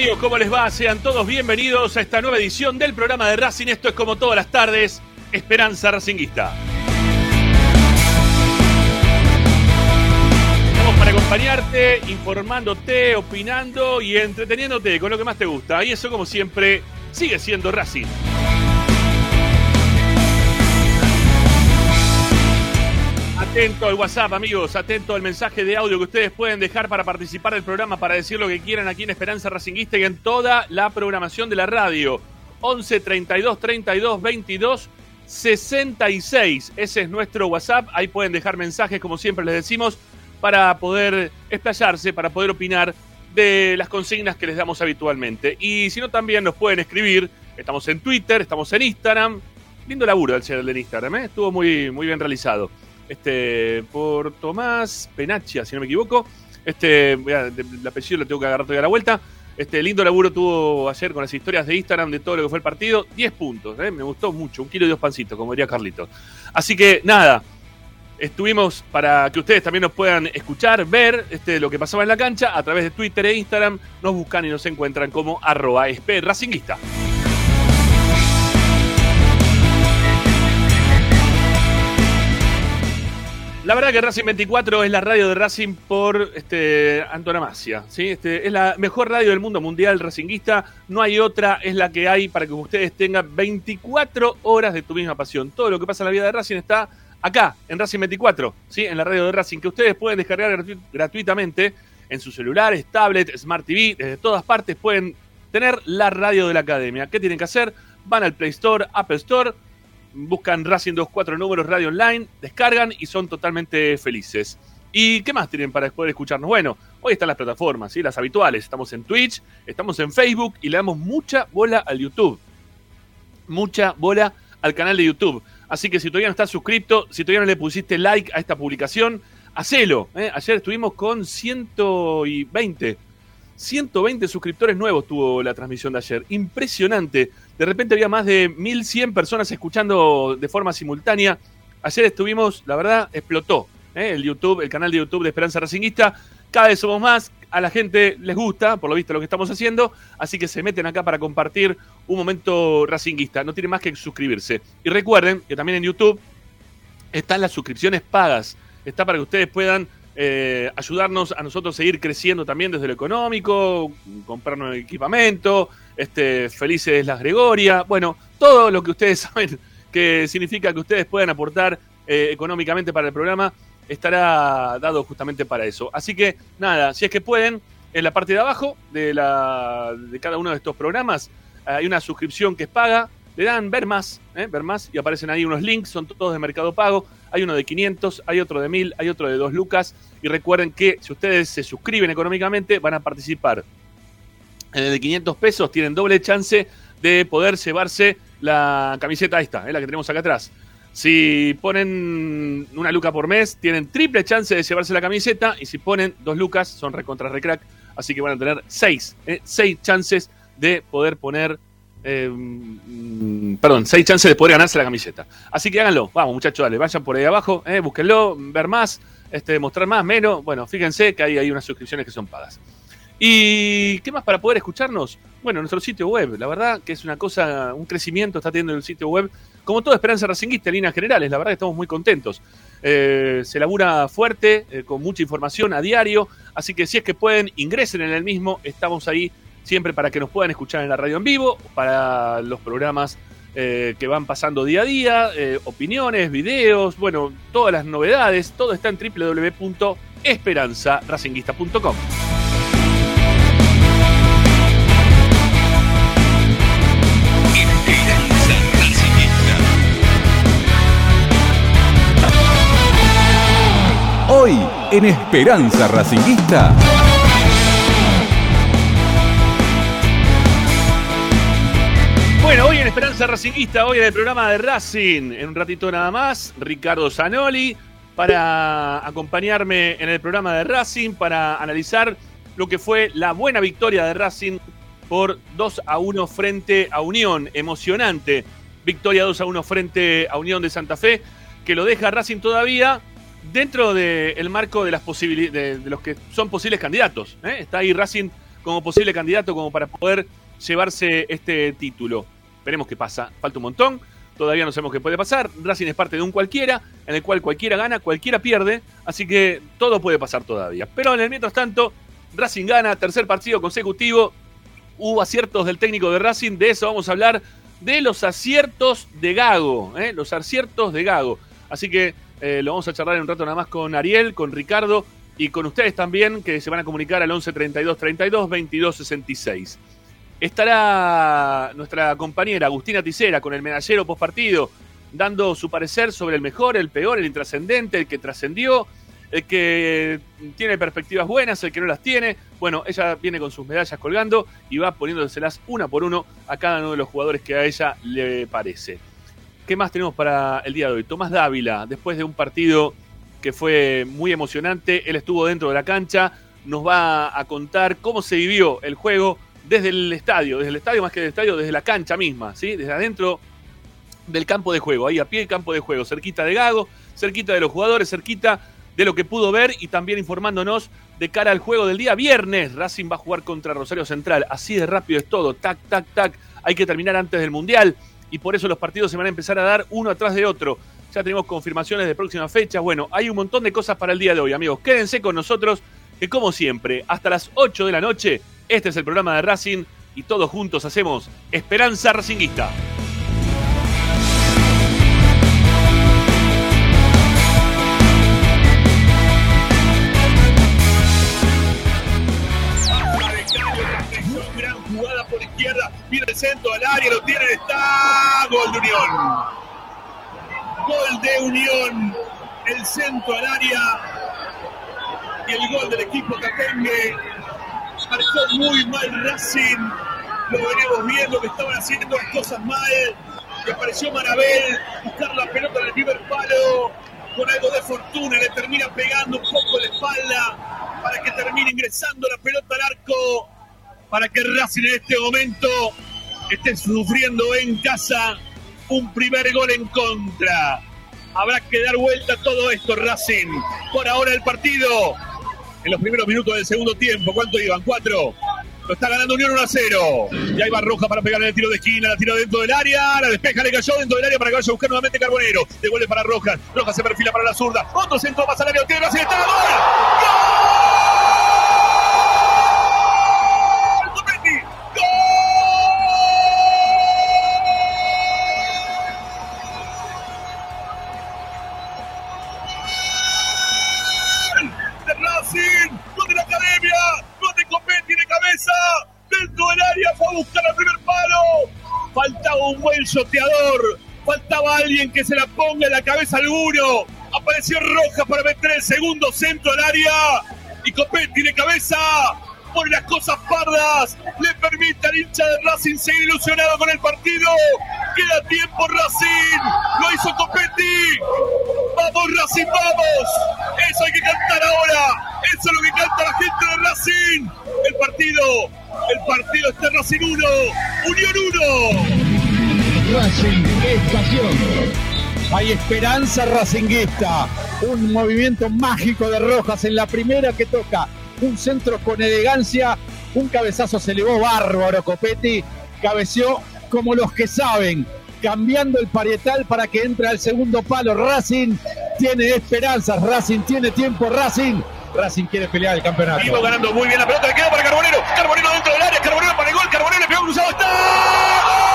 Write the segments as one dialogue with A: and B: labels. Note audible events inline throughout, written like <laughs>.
A: amigos. ¿Cómo les va? Sean todos bienvenidos a esta nueva edición del programa de Racing. Esto es como todas las tardes, Esperanza Racinguista. Estamos para acompañarte, informándote, opinando y entreteniéndote con lo que más te gusta. Y eso, como siempre, sigue siendo Racing. Atento al WhatsApp, amigos, atento al mensaje de audio que ustedes pueden dejar para participar del programa, para decir lo que quieran aquí en Esperanza Racinguista y en toda la programación de la radio. 11 32 32 22 66. Ese es nuestro WhatsApp. Ahí pueden dejar mensajes, como siempre les decimos, para poder explayarse, para poder opinar de las consignas que les damos habitualmente. Y si no, también nos pueden escribir. Estamos en Twitter, estamos en Instagram. Lindo laburo el señor de Instagram, ¿eh? estuvo muy, muy bien realizado este, por Tomás Penachia, si no me equivoco. Este, el apellido lo tengo que agarrar todavía a la vuelta. Este lindo laburo tuvo ayer con las historias de Instagram de todo lo que fue el partido. 10 puntos, ¿eh? me gustó mucho. Un kilo y dos pancitos, como diría Carlito. Así que nada, estuvimos para que ustedes también nos puedan escuchar, ver este, lo que pasaba en la cancha a través de Twitter e Instagram. Nos buscan y nos encuentran como arroba Racinguista. La verdad que Racing 24 es la radio de Racing por este, antonomasia. ¿sí? Este, es la mejor radio del mundo mundial racinguista. No hay otra, es la que hay para que ustedes tengan 24 horas de tu misma pasión. Todo lo que pasa en la vida de Racing está acá, en Racing 24, ¿sí? en la radio de Racing, que ustedes pueden descargar gratuitamente en sus celulares, tablet, Smart TV, desde todas partes pueden tener la radio de la academia. ¿Qué tienen que hacer? Van al Play Store, Apple Store buscan Racing 24 números radio online, descargan y son totalmente felices. ¿Y qué más tienen para poder escucharnos? Bueno, hoy están las plataformas, ¿sí? las habituales. Estamos en Twitch, estamos en Facebook y le damos mucha bola al YouTube. Mucha bola al canal de YouTube. Así que si todavía no estás suscrito, si todavía no le pusiste like a esta publicación, hacelo. ¿eh? Ayer estuvimos con 120 120 suscriptores nuevos tuvo la transmisión de ayer. Impresionante. De repente había más de 1100 personas escuchando de forma simultánea. Ayer estuvimos, la verdad, explotó. ¿eh? El YouTube, el canal de YouTube de Esperanza Racinguista. Cada vez somos más. A la gente les gusta, por lo visto, lo que estamos haciendo. Así que se meten acá para compartir un momento racinguista. No tiene más que suscribirse. Y recuerden que también en YouTube están las suscripciones pagas. Está para que ustedes puedan eh, ayudarnos a nosotros a seguir creciendo también desde lo económico, comprarnos equipamiento, este, felices las Gregoria, bueno, todo lo que ustedes <laughs> saben que significa que ustedes puedan aportar eh, económicamente para el programa estará dado justamente para eso. Así que nada, si es que pueden, en la parte de abajo de, la, de cada uno de estos programas hay una suscripción que es paga, le dan ver más, ¿eh? ver más y aparecen ahí unos links, son todos de Mercado Pago. Hay uno de 500, hay otro de 1000, hay otro de 2 lucas. Y recuerden que si ustedes se suscriben económicamente, van a participar. En el de 500 pesos tienen doble chance de poder llevarse la camiseta esta, ¿eh? la que tenemos acá atrás. Si ponen una luca por mes, tienen triple chance de llevarse la camiseta. Y si ponen dos lucas, son recontra recrack. Así que van a tener seis, ¿eh? seis chances de poder poner eh, mm, perdón, seis chances de poder ganarse la camiseta. Así que háganlo. Vamos, muchachos, dale, vayan por ahí abajo, eh, búsquenlo, ver más, este, mostrar más, menos. Bueno, fíjense que ahí hay unas suscripciones que son pagas. ¿Y qué más para poder escucharnos? Bueno, nuestro sitio web, la verdad que es una cosa, un crecimiento está teniendo el sitio web, como toda Esperanza Racinguista líneas generales, la verdad que estamos muy contentos. Eh, se labura fuerte, con mucha información a diario, así que si es que pueden, ingresen en el mismo, estamos ahí siempre para que nos puedan escuchar en la radio en vivo, para los programas eh, que van pasando día a día, eh, opiniones, videos, bueno, todas las novedades, todo está en www.esperanzaracinguista.com.
B: Hoy en Esperanza Racinguista.
A: Bueno, hoy en Esperanza Racingista, hoy en el programa de Racing, en un ratito nada más, Ricardo Zanoli, para acompañarme en el programa de Racing, para analizar lo que fue la buena victoria de Racing por 2 a 1 frente a Unión. Emocionante victoria 2 a 1 frente a Unión de Santa Fe, que lo deja Racing todavía dentro del marco de, las de, de, los que son posibles candidatos. ¿eh? Está ahí Racing
C: como posible candidato como para poder llevarse este título. Veremos qué pasa. Falta un montón. Todavía no sabemos qué puede pasar. Racing es parte de un cualquiera, en el cual cualquiera gana, cualquiera pierde. Así que todo puede pasar todavía. Pero mientras tanto, Racing gana, tercer partido consecutivo. Hubo aciertos del técnico de Racing. De eso vamos a hablar. De los aciertos de Gago. ¿eh? Los aciertos de Gago. Así que eh, lo vamos a charlar en un rato nada más con Ariel, con Ricardo y con ustedes también, que se van a comunicar al 11 32 32 22 66. Estará nuestra compañera Agustina Ticera con el medallero postpartido, dando su parecer sobre el mejor, el peor, el intrascendente, el que trascendió, el que tiene perspectivas buenas, el que no las tiene. Bueno, ella viene con sus medallas colgando y va poniéndoselas una por uno a cada uno de los jugadores que a ella le parece. ¿Qué más tenemos para el día de hoy? Tomás Dávila, después de un partido que fue muy emocionante, él estuvo dentro de la cancha, nos va a contar cómo se vivió el juego desde el estadio, desde el estadio más que del estadio, desde la cancha misma, ¿sí? desde adentro del campo de juego, ahí a pie del campo de juego, cerquita de Gago, cerquita de los jugadores, cerquita de lo que pudo ver y también informándonos de cara al juego del día viernes. Racing va a jugar contra Rosario Central, así de rápido es todo, tac, tac, tac, hay que terminar antes del Mundial y por eso los partidos se van a empezar a dar uno atrás de otro. Ya tenemos confirmaciones de próximas fechas. Bueno, hay un montón de cosas para el día de hoy, amigos. Quédense con nosotros, que como siempre, hasta las 8 de la noche, este es el programa de Racing y todos juntos hacemos Esperanza Racinguista.
A: viene el centro al área, lo tiene, está gol de Unión. Gol de Unión, el centro al área y el gol del equipo Capengue. Marcó muy mal Racing, lo venimos viendo que estaban haciendo las cosas mal. Que apareció Marabel, buscar la pelota en el primer palo, con algo de fortuna, le termina pegando un poco la espalda para que termine ingresando la pelota al arco para que Racing en este momento esté sufriendo en casa un primer gol en contra. Habrá que dar vuelta a todo esto, Racing. Por ahora el partido, en los primeros minutos del segundo tiempo, ¿cuánto iban? ¿Cuatro? Lo está ganando Unión 1 a 0. Y ahí va Roja para pegar el tiro de esquina, la tiro dentro del área, la despeja, le cayó dentro del área para que vaya a buscar nuevamente Carbonero. Devuelve para Rojas. Rojas se perfila para la zurda. Otro centro más al área, tiene Racing, está ¡Gol! Dentro del área, fue a buscar el primer palo. Faltaba un buen soteador, faltaba alguien que se la ponga en la cabeza al alguno. Apareció Roja para meter el segundo centro al área. Y Copetti de cabeza por las cosas pardas le permite al hincha de Racing seguir ilusionado con el partido. Queda tiempo Racing, lo hizo Copetti. Vamos Racing, vamos. Eso hay que cantar ahora. Eso es lo que canta la gente de Racing. El partido, el partido está Racing 1, Unión
D: 1. Racing es pasión. Hay esperanza racinguista. Un movimiento mágico de Rojas en la primera que toca un centro con elegancia, un cabezazo se elevó bárbaro Copetti, cabeció como los que saben, cambiando el parietal para que entre al segundo palo. Racing tiene esperanzas, Racing tiene tiempo, Racing. Racing quiere pelear el campeonato.
A: Vivo ganando muy bien la pelota, le queda para Carbonero. Carbonero dentro del área, Carbonero para el gol, Carbonero le pegó cruzado, está.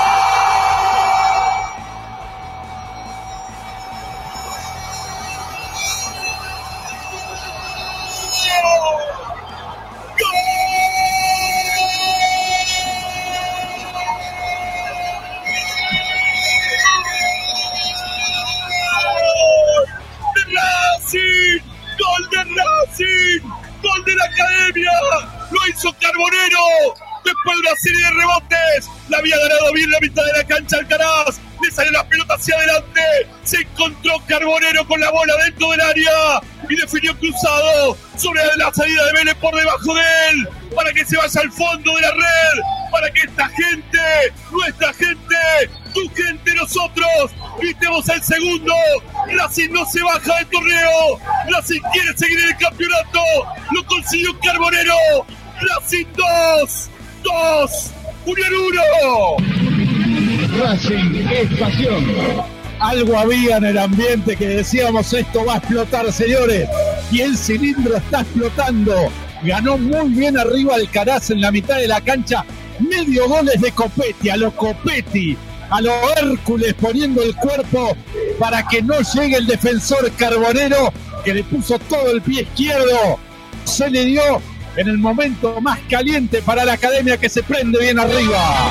A: Lo hizo Carbonero, después de una serie de rebotes, la había ganado bien la mitad de la cancha Alcaraz, le salió la pelota hacia adelante, se encontró Carbonero con la bola dentro del área y definió cruzado sobre la salida de Vélez por debajo de él, para que se vaya al fondo de la red, para que esta gente, nuestra gente, tu gente, nosotros, gritemos el segundo, Racing no se baja del torneo, Racing quiere seguir en el campeonato, lo consiguió Carbonero,
E: Racing 2, 2, Unión
D: 1. Racing es pasión. Algo había en el ambiente que decíamos esto va a explotar, señores. Y el cilindro está explotando. Ganó muy bien arriba Alcaraz en la mitad de la cancha. Medio goles de Copetti, a los Copetti, a los Hércules poniendo el cuerpo para que no llegue el defensor carbonero que le puso todo el pie izquierdo. Se le dio en el momento más caliente para la academia que se prende bien arriba.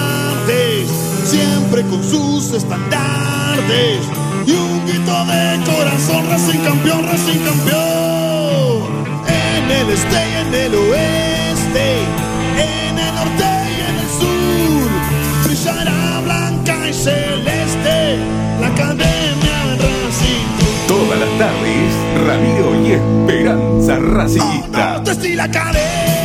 F: siempre con sus estandartes y un grito de corazón, Racing campeón, Racing campeón. En el este y en el oeste, en el norte y en el sur, brillará blanca y celeste la academia Racing.
B: Todas las tardes, Ramiro y Esperanza Racingista.
F: la academia.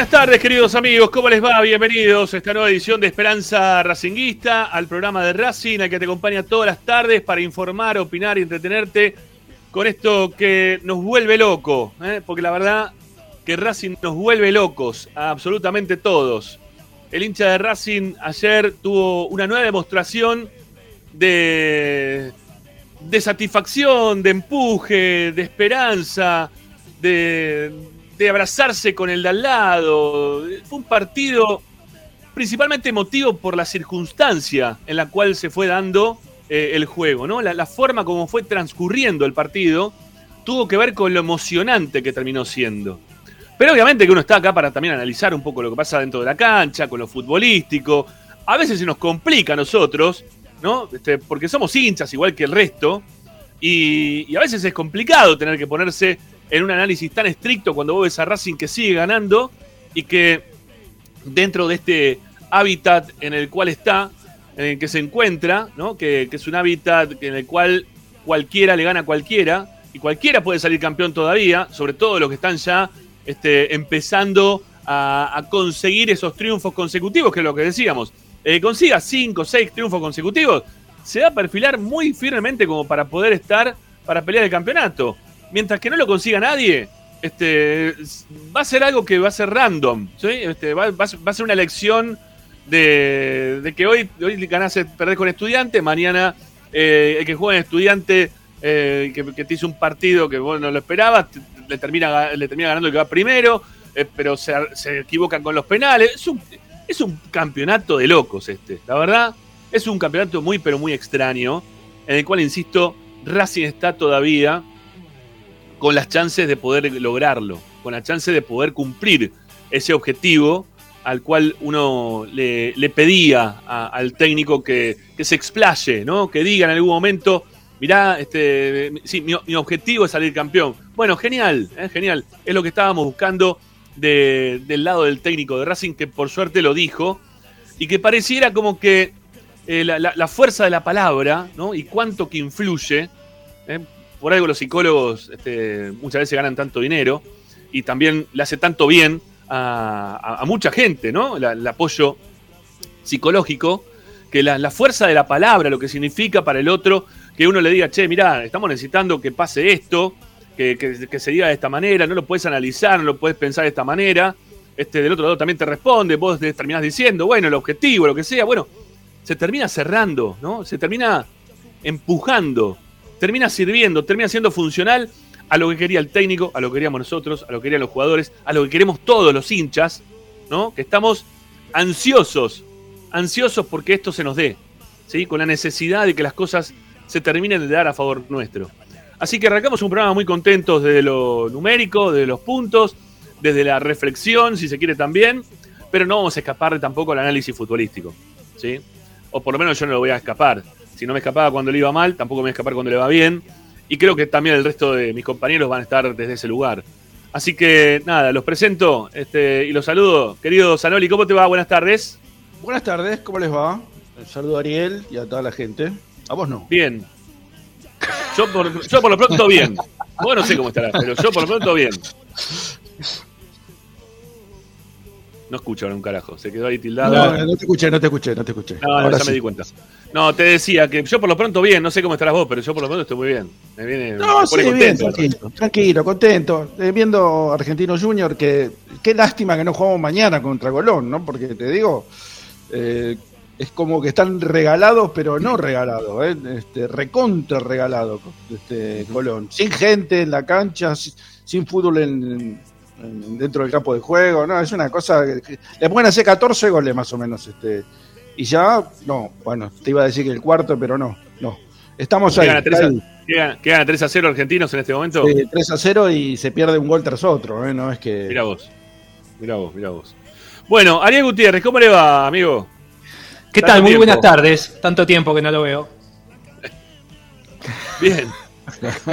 A: Buenas tardes, queridos amigos, ¿cómo les va? Bienvenidos a esta nueva edición de Esperanza Racinguista, al programa de Racing, al que te acompaña todas las tardes para informar, opinar y entretenerte con esto que nos vuelve loco, ¿eh? porque la verdad que Racing nos vuelve locos a absolutamente todos. El hincha de Racing ayer tuvo una nueva demostración de, de satisfacción, de empuje, de esperanza, de, de abrazarse con el de al lado. Fue un partido principalmente emotivo por la circunstancia en la cual se fue dando eh, el juego, ¿no? La, forma como fue transcurriendo el partido tuvo que ver con lo emocionante que terminó siendo. Pero obviamente que uno está acá para también analizar un poco lo que pasa dentro de la cancha, con lo futbolístico. A veces se nos complica a nosotros, ¿no? Este, porque somos hinchas igual que el resto. y a veces es complicado tener que ponerse en un análisis tan estricto cuando vos ves a Racing que sigue ganando y que dentro de este hábitat en el cual está, en el que se encuentra, ¿no? que, es un hábitat en el cual cualquiera le gana a cualquiera y cualquiera puede salir campeón todavía, sobre todo los que están ya este, empezando a, conseguir esos triunfos consecutivos, que es lo que decíamos. Eh, consiga cinco o seis triunfos consecutivos, se va a perfilar muy firmemente como para poder estar para pelear el campeonato mientras que no lo consiga nadie, este, va a ser algo que va a ser random. Este, va, a ser una elección de, que hoy, hoy ganás, perdés con estudiante, mañana eh, el que juega en estudiante, eh, que, te hizo un partido que vos no lo esperabas, le, termina, le termina ganando el que va primero, eh, pero se, equivocan con los penales. Es un, es un campeonato de locos este, la verdad. Es un campeonato muy, pero muy extraño, en el cual, insisto, Racing está todavía con las chances de poder lograrlo, con la chance de poder cumplir ese objetivo al cual uno le, pedía al técnico que, se explaye, ¿no? que diga en algún momento, mirá, este, sí, mi, objetivo es salir campeón. Bueno, genial, ¿eh? genial. Es lo que estábamos buscando del lado del técnico de Racing, que por suerte lo dijo, y que pareciera como que eh, la, fuerza de la palabra, ¿no? Y cuánto que influye, ¿eh? Por algo los psicólogos este, muchas veces ganan tanto dinero y también le hace tanto bien a, mucha gente, ¿no? el apoyo psicológico, que la, fuerza de la palabra, lo que significa para el otro, que uno le diga, che, mirá, estamos necesitando que pase esto, que, se diga de esta manera, no lo puedes analizar, no lo puedes pensar de esta manera. Este, del otro lado también te responde, vos terminás diciendo, bueno, el objetivo, lo que sea, bueno, se termina cerrando, ¿no? Se termina empujando, termina sirviendo, termina siendo funcional a lo que quería el técnico, a lo que queríamos nosotros, a lo que querían los jugadores, a lo que queremos todos los hinchas, ¿no? Que estamos ansiosos, ansiosos porque esto se nos dé, ¿sí? Con la necesidad de que las cosas se terminen de dar a favor nuestro. Así que arrancamos un programa muy contentos desde lo numérico, de los puntos, desde la reflexión, si se quiere también, pero no vamos a escapar tampoco al análisis futbolístico, ¿sí? O por lo menos yo no lo voy a escapar. Si no me escapaba cuando le iba mal, tampoco me voy a escapar cuando le va bien. Y creo que también el resto de mis compañeros van a estar desde ese lugar. Así que nada, los presento este, y los saludo. Querido Zanoli, ¿cómo te va? Buenas tardes.
G: Buenas tardes, ¿cómo les va? El saludo a Ariel y a toda la gente. A vos no.
A: Bien. Yo por, yo por lo pronto bien. Vos no sé cómo estarás, pero yo por lo pronto bien. No escucho ahora un carajo, se quedó ahí tildado.
G: No, no te escuché, no te escuché, no te escuché.
A: No,
G: Ahora
A: ya
G: sí.
A: me di cuenta. No, te decía que yo por lo pronto bien, no sé cómo estarás vos, pero yo por lo pronto estoy muy bien. Me viene
G: No,
A: me
G: sí,
A: pone
G: bien,
A: contento.
G: tranquilo, tranquilo, contento. Eh, viendo Argentino Junior, que qué lástima que no jugamos mañana contra Colón, ¿no? Porque te digo, eh, es como que están regalados, pero no regalados, ¿eh? este, recontra regalados este, Colón. Sin gente en la cancha, sin, sin fútbol en- dentro del campo de juego, ¿no? Es una cosa que, que- le pueden hacer 14 goles más o menos, este. Y ya, no, bueno, te iba a decir que el cuarto, pero no, no. Estamos
A: ¿Qué
G: ahí.
A: 3 a,
G: ahí.
A: qué gana- qué gana 3 a 0 argentinos en este momento?
G: Sí, 3 a 0 y se pierde un gol tras otro, ¿eh? No es que.
A: Mira vos. Mira vos, mira vos. Bueno, Ariel Gutiérrez, ¿cómo le va, amigo?
H: ¿Qué
A: Tanto
H: tal? Muy
A: tiempo.
H: buenas tardes. Tanto tiempo que no lo veo. <laughs>
A: Bien. <laughs>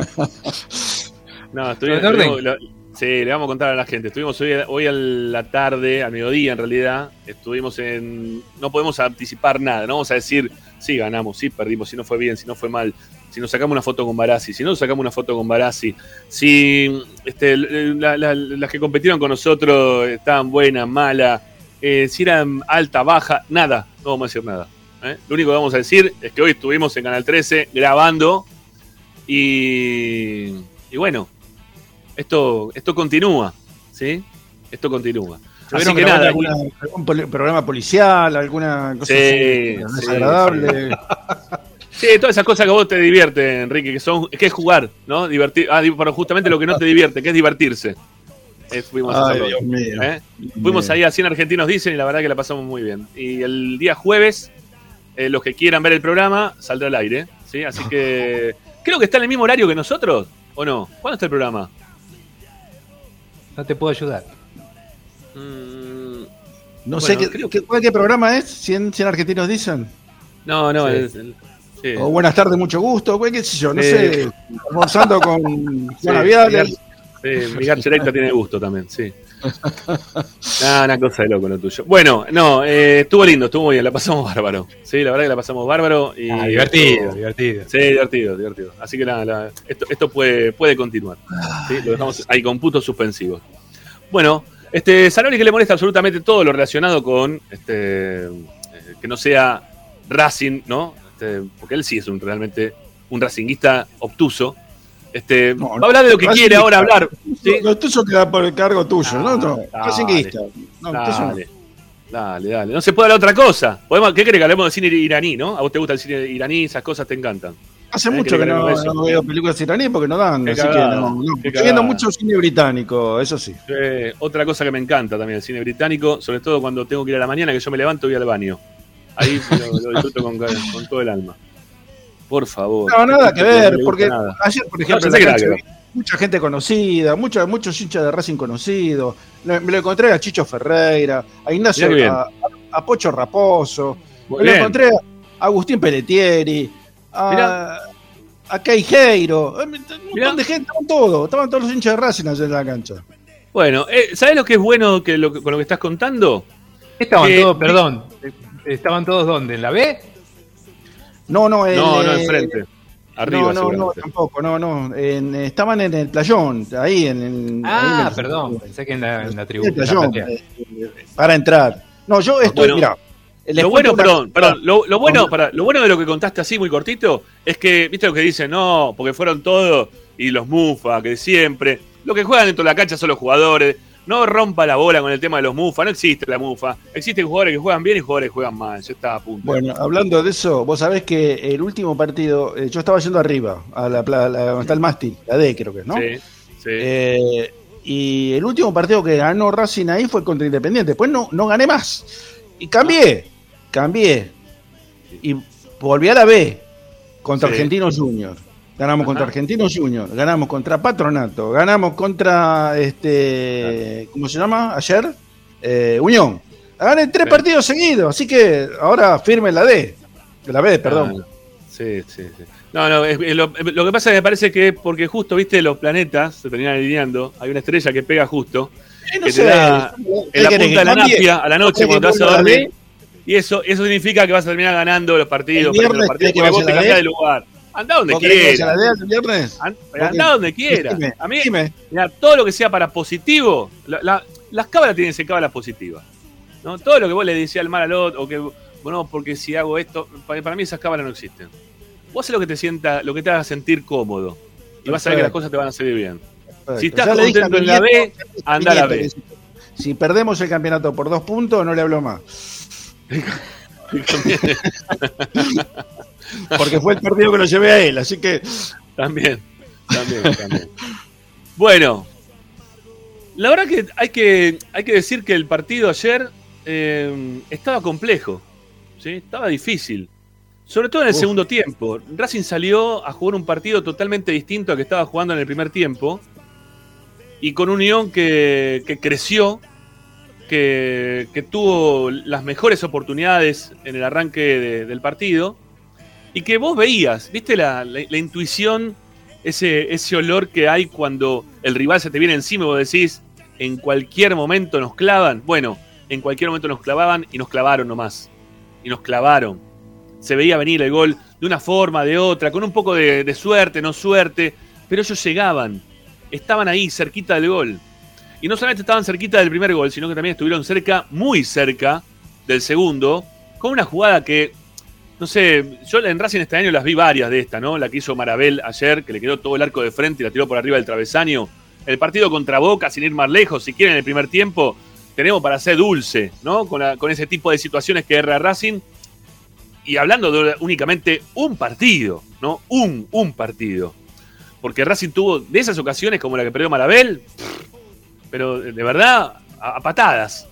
A: No, estuvimos- lo- sí, le vamos a contar a la gente. Estuvimos hoy, hoy a la tarde, al mediodía en realidad. Estuvimos en. No podemos anticipar nada, no vamos a decir sí ganamos, sí perdimos, si no fue bien, si no fue mal, si nos sacamos una foto con Barassi, si no nos sacamos una foto con Barassi, si este, la- la- las que competieron con nosotros estaban buenas, malas, eh, si eran alta, baja, nada, no vamos a decir nada. ¿eh? Lo único que vamos a decir es que hoy estuvimos en Canal 13 grabando y, y bueno, esto, esto continúa, ¿sí? Esto continúa. Así
G: ¿Tuvieron
A: que nada,
G: alguna- algún programa policial, alguna cosa
A: Sí,
G: así,
A: sí,
G: desagradable.
A: Sí, todas esas cosas que a vos te divierten, Enrique, que son, que es jugar, ¿no? Divertir, ah, pero justamente lo que no te divierte, que es divertirse. Eh, fuimos a
G: Ay. Dios mío.
A: ¿Eh? Fuimos ahí a 100 argentinos dicen y la verdad que la pasamos muy bien. Y el día jueves, eh, los que quieran ver el programa, saldrá al aire. ¿sí? Así <laughs> que creo que está en el mismo horario que nosotros, ¿o no? ¿Cuándo está el programa?
H: No te puedo ayudar.
A: Mm,
G: No
A: Bueno,
G: sé qué,
A: creo
G: qué, cuál- qué programa es, 100, 100 argentinos dicen.
A: no, no,
H: Sí.
A: es el- sí.
G: O buenas tardes, mucho gusto, qué sé yo, no
A: Sí.
G: sé. Almorzando con <laughs>
A: Sí,
G: Juana Viale.
A: Miguel- Sí, Miguel Cherecta tiene gusto también, sí. <laughs> Una cosa de loco lo tuyo. Bueno, no, eh, estuvo lindo, estuvo muy bien, la pasamos bárbaro. Sí, la verdad que la pasamos bárbaro. Y
H: Ah, divertido,
A: estuvo-
H: divertido.
A: Sí, divertido, divertido. Así que nada, la- esto, esto puede, puede continuar. ¿sí? Lo dejamos ahí con puntos suspensivos. Bueno, este, Zanoli que le molesta absolutamente todo lo relacionado con este eh, que no sea Racing, ¿no? Este, porque él sí es un realmente un racinguista obtuso. Este,
G: No,
A: va a hablar de lo que quiere ahora hablar. ¿sí?
G: Lo tuyo queda por el cargo tuyo, ¿no? Racinguista. No,
A: Dale, dale, dale. No se puede hablar otra cosa. Podemos, ¿Qué crees que hablemos de cine iraní, no? A vos te gusta el cine iraní, esas cosas te encantan.
G: Hace mucho
A: que
G: no, no veo películas iraníes porque no dan,
A: Qué
G: así
A: cagada,
G: que no. no. Estoy viendo mucho cine británico, eso sí.
A: Eh, otra cosa que me encanta también el cine británico, sobre todo cuando tengo que ir a la mañana, que yo me levanto y voy al baño. Ahí lo, lo disfruto con, con todo el alma. Por favor.
G: No, nada que ver, porque
A: nada.
G: ayer, por ejemplo, cancha mucha gente conocida, muchos muchos hinchas de Racing conocidos. Me lo encontré a Chicho Ferreira, a Ignacio, a, a Pocho Raposo,
A: Muy
G: me lo encontré a Agustín Pelletieri, a,
A: Mirá.
G: a un montón
A: Mirá.
G: de gente, estaban todos, estaban todos los hinchas de Racing ayer en la cancha.
A: Bueno, eh, ¿sabes lo que es bueno que lo con lo que estás contando?
H: Estaban
A: Eh,
H: todos, perdón, eh, ¿estaban todos dónde? ¿En la B?
G: No, no, el,
A: no, no,
G: eh,
A: enfrente. Arriba,
G: no, no, no, tampoco, no, no. En- estaban en el playón, ahí en el. ahí
H: Ah,
G: en el-
H: perdón, pensé que en la, en la tribuna.
G: el playón, eh, para entrar. No, yo estoy,
A: Bueno,
G: mira. les
A: Lo bueno, perdón, perdón, lo, lo bueno, para, lo bueno de lo que contaste así muy cortito es que, viste lo que dicen, no, porque fueron todos y los mufa, que siempre, lo que juegan dentro de la cancha son los jugadores, no rompa la bola con el tema de los mufa, no existe la mufa. Existen jugadores que juegan bien y jugadores que juegan mal, ya está a punto.
G: Bueno, hablando de eso, vos sabés que el último partido, eh, yo estaba yendo arriba, a la, la- donde está el mástil, la D creo que es, ¿no?
A: Sí, sí.
G: Eh, y el último partido que ganó Racing ahí fue contra Independiente. Después no, no gané más. Y cambié, cambié. Y volví a la B contra
A: Sí.
G: Argentinos Junior. Ganamos
A: Ajá.
G: contra Argentinos Junior, ganamos contra Patronato, ganamos contra este, ¿cómo se llama? Ayer, Eh, Unión. Gané tres
A: Sí.
G: partidos seguidos, así que ahora firme la D, la B, perdón.
A: Ah, sí, sí, sí. No, no, es- es lo, lo que pasa es que me parece que porque justo, viste, los planetas se terminan alineando, hay una estrella que pega justo,
G: Eh, no
A: que
G: sé,
A: te da
G: ¿qué
A: en la punta de la
G: que
A: napia a la noche
G: ¿Querés
A: cuando
G: que
A: te vas a dormir. Y eso, eso significa que vas a terminar ganando los partidos, los partidos
G: que
A: porque vos te cambiás de lugar. Andá donde
G: ¿Vos querés que vaya
A: quieras.
G: la D el
A: donde.
G: Decime,
A: A mí. Mirá, todo lo que sea para positivo, la- la- las cábalas tienen que ser cábalas positivas. ¿no? Todo lo que vos le decías al mal al otro, o que, bueno, porque si hago esto, para, para mí esas cábalas no existen. Vos haces lo que te sienta, lo que te haga sentir cómodo. Y vas a ver que las cosas te van a salir bien.
G: Perfecto.
A: Si estás contento en la B, anda a la B.
G: si perdemos el campeonato por dos puntos, no le hablo más. <laughs> <laughs> Porque fue el partido que lo llevé a él, así que
A: También, también, también. Bueno, la verdad que hay que, hay que decir que el partido ayer eh, estaba complejo, ¿sí? estaba difícil. Sobre todo en el
G: Uf.
A: segundo tiempo. Racing salió a jugar un partido totalmente distinto al que estaba jugando en el primer tiempo. Y con un Unión que, que creció, que, que tuvo las mejores oportunidades en el arranque de- del partido. Y que vos veías, viste la, la- intuición, ese, ese olor que hay cuando el rival se te viene encima y vos decís, en cualquier momento nos clavan. Bueno, en cualquier momento nos clavaban y nos clavaron nomás. Y nos clavaron. Se veía venir el gol de una forma, de otra, con un poco de, de suerte, no suerte, pero ellos llegaban, estaban ahí, cerquita del gol. Y no solamente estaban cerquita del primer gol, sino que también estuvieron cerca, muy cerca del segundo, con una jugada que, no sé, yo en Racing este año las vi varias de esta, ¿no? La que hizo Marabel ayer, que le quedó todo el arco de frente y la tiró por arriba del travesaño. El partido contra Boca, sin ir más lejos, si en el primer tiempo, tenemos para ser dulce, ¿no? Con, la- con ese tipo de situaciones que erra Racing. Y hablando de únicamente un partido, ¿no? Un, un partido. Porque Racing tuvo de esas ocasiones como la que perdió Marabel, pero de verdad, a, a patadas.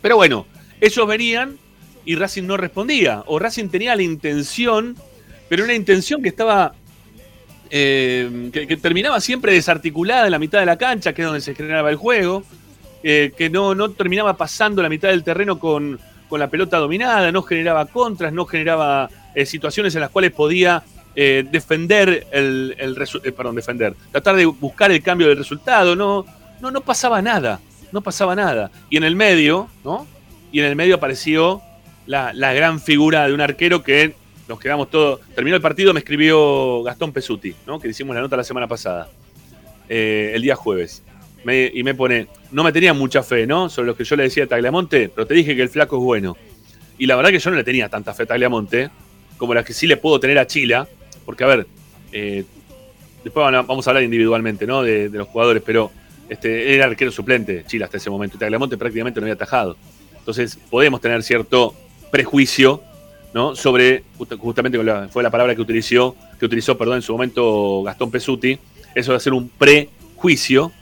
A: Pero bueno, ellos venían y Racing no respondía. O Racing tenía la intención, pero una intención que estaba. eh, que, terminaba siempre desarticulada en la mitad de la cancha, que es donde se generaba el juego. eh, que no, no terminaba pasando la mitad del terreno con, con la pelota dominada, no generaba contras, no generaba eh, situaciones en las cuales podía defender el, el perdón, defender, tratar de buscar el cambio del resultado, no, no, no pasaba nada, no pasaba nada. Y en el medio, ¿no? Y en el medio apareció la, gran figura de un arquero que nos quedamos todos. Terminó el partido, me escribió Gastón Pesuti, ¿no? Que hicimos la nota la semana pasada, eh, el día jueves. Y me pone, no me tenía mucha fe, ¿no? Sobre lo que yo le decía a Tagliamonte, pero te dije que el flaco es bueno. Y la verdad que yo no le tenía tanta fe a Tagliamonte, como la que sí le puedo tener a Chila, porque a ver, eh, después vamos a hablar individualmente, ¿no? De, de los jugadores, pero este, era arquero suplente Chila hasta ese momento, y Tagliamonte prácticamente no había atajado. Entonces podemos tener cierto prejuicio, ¿no? Sobre, justa- justamente fue la palabra que utilizó, que utilizó, perdón, en su momento Gastón Pesuti, eso de hacer un prejuicio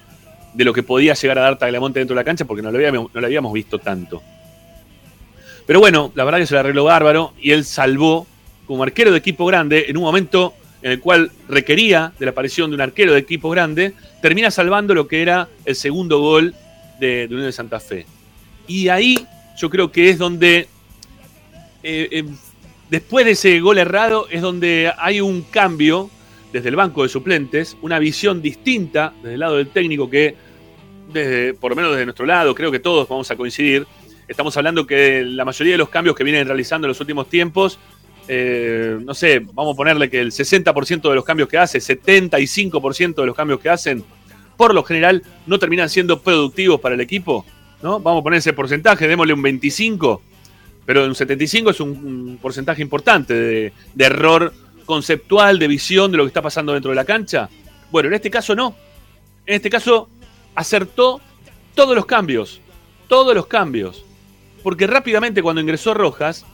A: de lo que podía llegar a dar Tagliamonte dentro de la cancha, porque no lo habíamos, no lo habíamos visto tanto. Pero bueno, la verdad que se le arregló bárbaro y él salvó como arquero de equipo grande en un momento en el cual requería de la aparición de un arquero de equipo grande, termina salvando lo que era el segundo gol de, de Unión de Santa Fe. Y ahí yo creo que es donde, eh, eh, después de ese gol errado, es donde hay un cambio desde el banco de suplentes, una visión distinta desde el lado del técnico que, desde, por lo menos desde nuestro lado, creo que todos vamos a coincidir. Estamos hablando que la mayoría de los cambios que vienen realizando en los últimos tiempos, eh, no sé, vamos a ponerle que el 60% de los cambios que hace, 75% de los cambios que hacen, por lo general no terminan siendo productivos para el equipo. ¿no? Vamos a poner ese porcentaje, démosle un 25, pero un 75 es un, porcentaje importante de, error conceptual, de visión de lo que está pasando dentro de la cancha. Bueno, en este caso no. En este caso acertó todos los cambios, todos los cambios. Porque rápidamente cuando ingresó Rojas,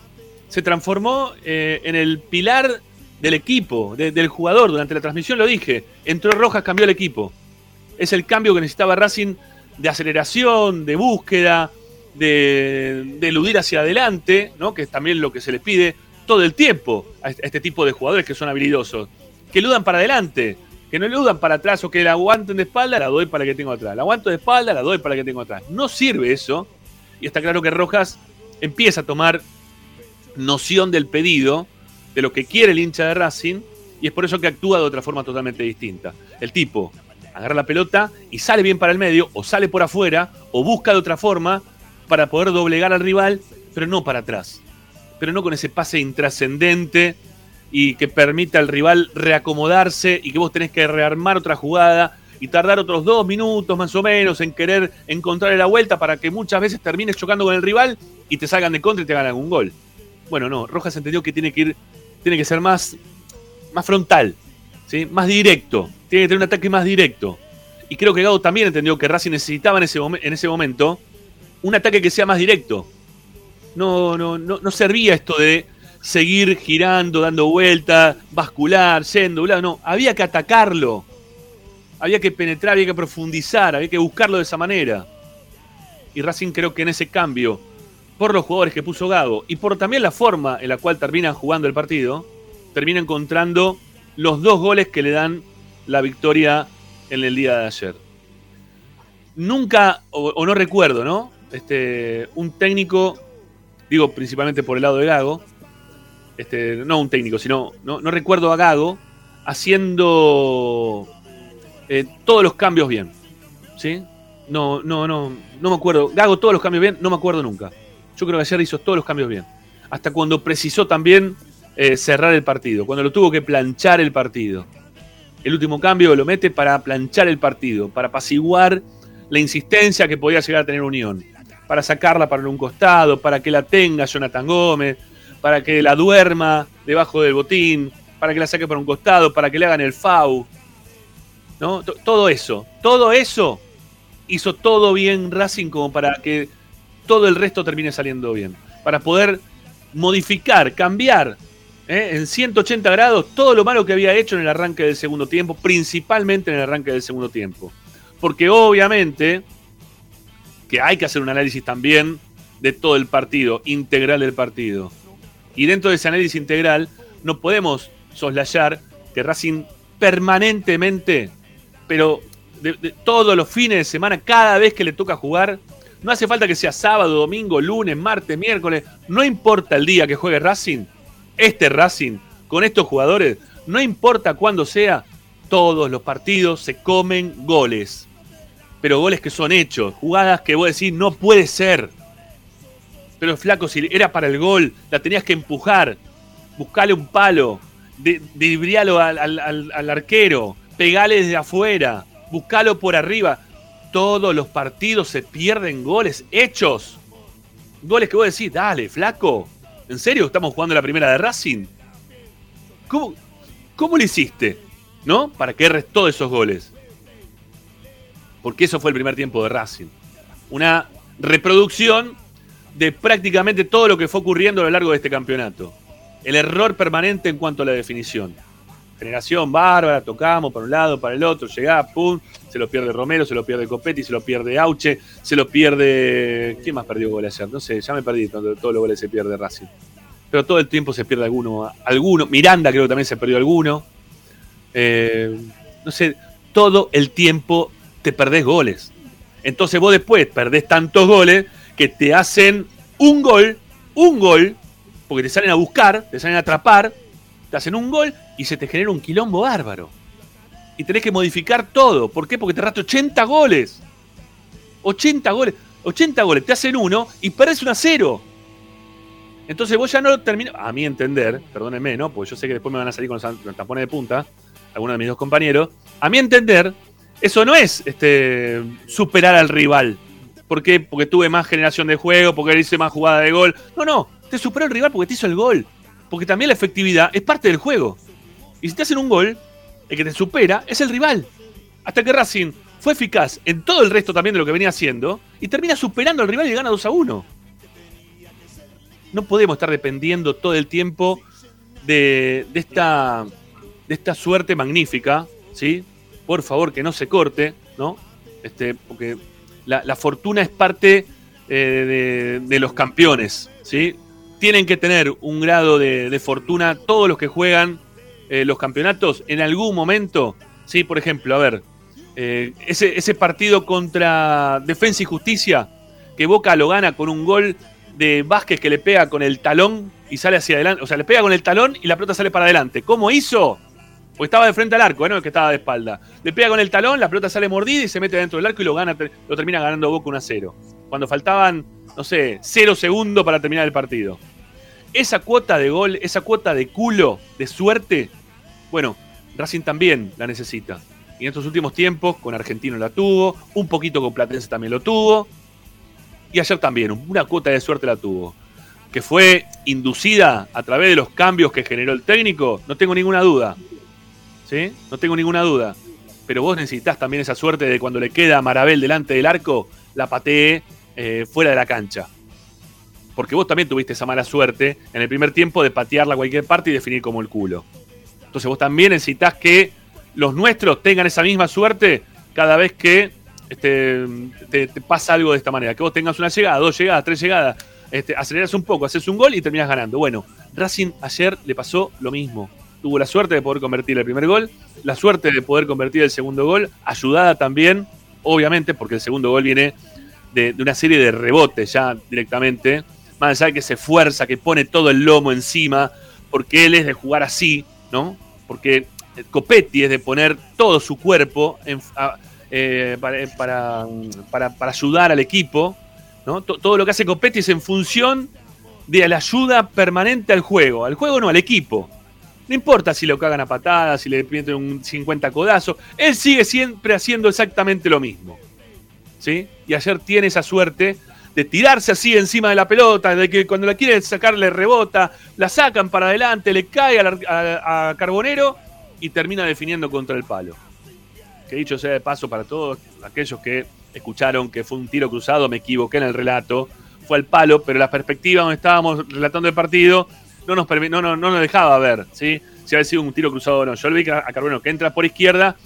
A: se transformó eh, en el pilar del equipo, de- del jugador. Durante la transmisión lo dije. Entró Rojas, cambió el equipo. Es el cambio que necesitaba Racing de aceleración, de búsqueda, de, eludir hacia adelante, ¿no? que es también lo que se les pide todo el tiempo a este, a este tipo de jugadores que son habilidosos. Que eludan para adelante, que no eludan para atrás o que la aguanten de espalda, la doy para que tengo atrás. La aguanto de espalda, la doy para que tengo atrás. No sirve eso. Y está claro que Rojas empieza a tomar noción del pedido, de lo que quiere el hincha de Racing, y es por eso que actúa de otra forma totalmente distinta. El tipo agarra la pelota y sale bien para el medio, o sale por afuera, o busca de otra forma para poder doblegar al rival, pero no para atrás. Pero no con ese pase intrascendente y que permita al rival reacomodarse y que vos tenés que rearmar otra jugada y tardar otros dos minutos más o menos en querer encontrarle la vuelta para que muchas veces termines chocando con el rival y te salgan de contra y te hagan algún gol. Bueno, no, Rojas entendió que tiene que ir, tiene que ser más, más frontal, ¿sí? más directo, tiene que tener un ataque más directo. Y creo que Gago también entendió que Racing necesitaba en ese, en ese momento un ataque que sea más directo. No, no, no, no servía esto de seguir girando, dando vueltas, bascular, yendo, no, había que atacarlo. Había que penetrar, había que profundizar, había que buscarlo de esa manera. Y Racing creo que en ese cambio, por los jugadores que puso Gago y por también la forma en la cual terminan jugando el partido, termina encontrando los dos goles que le dan la victoria en el día de ayer. Nunca, o no recuerdo, ¿no? Este, un técnico, digo principalmente por el lado de Gago, este, no un técnico, sino, no, no recuerdo a Gago haciendo eh, todos los cambios bien. ¿Sí? No, no, no, no me acuerdo. Gago todos los cambios bien, no me acuerdo nunca. Yo creo que ayer hizo todos los cambios bien. Hasta cuando precisó también eh, cerrar el partido, cuando lo tuvo que planchar el partido. El último cambio lo mete para planchar el partido, para apaciguar la insistencia que podía llegar a tener Unión, para sacarla para un costado, para que la tenga Jonathan Gómez, para que la duerma debajo del botín, para que la saque para un costado, para que le hagan el FAU. ¿no? Todo eso, todo eso hizo todo bien Racing como para que todo el resto termine saliendo bien. Para poder modificar, cambiar ¿eh? en 180 grados todo lo malo que había hecho en el arranque del segundo tiempo, principalmente en el arranque del segundo tiempo. Porque obviamente que hay que hacer un análisis también de todo el partido, integral del partido. Y dentro de ese análisis integral no podemos soslayar que Racing permanentemente, pero de, todos los fines de semana, cada vez que le toca jugar, no hace falta que sea sábado, domingo, lunes, martes, miércoles, no importa el día que juegue Racing, este Racing, con estos jugadores, no importa cuándo sea, todos los partidos se comen goles. Pero goles que son hechos, jugadas que vos decís no puede ser. Pero flaco, si era para el gol, la tenías que empujar, buscarle un palo, de, driblialo al, al- al- al arquero, pegale desde afuera, buscalo por arriba. Todos los partidos se pierden goles hechos. Goles que vos decís, dale, flaco. ¿En serio estamos jugando la primera de Racing? ¿Cómo, cómo lo hiciste? ¿No? Para que erres todos esos goles. Porque eso fue el primer tiempo de Racing. Una reproducción de prácticamente todo lo que fue ocurriendo a lo largo de este campeonato. El error permanente en cuanto a la definición. Generación bárbara, tocamos para un lado, para el otro, llegá, pum, se lo pierde Romero, se lo pierde Copetti, se lo pierde Auche, se lo pierde. ¿Quién más perdió gol ayer? No sé, ya me perdí, todo- todos los goles se pierde Racing. Pero todo el tiempo se pierde alguno, alguno. Miranda creo que también se perdió alguno. Eh, no sé, todo el tiempo te perdés goles. Entonces vos después perdés tantos goles que te hacen un gol, un gol, porque te salen a buscar, te salen a atrapar, te hacen un gol y se te genera un quilombo bárbaro. Y tenés que modificar todo. ¿Por qué? Porque te erraste 80 goles. 80 goles. 80 goles. Te hacen uno y perdés un a cero. Entonces vos ya no terminas. A mi entender, perdónenme, ¿no? Porque yo sé que después me van a salir con los tampones de punta, algunos de mis dos compañeros. A mi entender, eso no es este, superar al rival. ¿Por qué? Porque tuve más generación de juego, porque hice más jugada de gol. No, no. Te superó el rival porque te hizo el gol. Porque también la efectividad es parte del juego. Y si te hacen un gol, el que te supera es el rival. Hasta que Racing fue eficaz en todo el resto también de lo que venía haciendo y termina superando al rival y gana 2 a 1. No podemos estar dependiendo todo el tiempo de, de esta, de esta suerte magnífica, ¿sí? Por favor, que no se corte, ¿no? Este, porque la, la fortuna es parte eh, de, de los campeones, ¿sí? Tienen que tener un grado de, de fortuna todos los que juegan eh, los campeonatos en algún momento, ¿sí? Por ejemplo, a ver, eh, ese, ese partido contra Defensa y Justicia, que Boca lo gana con un gol de Vázquez que le pega con el talón y sale hacia adelante. O sea, le pega con el talón y la pelota sale para adelante. ¿Cómo hizo? Pues estaba de frente al arco, no que estaba de espalda. Le pega con el talón, la pelota sale mordida y se mete dentro del arco y lo gana, lo termina ganando Boca 1 a 0. Cuando faltaban, no sé, 0 segundos para terminar el partido. Esa cuota de gol, esa cuota de culo, de suerte, bueno, Racing también la necesita. Y en estos últimos tiempos, con Argentino la tuvo, un poquito con Platense también lo tuvo. Y ayer también, una cuota de suerte la tuvo. Que fue inducida a través de los cambios que generó el técnico, no tengo ninguna duda. No tengo ninguna duda. Pero vos necesitas también esa suerte de cuando le queda a Marabel delante del arco, la patee eh, fuera de la cancha. Porque vos también tuviste esa mala suerte en el primer tiempo de patearla a cualquier parte y definir como el culo. Entonces vos también necesitas que los nuestros tengan esa misma suerte cada vez que este, te, te pasa algo de esta manera. Que vos tengas una llegada, dos llegadas, tres llegadas, este, aceleras un poco, haces un gol y terminas ganando. Bueno, Racing ayer le pasó lo mismo. Tuvo la suerte de poder convertir el primer gol, la suerte de poder convertir el segundo gol, ayudada también, obviamente, porque el segundo gol viene de, una serie de rebotes ya directamente. Más allá de que se esfuerza, que pone todo el lomo encima, porque él es de jugar así, ¿no? Porque Copetti es de poner todo su cuerpo eh, para, para, para, para, ayudar al equipo. ¿no? Todo lo que hace Copetti es en función de la ayuda permanente al juego. Al juego no, al equipo. No importa si lo cagan a patadas, si le piden un 50 codazos. Él sigue siempre haciendo exactamente lo mismo. ¿Sí? Y ayer tiene esa suerte de tirarse así encima de la pelota, de que cuando la quieren sacar le rebota, la sacan para adelante, le cae a, a, a Carbonero y termina definiendo contra el palo. Que dicho sea de paso para todos aquellos que escucharon que fue un tiro cruzado, me equivoqué en el relato, fue al palo, pero la perspectiva donde estábamos relatando el partido no nos, no, no, no nos dejaba ver ¿sí? si había sido un tiro cruzado o no. Yo vi a Carbonero que entra por izquierda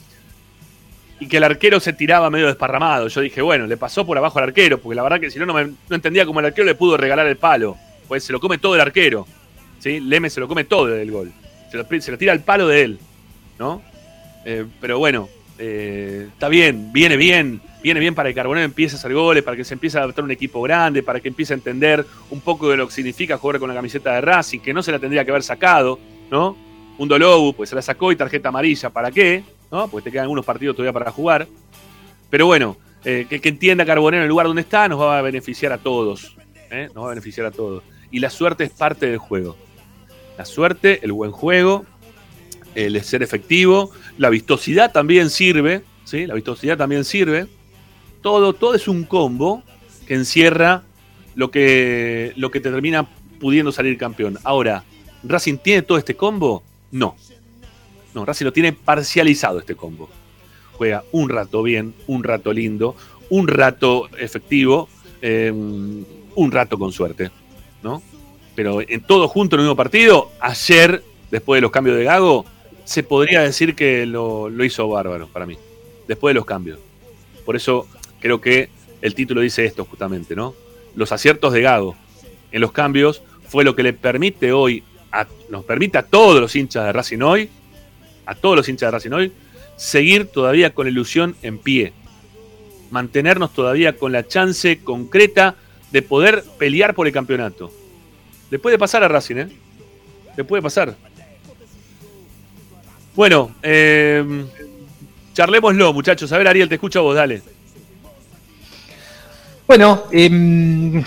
A: y que el arquero se tiraba medio desparramado. Yo dije, bueno, le pasó por abajo al arquero, porque la verdad que si no, no, me, no entendía cómo el arquero le pudo regalar el palo. Pues se lo come todo el arquero. ¿sí? Leme se lo come todo del gol. Se lo, se lo tira el palo de él. ¿no? Eh, pero bueno, eh, está bien, viene bien, viene bien para que Carbonero empiece a hacer goles, para que se empiece a adaptar un equipo grande, para que empiece a entender un poco de lo que significa jugar con la camiseta de Racing, que no se la tendría que haber sacado, ¿no? Un Dolobu, pues se la sacó y tarjeta amarilla, ¿para qué? ¿No? Pues te quedan algunos partidos todavía para jugar. Pero bueno, eh, que, que, entienda Carbonero el lugar donde está nos va a beneficiar a todos. ¿eh? Nos va a beneficiar a todos. Y la suerte es parte del juego. La suerte, el buen juego, el ser efectivo, la vistosidad también sirve, ¿sí? La vistosidad también sirve. Todo, todo es un combo que encierra lo que, lo que te termina pudiendo salir campeón. Ahora, ¿Racing tiene todo este combo? No. No, Racing lo tiene parcializado este combo. Juega un rato bien, un rato lindo, un rato efectivo, eh, un rato con suerte, ¿no? Pero en todo junto en el mismo partido, ayer, después de los cambios de Gago, se podría decir que lo, lo, hizo bárbaro para mí, después de los cambios. Por eso creo que el título dice esto justamente, ¿no? Los aciertos de Gago en los cambios fue lo que le permite hoy, a, nos permite a todos los hinchas de Racing hoy, a todos los hinchas de Racing hoy, seguir todavía con ilusión en pie, mantenernos todavía con la chance concreta de poder pelear por el campeonato. Le puede pasar a Racing, ¿eh? Le puede pasar. Bueno, eh, charlémoslo, muchachos. A ver, Ariel, te escucho a vos, dale.
H: Bueno, eh,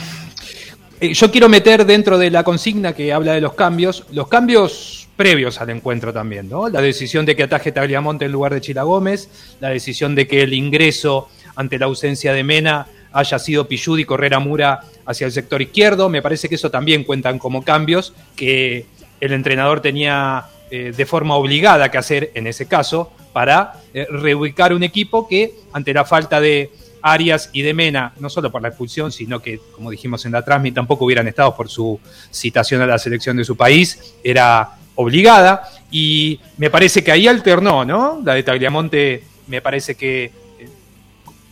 H: yo quiero meter dentro de la consigna que habla de los cambios, los cambios previos al encuentro también, ¿no? La decisión de que ataje Tagliamonte en lugar de Chila Gómez, la decisión de que el ingreso ante la ausencia de Mena haya sido Pillud y Correra Mura hacia el sector izquierdo, me parece que eso también cuentan como cambios que el entrenador tenía eh, de forma obligada que hacer en ese caso, para eh, reubicar un equipo que ante la falta de Arias y de Mena, no solo por la expulsión, sino que, como dijimos en la transmisión, tampoco hubieran estado por su citación a la selección de su país, era obligada y me parece que ahí alternó, ¿no? La de Tagliamonte me parece que, eh,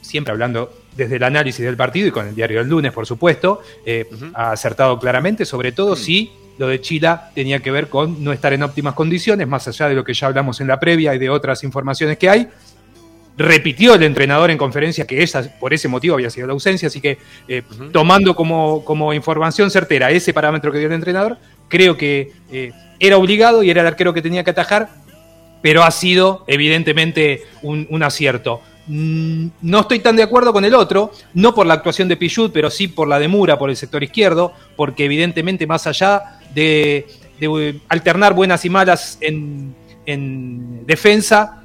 H: siempre hablando desde el análisis del partido y con el diario del lunes, por supuesto, eh, ha acertado claramente, sobre todo si lo de Chile tenía que ver con no estar en óptimas condiciones, más allá de lo que ya hablamos en la previa y de otras informaciones que hay. Repitió el entrenador en conferencia que esa, por ese motivo había sido la ausencia, así que eh, tomando como, como, información certera ese parámetro que dio el entrenador, creo que eh, era obligado y era el arquero que tenía que atajar, pero ha sido evidentemente un, un acierto. Mm, no estoy tan de acuerdo con el otro, no por la actuación de Pichut, pero sí por la de Mura por el sector izquierdo, porque evidentemente más allá de, eh, alternar buenas y malas en, defensa,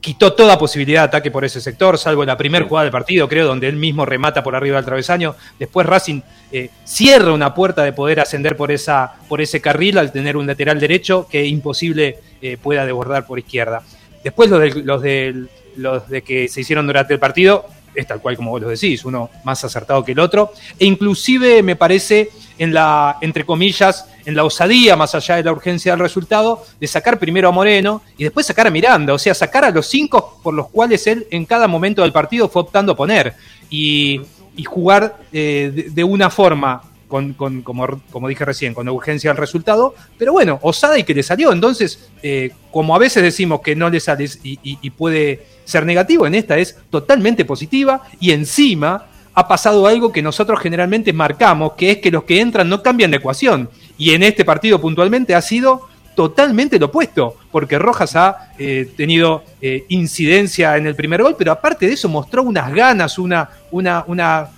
H: quitó toda posibilidad de ataque por ese sector, salvo la primera jugada del partido, creo, donde él mismo remata por arriba del travesaño. Después Racing eh, cierra una puerta de poder ascender por, esa, por ese carril al tener un lateral derecho que imposible eh, pueda desbordar por izquierda. Después los, de, los del los de que se hicieron durante el partido es tal cual como vos lo decís, uno más acertado que el otro, e inclusive me parece en la, entre comillas, en la osadía, más allá de la urgencia del resultado, de sacar primero a Moreno y después sacar a Miranda, o sea, sacar a los cinco por los cuales él en cada momento del partido fue optando a poner y, jugar eh, de, una forma con, como, dije recién, con urgencia al resultado, pero bueno, osada y que le salió. Entonces, eh, como a veces decimos que no le sale y, puede ser negativo, en esta es totalmente positiva y encima ha pasado algo que nosotros generalmente marcamos, que es que los que entran no cambian de ecuación. Y en este partido puntualmente ha sido totalmente lo opuesto, porque Rojas ha eh, tenido eh, incidencia en el primer gol, pero aparte de eso mostró unas ganas, una, una, una,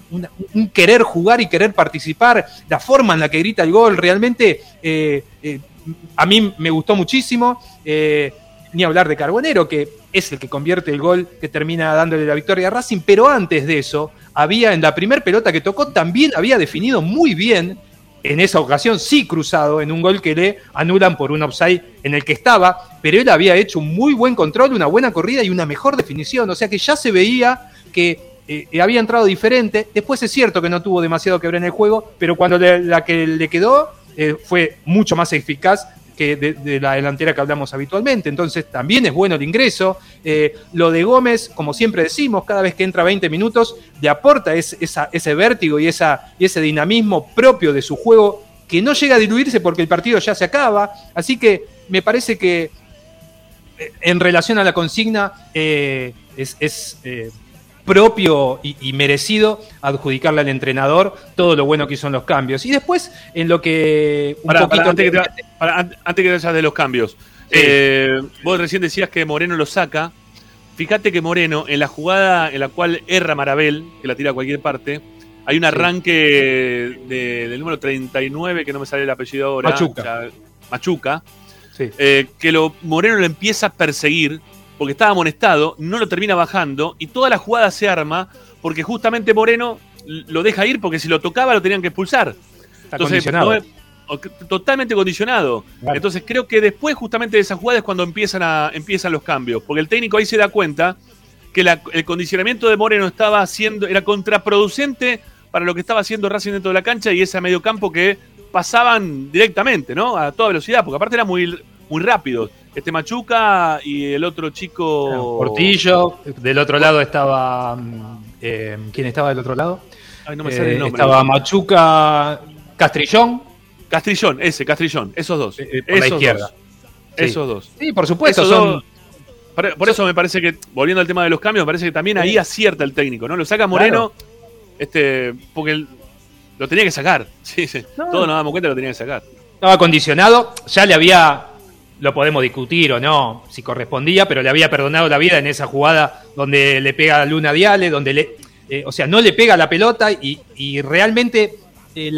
H: un querer jugar y querer participar, la forma en la que grita el gol, realmente eh, a mí me gustó muchísimo. ni hablar de Carbonero, que es el que convierte el gol que termina dándole la victoria a Racing, pero antes de eso, había en la primera pelota que tocó, también había definido muy bien en esa ocasión sí cruzado en un gol que le anulan por un offside en el que estaba, pero él había hecho un muy buen control, una buena corrida y una mejor definición, o sea que ya se veía que eh, había entrado diferente. Después es cierto que no tuvo demasiado que ver en el juego, pero cuando la que le quedó eh, fue mucho más eficaz de, la delantera que hablamos habitualmente. Entonces también es bueno el ingreso. Eh, lo de Gómez, como siempre decimos, cada vez que entra 20 minutos, le aporta ese vértigo y, esa, y ese dinamismo propio de su juego que no llega a diluirse porque el partido ya se acaba. Así que me parece que eh, en relación a la consigna eh, es, propio y, merecido adjudicarle al entrenador todo lo bueno que hizo en los cambios. Y después, en lo que.
A: antes, que te, de los cambios, eh, vos recién decías que Moreno lo saca. Fíjate que Moreno, en la jugada en la cual erra Marabel, que la tira a cualquier parte, hay un arranque del número 39, que no me sale el apellido ahora.
H: Machuca.
A: Machuca. Eh, que lo, Moreno lo empieza a perseguir porque estaba amonestado, no lo termina bajando y toda la jugada se arma porque justamente Moreno lo deja ir porque si lo tocaba lo tenían que expulsar. Entonces, totalmente condicionado. Entonces creo que después justamente de esa jugada es cuando empiezan, a, empiezan los cambios, porque el técnico ahí se da cuenta que el condicionamiento de Moreno estaba haciendo, era contraproducente para lo que estaba haciendo Racing dentro de la cancha y ese medio campo que pasaban directamente, ¿no? A toda velocidad, porque aparte era muy, muy rápido este Machuca y el otro chico.
H: Portillo. Del otro lado estaba. Mm, eh, ¿Quién estaba del otro lado?
A: Ay, no me sale el
H: eh, nombre. Estaba Machuca. Castrillón.
A: Castrillón, ese, Castrillón. Esos dos.
H: Eh, por la izquierda.
A: Esos dos.
H: Sí, por supuesto. son...
A: por, eso me parece que, volviendo al tema de los cambios, me parece que también ahí acierta el técnico, ¿no? Lo saca Moreno, este, porque lo tenía que sacar. <laughs> Sí, sí. Todos nos damos cuenta que lo tenía que sacar.
H: Estaba condicionado, ya le había lo podemos discutir o no, si correspondía, pero le había perdonado la vida en esa jugada donde le pega a Luna Diale, donde le, eh, o sea, no le pega la pelota y, realmente eh,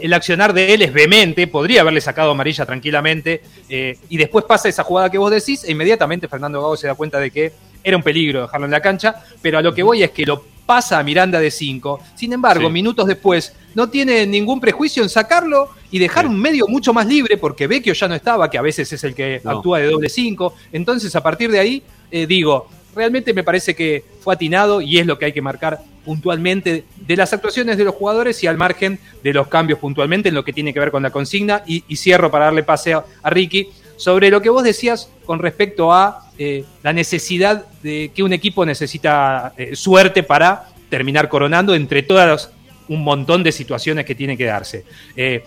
H: el accionar de él es vehemente, podría haberle sacado amarilla tranquilamente, eh, y después pasa esa jugada que vos decís, e inmediatamente Fernando Gago se da cuenta de que era un peligro dejarlo en la cancha, pero a lo que voy es que lo pasa a Miranda de 5. Sin embargo, minutos después, no tiene ningún prejuicio en sacarlo y dejar un medio mucho más libre, porque Vecchio ya no estaba, que a veces es el que actúa de doble 5. Entonces, a partir de ahí, eh, digo, realmente me parece que fue atinado y es lo que hay que marcar puntualmente de las actuaciones de los jugadores y al margen de los cambios puntualmente en lo que tiene que ver con la consigna. Y, cierro para darle pase a, Ricky sobre lo que vos decías con respecto a eh, la necesidad de que un equipo necesita eh, suerte para terminar coronando entre todas un montón de situaciones que tiene que darse. Eh,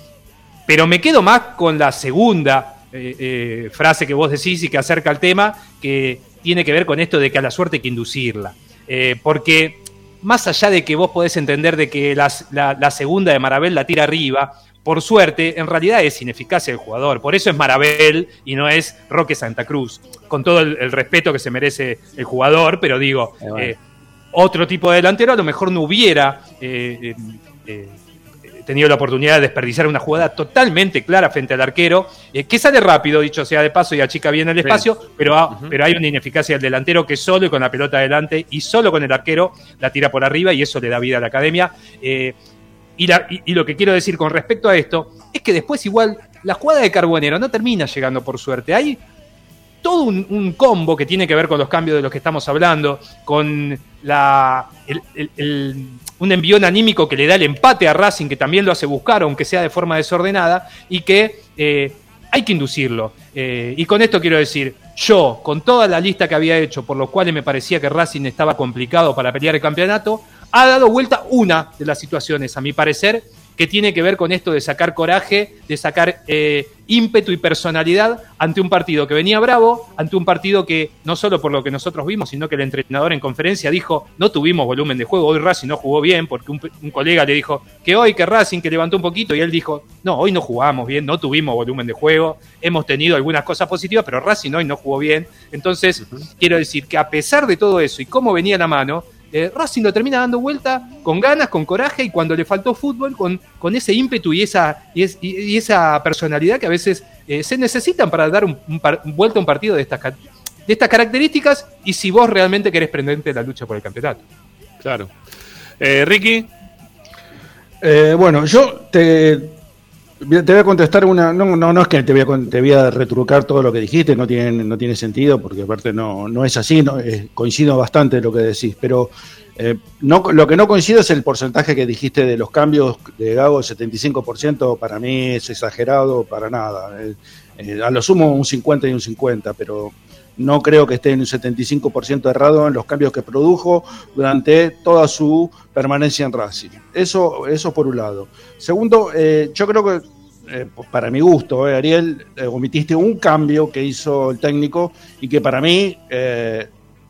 H: pero me quedo más con la segunda frase que vos decís y que acerca al tema, que tiene que ver con esto de que a la suerte hay que inducirla. porque más allá de que vos podés entender de que la, segunda de Marabel la tira arriba, por suerte, en realidad es ineficacia del jugador. Por eso es Marabel y no es Roque Santa Cruz. Con todo el, respeto que se merece el jugador, pero digo, eh, otro tipo de delantero a lo mejor no hubiera eh, eh, tenido la oportunidad de desperdiciar una jugada totalmente clara frente al arquero, eh, que sale rápido, dicho sea de paso, y achica bien el espacio, pero, pero hay una ineficacia del delantero que solo y con la pelota adelante y solo con el arquero la tira por arriba y eso le da vida a la academia. Eh, y, lo que quiero decir con respecto a esto es que después igual la jugada de Carbonero no termina llegando por suerte. Hay todo un, combo que tiene que ver con los cambios de los que estamos hablando, con la, un envión anímico que le da el empate a Racing, que también lo hace buscar, aunque sea de forma desordenada, y que eh, hay que inducirlo. Eh, y con esto quiero decir, yo, con toda la lista que había hecho, por lo cual me parecía que Racing estaba complicado para pelear el campeonato, ha dado vuelta una de las situaciones, a mi parecer, que tiene que ver con esto de sacar coraje, de sacar eh, ímpetu y personalidad ante un partido que venía bravo, ante un partido que no solo por lo que nosotros vimos, sino que el entrenador en conferencia dijo, no tuvimos volumen de juego, hoy Racing no jugó bien, porque un, colega le dijo que hoy que Racing que levantó un poquito y él dijo, no, hoy no jugamos bien, no tuvimos volumen de juego, hemos tenido algunas cosas positivas, pero Racing hoy no jugó bien. Entonces, quiero decir que a pesar de todo eso y cómo venía la mano, eh, Racing lo termina dando vuelta con ganas, con coraje y cuando le faltó fútbol, con, con ese ímpetu y esa, y, esa personalidad que a veces eh, se necesitan para dar un, vuelta a un partido de estas, de estas características y si vos realmente querés prenderte la lucha por el campeonato.
A: Claro. Eh, Ricky.
G: bueno, yo te, te voy a contestar una. No, no, no es que te voy, a, te voy a retrucar todo lo que dijiste, no tiene, no tiene sentido, porque aparte no, no es así, no, coincido bastante en lo que decís, pero eh, no, lo que no coincido es el porcentaje que dijiste de los cambios de Gago, 75%, para mí es exagerado, para nada. Eh, eh, a lo sumo un 50 y un 50, pero no creo que esté en un 75% errado en los cambios que produjo durante toda su permanencia en Racing. Eso, eso por un lado. Segundo, eh, yo creo que, eh, para mi gusto, eh, Ariel, omitiste un cambio que hizo el técnico y que para mí,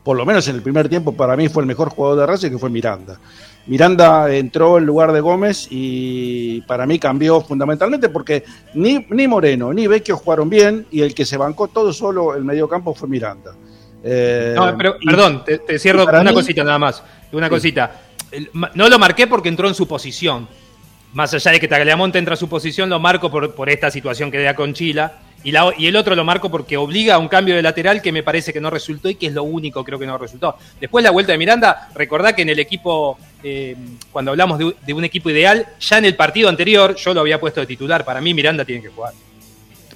G: por lo menos en el primer tiempo, para mí fue el mejor jugador de Racing, que fue Miranda. Miranda entró en lugar de Gómez y para mí cambió fundamentalmente porque ni, ni Moreno ni Vecchio jugaron bien y el que se bancó todo solo el mediocampo fue Miranda.
H: Eh, no, pero, perdón, te, cierro una cosita nada más. Una cosita. No lo marqué porque entró en su posición. Más allá de que Tagliamonte entra a su posición, lo marco por, por esta situación que da con Chila y, el otro lo marco porque obliga a un cambio de lateral que me parece que no resultó y que es lo único creo que no resultó. Después la vuelta de Miranda, recordá que en el equipo, eh, cuando hablamos de, un equipo ideal, ya en el partido anterior yo lo había puesto de titular. Para mí Miranda tiene que jugar.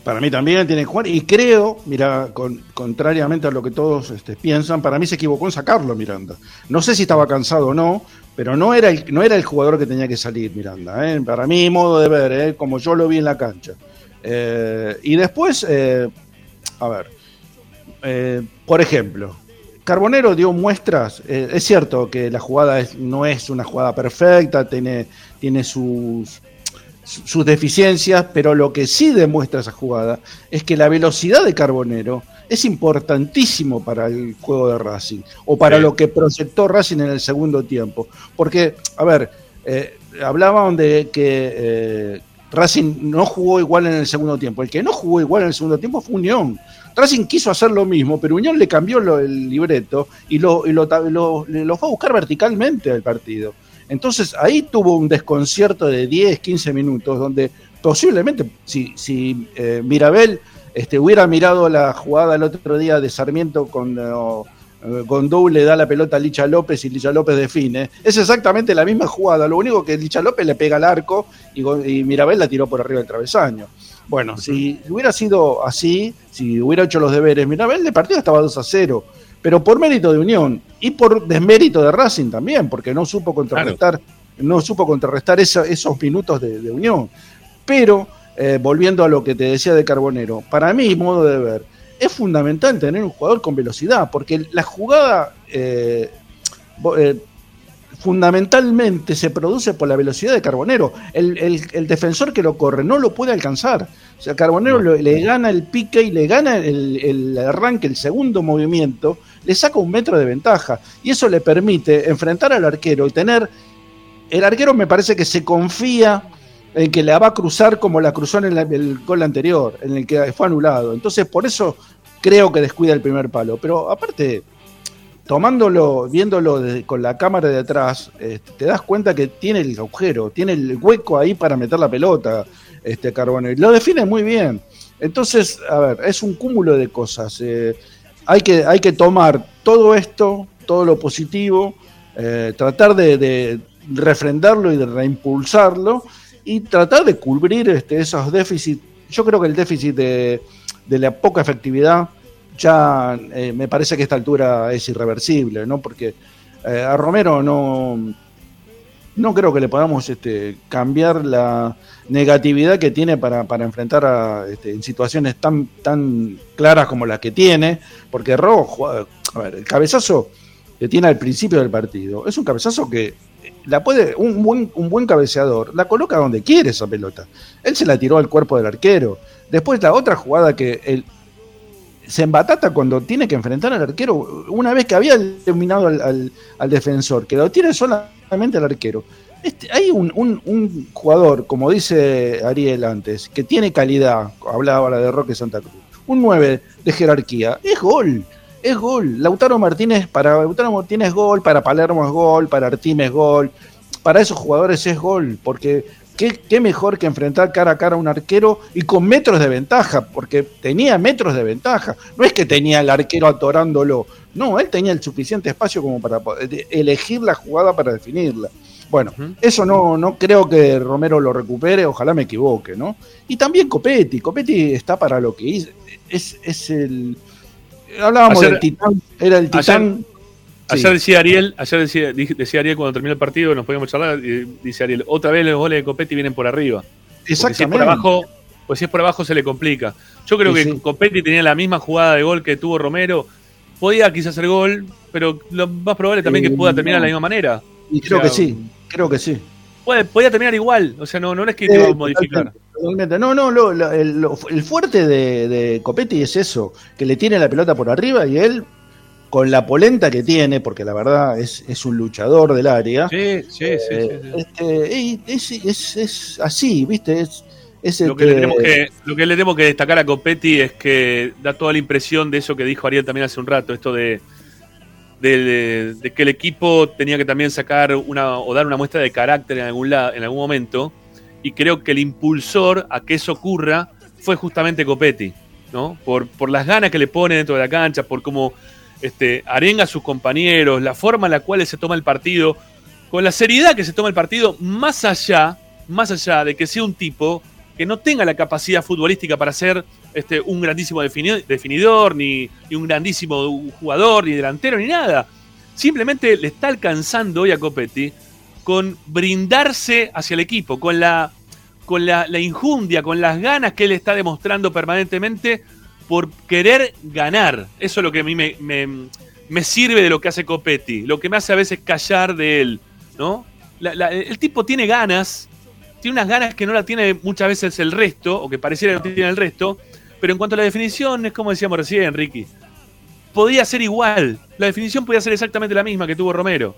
G: Para mí también tiene que jugar y creo, mira, contrariamente a lo que todos este, piensan, para mí se equivocó en sacarlo Miranda. No sé si estaba cansado o no, pero no era el, no era el jugador que tenía que salir Miranda. ¿eh? Para mí, modo de ver, ¿eh? como yo lo vi en la cancha. Eh, y después, eh, a ver, eh, por ejemplo, Carbonero dio muestras, es cierto que la jugada no es una jugada perfecta, tiene, tiene sus, sus deficiencias, pero lo que sí demuestra esa jugada es que la velocidad de Carbonero es importantísimo para el juego de Racing, o para lo que proyectó Racing en el segundo tiempo. Porque, a ver, hablaban de que Racing no jugó igual en el segundo tiempo. El que no jugó igual en el segundo tiempo fue Unión. Racing quiso hacer lo mismo, pero Unión le cambió el libreto y lo, lo, fue a buscar verticalmente al partido. Entonces ahí tuvo un desconcierto de 10, 15 minutos, donde posiblemente si, si eh, Mirabel este, hubiera mirado la jugada el otro día de Sarmiento con... Gondou le da la pelota a Licha López y Licha López define. Es exactamente la misma jugada, lo único que Licha López le pega al arco y, Mirabel la tiró por arriba del travesaño. Bueno, si hubiera sido así, si hubiera hecho los deberes, Mirabel de partido estaba 2 a 0. pero por mérito de Unión y por desmérito de Racing también, porque no supo contrarrestar, no supo contrarrestar esos minutos de, Unión. Pero, eh, volviendo a lo que te decía de Carbonero, para mí, modo de ver, es fundamental tener un jugador con velocidad, porque la jugada eh, eh, fundamentalmente se produce por la velocidad de Carbonero. El, defensor que lo corre no lo puede alcanzar. O sea, Carbonero le gana el pique y le gana el, arranque, el segundo movimiento, le saca un metro de ventaja. Y eso le permite enfrentar al arquero y tener... El arquero me parece que se confía en que la va a cruzar como la cruzó en el, gol anterior, en el que fue anulado. Entonces, por eso creo que descuida el primer palo. Pero aparte, tomándolo, viéndolo con la cámara de atrás, este, te das cuenta que tiene el agujero, tiene el hueco ahí para meter la pelota, este Carbonero. Y lo define muy bien. Entonces, a ver, es un cúmulo de cosas. Eh, hay, que, hay que tomar todo esto, todo lo positivo, eh, tratar de, refrendarlo y de reimpulsarlo y tratar de cubrir este, esos déficits. Yo creo que el déficit de, la poca efectividad ya eh, me parece que a esta altura es irreversible, ¿no? Porque eh, a Romero no, no creo que le podamos este, cambiar la negatividad que tiene para, enfrentar a, este, en situaciones tan, tan claras como las que tiene, porque Rojo, a ver, el cabezazo que tiene al principio del partido es un cabezazo que la puede, un buen, un buen cabeceador, la coloca donde quiere esa pelota. Él se la tiró al cuerpo del arquero. Después la otra jugada que él se embatata cuando tiene que enfrentar al arquero, una vez que había eliminado al, defensor, que lo tiene solamente al arquero. Este, hay un, un, jugador, como dice Ariel antes, que tiene calidad, hablaba ahora de Roque Santa Cruz, un 9 de jerarquía, es gol es gol. Lautaro Martínez, para Lautaro Martínez es gol, para Palermo es gol, para Artime es gol. Para esos jugadores es gol, porque qué, mejor que enfrentar cara a cara a un arquero y con metros de ventaja, porque tenía metros de ventaja. No es que tenía el arquero atorándolo, no, él tenía el suficiente espacio como para elegir la jugada para definirla. Bueno, eso no, no creo que Romero lo recupere, ojalá me equivoque, ¿no? Y también Copetti, Copetti está para lo que hizo, es, es el, hablábamos del titán, era el titán.
A: Ayer, decía Ariel, ayer decía, decía, Ariel cuando terminó el partido, nos podíamos charlar, dice Ariel, otra vez los goles de Copetti vienen por arriba.
G: Exactamente.
A: Si es por abajo, pues si es por abajo se le complica. Yo creo que Copetti tenía la misma jugada de gol que tuvo Romero. Podía quizás hacer gol, pero lo más probable también que pueda terminar de la misma manera.
G: Y creo que sí, creo que sí.
A: Puede, podía terminar igual, o sea, no, no es que te iba a modificar.
G: No, no, el, fuerte de, Copetti es eso, que le tiene la pelota por arriba y él, con la polenta que tiene, porque la verdad es, es un luchador del área.
A: Sí, sí, sí.
G: Eh, este, es, así, ¿viste? Es,
A: lo, que le tenemos que, lo que le tenemos que destacar a Copetti es que da toda la impresión de eso que dijo Ariel también hace un rato, esto de, de, que el equipo tenía que también sacar una o dar una muestra de carácter en algún, en algún momento y creo que el impulsor a que eso ocurra fue justamente Copetti, ¿no? Por, por las ganas que le pone dentro de la cancha, por cómo este, arenga a sus compañeros, la forma en la cual se toma el partido, con la seriedad que se toma el partido, más allá, más allá de que sea un tipo que no tenga la capacidad futbolística para ser este, un grandísimo definidor, ni, ni, un grandísimo jugador, ni delantero, ni nada. Simplemente le está alcanzando hoy a Copetti con brindarse hacia el equipo, con la con la, injundia, con las ganas que él está demostrando permanentemente por querer ganar. Eso es lo que a mí me, sirve de lo que hace Copetti, lo que me hace a veces callar de él, ¿no? el tipo tiene ganas, tiene unas ganas que no la tiene muchas veces el resto, o que pareciera que no tiene el resto, pero en cuanto a la definición, es como decíamos recién, Ricky, podía ser igual, la definición podía ser exactamente la misma que tuvo Romero.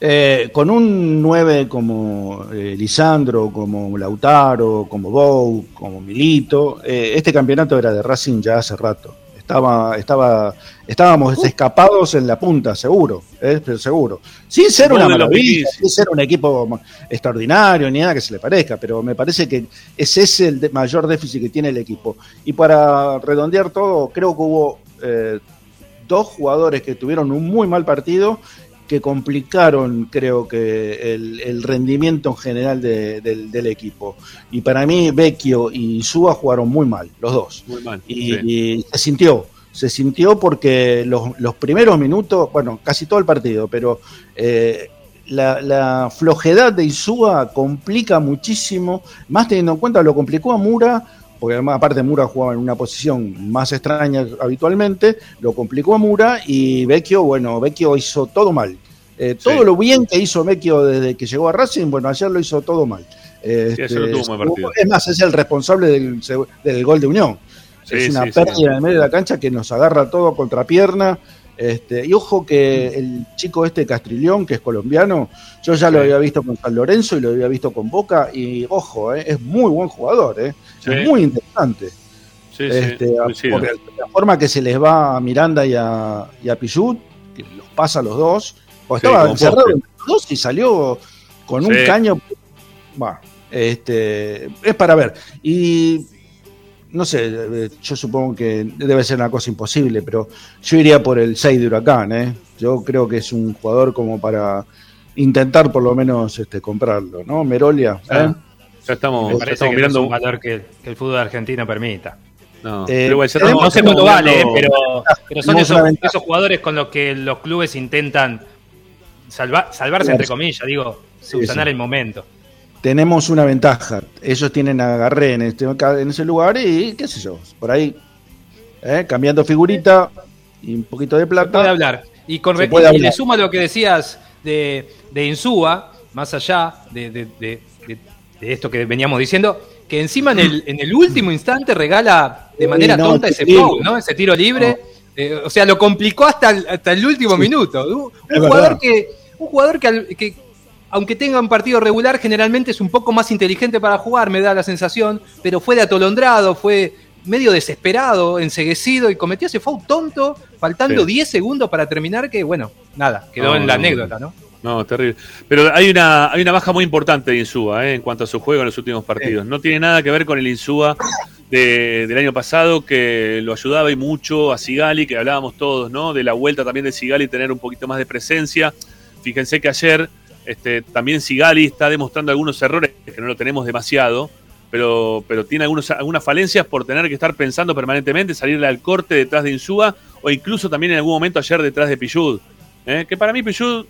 G: Eh, con un 9 como eh, Lisandro, como Lautaro, como Bou, como Milito, eh, este campeonato era de Racing ya hace rato. Estaba, estaba, estábamos escapados en la punta, seguro, pero seguro. Sin ser una maravilla, sin ser un equipo extraordinario ni nada que se le parezca, pero me parece que ese es el mayor déficit que tiene el equipo. Y para redondear todo, creo que hubo dos jugadores que tuvieron un muy mal partido que complicaron, creo que, el, rendimiento en general del, equipo. Y para mí, Vecchio y Suba jugaron muy mal, los dos.
A: Muy mal.
G: Y, se sintió, se sintió porque los, los primeros minutos, bueno, casi todo el partido, pero eh, la, la, flojedad de Insúa complica muchísimo, más teniendo en cuenta lo complicó a Mura, porque además aparte Mura jugaba en una posición más extraña habitualmente, lo complicó a Mura y Vecchio, bueno, Vecchio hizo todo mal. Eh, todo
A: Sí.
G: lo bien que hizo Vecchio desde que llegó a Racing, bueno, ayer lo hizo todo mal. Este,
A: tuvo
G: es más, es el responsable del, del gol de Unión.
A: Sí,
G: es una pérdida en el medio de la cancha que nos agarra todo contra pierna. Este, y ojo que el chico este Castrillón, que es colombiano, yo ya lo
A: Sí.
G: había visto con San Lorenzo y lo había visto con Boca, y ojo, eh, es muy buen jugador, eh,
A: Sí.
G: es muy interesante.
A: Sí, sí,
G: Este, porque la forma que se les va a Miranda y a, y a Pichut, que los pasa a los dos,
A: Sí,
G: estaba encerrado entre los dos y salió con un caño. Este, es para ver. Y no sé, eh, yo supongo que debe ser una cosa imposible, pero yo iría por el 6 de Huracán. ¿eh? Yo creo que es un jugador como para intentar por lo menos este, comprarlo, ¿no? Merolia. ¿eh?
A: Ah, Ya estamos,
H: Me
A: ya
H: parece
A: estamos
H: que no es
A: mirando.
H: un valor que, que el fútbol argentino permita.
A: No,
G: Eh,
A: pero estamos-
H: No sé
A: estamos
H: cuánto vale, eh,
A: mirando-
H: pero, pero son esos, jugadores con los que los clubes intentan salva- salvarse, entre comillas, digo, subsanar
G: sí.
H: el momento.
G: Tenemos una ventaja. Ellos tienen a Garré en, este, en ese lugar y qué sé yo, por ahí, ¿eh? cambiando figurita y un poquito de
H: puede
G: plata.
H: hablar. Y, con
G: Se puede
H: y
G: hablar.
H: le suma lo que decías de, de Insúa, más allá de, de- de- esto que veníamos diciendo, que encima en el, <clears throat> en el último instante regala de manera
G: no,
H: tonta ese foul, ¿no? Ese tiro libre. Eh, o sea, lo complicó hasta el, hasta el último minuto. Un, jugador que, un jugador que, que, aunque tenga un partido regular, generalmente es un poco más inteligente para jugar, me da la sensación, pero fue de atolondrado, fue medio desesperado, enseguecido y cometió ese foul tonto, faltando
A: Sí.
H: 10 segundos para terminar, que bueno, nada, quedó
A: No,
H: en la
A: no,
H: anécdota, ¿no?
A: No, terrible. Pero hay una, hay una baja muy importante de Insúa eh, en cuanto a su juego en los últimos partidos. No tiene nada que ver con el Insúa de- del año pasado, que lo ayudaba y mucho a Sigali, que hablábamos todos, ¿no? De la vuelta también de Sigali, tener un poquito más de presencia. Fíjense que ayer este, también Sigali está demostrando algunos errores, que no lo tenemos demasiado, pero, pero tiene algunos, algunas falencias por tener que estar pensando permanentemente, salirle al corte detrás de Insúa, o incluso también en algún momento ayer detrás de Pillud. ¿eh? Que para mí Pillud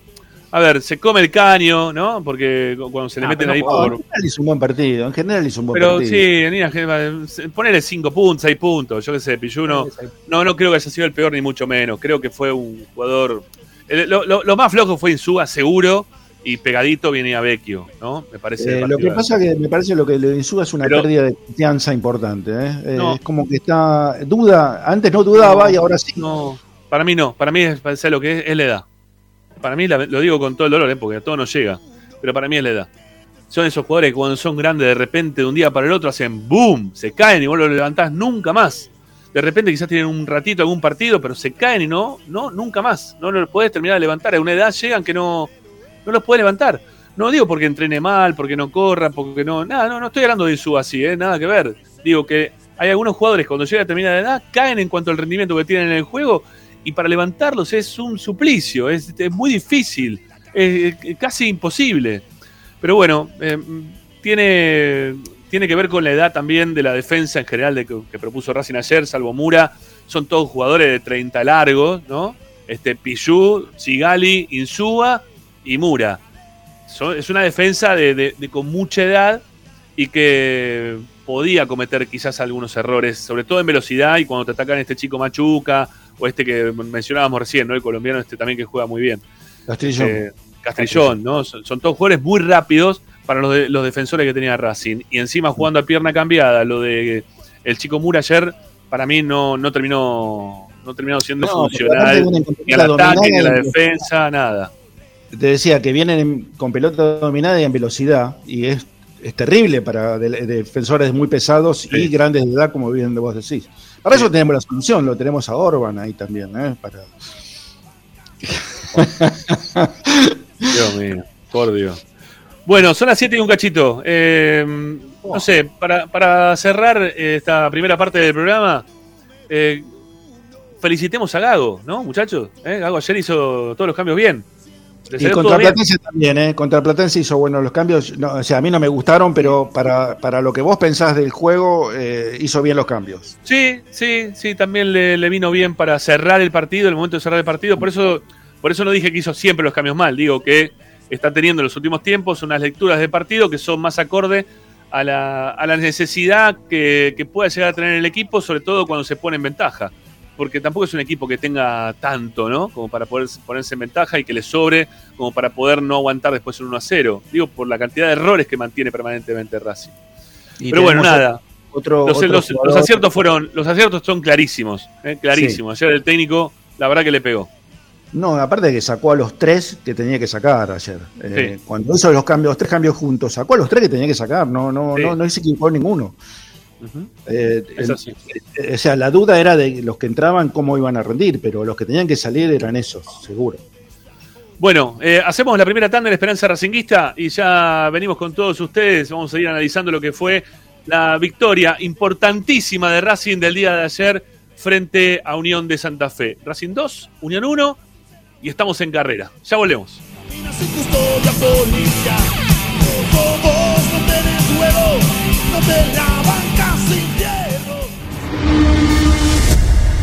A: a ver, se come el caño, ¿no? Porque cu- cuando se le
H: Ah,
A: meten
H: pero
A: ahí
H: no
G: No,
A: por.
G: en general hizo un buen partido, en general hizo un buen
A: Pero
G: partido.
A: sí, Nina, que- ponele 5 puntos, 6 puntos, yo qué sé, Pilluno. No, no creo que haya sido el peor, ni mucho menos. Creo que fue un jugador. el- lo, lo- lo más flojo fue Insúa, seguro, y pegadito venía Vecchio, ¿no? Me parece.
G: Eh, lo que pasa que me parece lo que le Insúa es una
A: Pero-
G: pérdida de confianza importante. ¿eh? Eh,
A: No.
G: Es como que está duda, antes no dudaba
A: No,
G: y ahora sí.
A: No, para mí no. Para mí es, ¿sabes lo que es? Es la edad. Para mí, la- lo digo con todo el dolor, ¿eh? porque a todo no llega. Pero para mí es la edad. Son esos jugadores que cuando son grandes, de repente, de un día para el otro, hacen boom, se caen y vos lo levantás nunca más. De repente quizás tienen un ratito algún partido, pero se caen y no, no, nunca más. No lo podés terminar de levantar. A una edad llegan que no, no los podés levantar. No digo porque entrene mal, porque no corra, porque no. Nada, no, no estoy hablando de su así, ¿eh? nada que ver. Digo que hay algunos jugadores cuando llega a determinada edad caen en cuanto al rendimiento que tienen en el juego y para levantarlos es un suplicio, es, muy difícil, es, es casi imposible. Pero bueno, eh, tiene, tiene que ver con la edad también de la defensa en general de que, que propuso Racing ayer, salvo Mura, son todos jugadores de 30 largos, ¿no? Este, Pichu, Sigali, Insúa y Mura. Son- es una defensa de, de- de con mucha edad y que podía cometer quizás algunos errores, sobre todo en velocidad y cuando te atacan este chico Machuca o este que mencionábamos recién, ¿no? El colombiano este también que juega muy bien.
G: Castrillón.
A: Eh, Castrillón, ¿no? Son, son todos jugadores muy rápidos para los, de- los defensores que tenía Racing. Y encima jugando a pierna cambiada, lo de el chico Mura ayer, para mí no, no terminó no terminó siendo
G: No,
A: funcional ni al ataque, ni a la defensa, nada.
G: Te decía que vienen en- con pelota dominada y en velocidad, y es, es terrible para de- de- defensores muy pesados y grandes de edad, como bien vos decís. Para
A: Sí.
G: eso tenemos la solución, lo tenemos a Orban ahí también, ¿eh? Para... <laughs>
A: Dios mío, por Dios. Bueno, son las 7 y un cachito. Eh, no sé, para, para cerrar eh, esta primera parte del programa, eh, felicitemos a Gago, ¿no, muchachos? ¿Eh? Gago ayer hizo todos los cambios bien.
G: Y contra Platense también, ¿eh? Contra Platense hizo bueno los cambios. o sea, a mí no me gustaron, pero para, para lo que vos pensás del juego, eh, hizo bien los cambios.
A: Sí, sí, sí, también le, vino bien para cerrar el partido, el momento de cerrar el partido. Por eso, por eso no dije que hizo siempre los cambios mal. Digo que está teniendo en los últimos tiempos unas lecturas de partido que son más acorde a la, a la necesidad que, que pueda llegar a tener el equipo, sobre todo cuando se pone en ventaja porque tampoco es un equipo que tenga tanto, ¿no? Como para poder ponerse en ventaja y que le sobre, como para poder no aguantar después un 1 a 0. Digo, por la cantidad de errores que mantiene permanentemente Racing. Pero bueno, nada. Otro, los, aciertos fueron, los aciertos son clarísimos, ¿eh? clarísimos. Ayer el técnico, la verdad que le pegó.
G: No, aparte de que sacó a los tres que tenía que sacar ayer. Eh, cuando hizo los cambios, los tres cambios juntos, sacó a los tres que tenía que sacar, no, no, no, no se equivocó ninguno. Eh, eh, o sea, la duda era de los que entraban cómo iban a rendir, pero los que tenían que salir eran esos, seguro.
A: Bueno, eh, hacemos la primera tanda en Esperanza Racinguista y ya venimos con todos ustedes. Vamos a ir analizando lo que fue la victoria importantísima de Racing del día de ayer frente a Unión de Santa Fe. Racing 2, Unión 1 y estamos en carrera. Ya volvemos.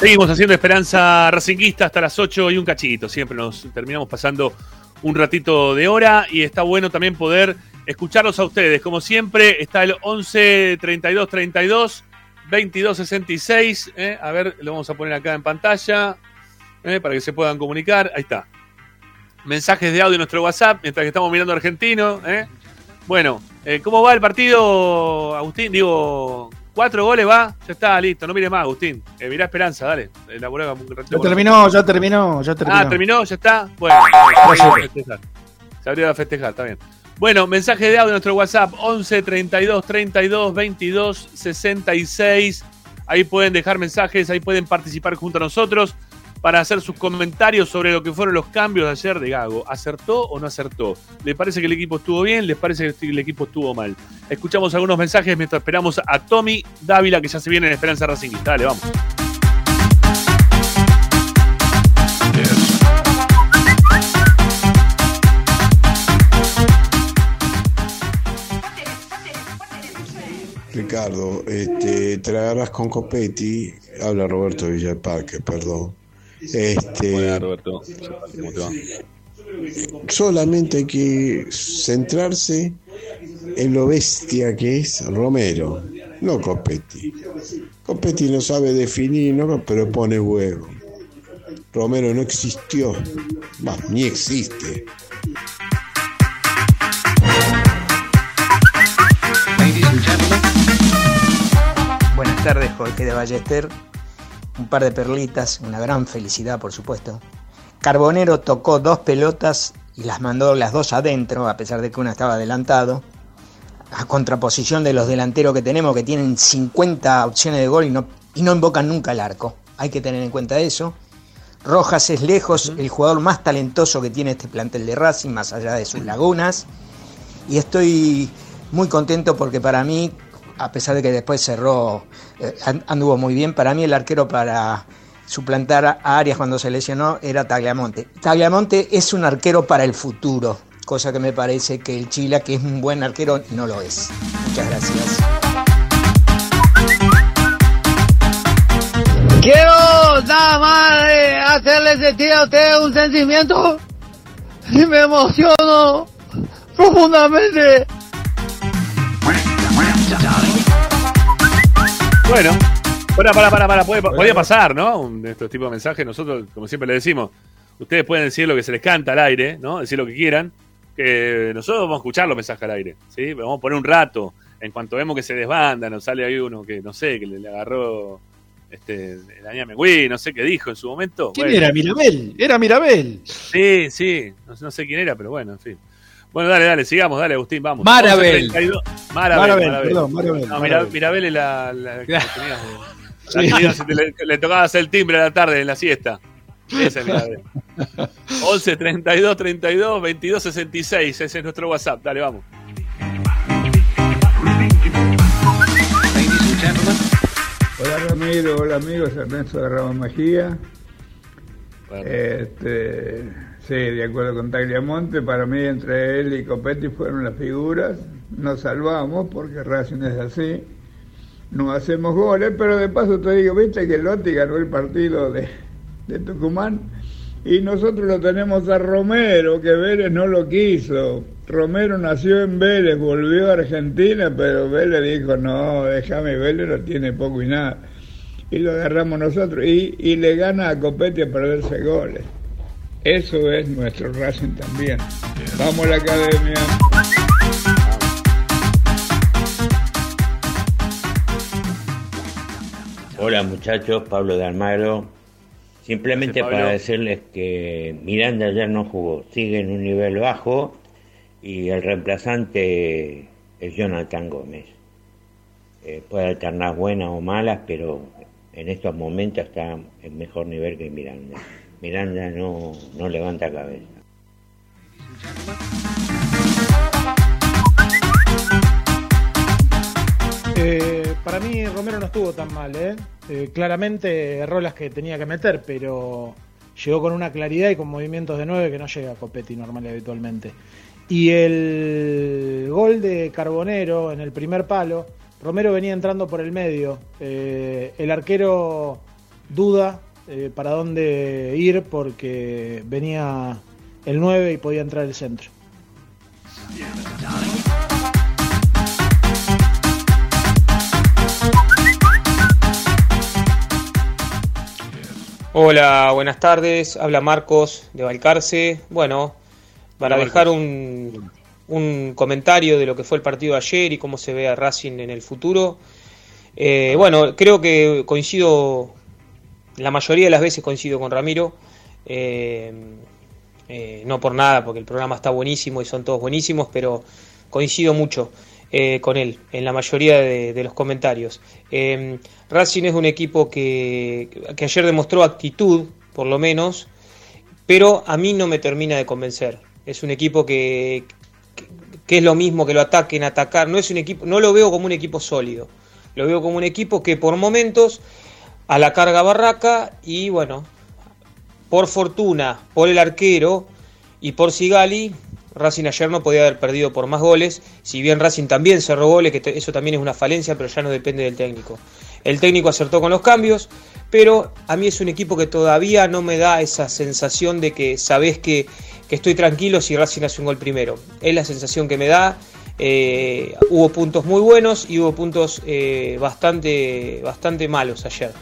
A: Seguimos haciendo Esperanza Racinguista hasta las 8 y un cachito. Siempre nos terminamos pasando un ratito de hora y está bueno también poder escucharlos a ustedes. Como siempre, está el 11 32 32 22 66. ¿eh? A ver, lo vamos a poner acá en pantalla ¿eh? para que se puedan comunicar. Ahí está. Mensajes de audio en nuestro WhatsApp mientras que estamos mirando argentino. ¿eh? Bueno, eh, ¿cómo va el partido, Agustín? Digo, Cuatro goles va, ya está, listo, no mires más, Agustín. Eh, mirá Esperanza, dale. Elaborá un ratito.
G: Ya terminó, ya terminó, ya terminó.
A: Ah, terminó, ya está. Bueno, se abrió a festejar. Se abrió a festejar, está bien. Bueno, mensaje de audio en nuestro WhatsApp 11 32 32 22 66. Ahí pueden dejar mensajes, ahí pueden participar junto a nosotros para hacer sus comentarios sobre lo que fueron los cambios de ayer de Gago. ¿Acertó o no acertó? ¿Le parece que el equipo estuvo bien? ¿Les parece que el equipo estuvo mal? Escuchamos algunos mensajes mientras esperamos a Tommy Dávila, que ya se viene en Esperanza Racingista. Dale, vamos.
I: Ricardo, este, agarras con Copetti, habla Roberto Villaparque, perdón. Este,
A: Hola, Roberto. ¿Cómo te va?
I: solamente hay que centrarse en lo bestia que es Romero, no Copetti. Copetti no sabe definir, ¿no? pero pone huevo. Romero no existió, bah, ni existe.
J: Buenas tardes, Jorge de Ballester. Un par de perlitas, una gran felicidad, por supuesto. Carbonero tocó dos pelotas y las mandó las dos adentro, a pesar de que una estaba adelantado. A contraposición de los delanteros que tenemos, que tienen 50 opciones de gol y no, y no invocan nunca el arco. Hay que tener en cuenta eso. Rojas es lejos el jugador más talentoso que tiene este plantel de Racing, más allá de sus lagunas. Y estoy muy contento porque para mí, a pesar de que después cerró, eh, an- anduvo muy bien, para mí el arquero para suplantar a Arias cuando se lesionó era Tagliamonte. Tagliamonte es un arquero para el futuro, cosa que me parece que el Chila, que es un buen arquero, no lo es. Muchas gracias.
K: Quiero nada más eh, hacerle sentir a usted un sentimiento y me emociono profundamente.
A: Bueno, para, para, para, para, puede- podía pasar, ¿no? Un de estos tipos de mensajes, nosotros, como siempre le decimos, ustedes pueden decir lo que se les canta al aire, ¿no? Decir lo que quieran, que nosotros vamos a escuchar los mensajes al aire, ¿sí? Vamos a poner un rato, en cuanto vemos que se desbanda, nos sale ahí uno que, no sé, que le, le agarró este, el añame Wii, no sé qué dijo en su momento.
G: ¿Quién
A: Bueno.
G: era? Mirabel. Era Mirabel.
A: Sí, sí, no, no sé quién era, pero bueno, en fin. Bueno, dale, dale, sigamos, dale, Agustín, vamos.
H: Marabel.
A: 11:32. Marabel,
G: Marabel,
A: Marabel.
G: perdón, Marabel,
A: No,
G: Marabel.
A: Mirabel es la, la que tenías, la
G: Sí.
A: que te le, le tocaba hacer el timbre a la tarde en la siesta. Ese es Mirabel. 11 32 32 22 66. Ese es nuestro WhatsApp. Dale, vamos.
L: Hola Ramiro, hola amigos, Ernesto de Ramos Mejía. Este, sí, de acuerdo con Tagliamonte, para mí entre él y Copetti fueron las figuras. Nos salvamos porque Racing es así. No hacemos goles, pero de paso te digo, viste que Lotti ganó el partido de, de Tucumán y nosotros lo tenemos a Romero, que Vélez no lo quiso. Romero nació en Vélez, volvió a Argentina, pero Vélez dijo, no, déjame, Vélez lo tiene poco y nada. Y lo agarramos nosotros y, y le gana a Copetti a perderse goles. Eso es nuestro Racing también. Vamos a la academia.
M: Hola muchachos, Pablo de Almagro. Simplemente para decirles que Miranda ya no jugó, sigue en un nivel bajo y el reemplazante es Jonathan Gómez. Eh, puede alternar buenas o malas, pero en estos momentos está en mejor nivel que Miranda. Miranda no, no levanta cabeza.
N: Eh, para mí Romero no estuvo tan mal, ¿eh? Eh, claramente erró las que tenía que meter, pero llegó con una claridad y con movimientos de nueve que no llega a Copetti normal y habitualmente. Y el gol de Carbonero en el primer palo, Romero venía entrando por el medio. Eh, el arquero duda eh, para dónde ir porque venía el 9 y podía entrar el centro.
O: Hola, buenas tardes. Habla Marcos de Balcarce. Bueno, para
A: Hola,
O: dejar un, un comentario de lo que fue el partido de ayer y cómo se ve a Racing en el futuro. Eh, bueno, creo que coincido, la mayoría de las veces coincido con Ramiro. Eh, eh, no por nada, porque el programa está buenísimo y son todos buenísimos, pero coincido mucho eh, con él en la mayoría de, los comentarios. Eh, Racing es un equipo que, que ayer demostró actitud, por lo menos, pero a mí no me termina de convencer. Es un equipo que, que, que es lo mismo que lo ataquen, atacar. No es un equipo, no lo veo como un equipo sólido. Lo veo como un equipo que por momentos a la carga barraca y bueno, por fortuna, por el arquero y por Sigali, Racing ayer no podía haber perdido por más goles, si bien Racing también cerró goles, que eso también es una falencia, pero ya no depende del técnico. El técnico acertó con los cambios, pero a mí es un equipo que todavía no me da esa sensación de que sabés que, que estoy tranquilo si Racing hace un gol primero. Es la sensación que me da. eh, hubo puntos muy buenos y hubo puntos eh, bastante, bastante malos ayer.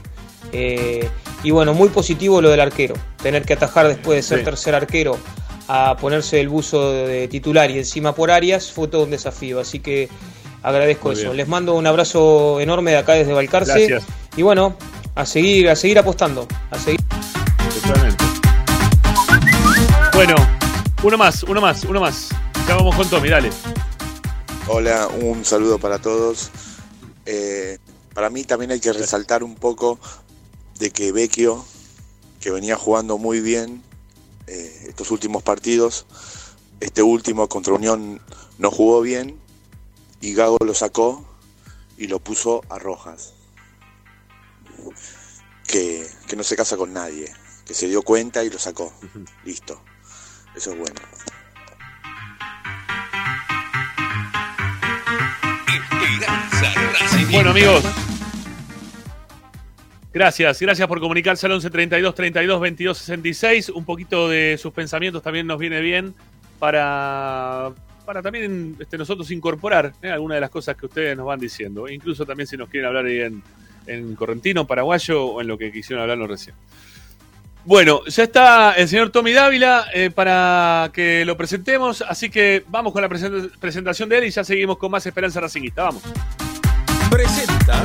O: Eh, y bueno, muy positivo lo del arquero. Tener que atajar después de ser
A: Sí.
O: tercer arquero a ponerse el buzo de titular y encima por Arias fue todo un desafío. Así que agradezco
A: Muy
O: eso.
A: bien.
O: Les mando un abrazo enorme de acá desde Balcarce.
A: Gracias.
O: Y bueno, a seguir, a seguir apostando. A seguir.
A: Totalmente. Bueno, uno más, uno más, uno más. Ya vamos con Tommy, dale.
P: Hola, un saludo para todos. Eh, para mí también hay que resaltar un poco de que Vecchio, que venía jugando muy bien eh, estos últimos partidos, este último contra Unión no jugó bien y Gago lo sacó y lo puso a Rojas. Que, que no se casa con nadie, que se dio cuenta y lo sacó. Listo. Eso es bueno.
A: Bueno, amigos. Gracias, gracias por comunicarse al 11 32 32 22 66. Un poquito de sus pensamientos también nos viene bien para, para también este, nosotros incorporar ¿eh? algunas de las cosas que ustedes nos van diciendo. Incluso también si nos quieren hablar ahí en, en correntino, paraguayo o en lo que quisieron hablarnos recién. Bueno, ya está el señor Tommy Dávila eh, para que lo presentemos, así que vamos con la present- presentación de él y ya seguimos con más Esperanza Racingista. Vamos.
Q: Presenta.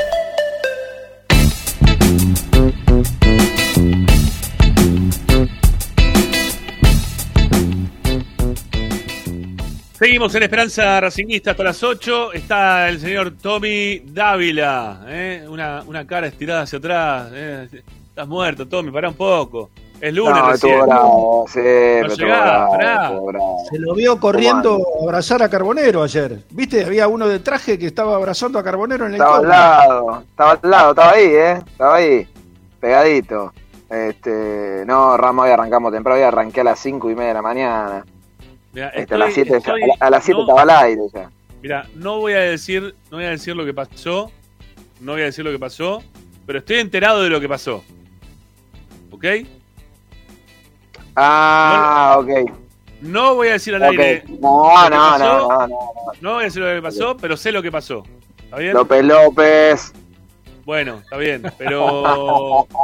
A: Seguimos en Esperanza Racinguista hasta las 8. Está el señor Tommy Dávila. ¿eh? Una, una cara estirada hacia atrás. ¿eh? Estás muerto, Tommy, pará un poco. Es lunes
R: No,
A: recién.
R: bravo, sí,
A: llegás,
R: bravo,
A: pará.
G: Se lo vio corriendo a abrazar a Carbonero ayer. ¿Viste? Había uno de traje que estaba abrazando a Carbonero en el
R: Estaba al lado, estaba al lado, estaba ahí, ¿eh? Estaba ahí, pegadito. Este, no, Ramos, hoy arrancamos temprano, hoy arranqué a las cinco y media de la mañana.
A: Mirá,
R: Este, a las
A: estoy-
R: 7 a las siete
A: no-
R: estaba al aire ya.
A: Mira, no voy a decir, no voy a decir lo que pasó, no voy a decir lo que pasó, pero estoy enterado de lo que pasó. ¿Ok?
R: Ah, ok.
A: No voy a decir al aire.
R: No, no,
A: pasó.
R: no, no, no.
A: No voy a decir lo que pasó, pero sé lo que pasó. ¿Está bien?
R: López López.
A: Bueno, está bien, pero. <laughs>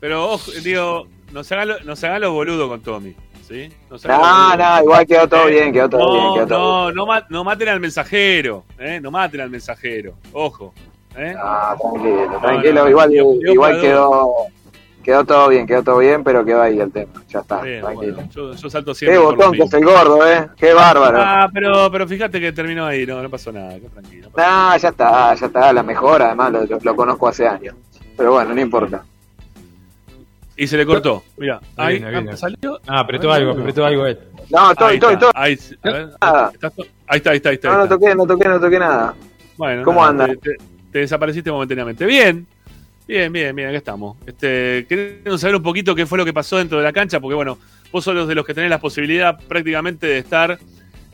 A: Pero, ojo, digo, no se hagan, lo- no se hagan los boludos con Tommy. ¿Sí? No, los
R: No, no, igual quedó todo bien, quedó todo
A: no,
R: bien, quedó todo
A: no, no, ma- no maten al mensajero, ¿eh? No maten al mensajero. Ojo. ¿eh?
R: Ah, tranquilo, tranquilo, igual, igual quedó, quedó todo bien, quedó todo bien, pero quedó ahí el tema, ya está,
A: Bien,
R: tranquilo.
A: bueno, yo, yo salto
R: Qué
A: siempre. lo
R: botón que es el gordo, eh, qué bárbaro.
A: Ah, pero, pero fíjate que terminó ahí, no, no pasó nada, qué tranquilo.
R: No, ya está, ya está, la mejor, además lo, lo- lo conozco hace años. Pero bueno, no importa.
A: Y se le cortó, mira, ahí,
H: Viene, viene.
A: ah, salió.
H: Ah, apretó algo, apretó algo él.
R: No, estoy, estoy, estoy.
A: Ahí, a ver,
R: Nada.
A: ¿estás to- ahí está, ahí está, ahí está.
R: No, no toqué, no toqué, no toqué nada.
A: Bueno,
R: ¿Cómo
A: nada,
R: anda?
A: Te, te- te desapareciste momentáneamente. Bien, bien, bien, bien, acá estamos. Este, queremos saber un poquito qué fue lo que pasó dentro de la cancha, porque bueno, vos sos de los que tenés la posibilidad prácticamente de estar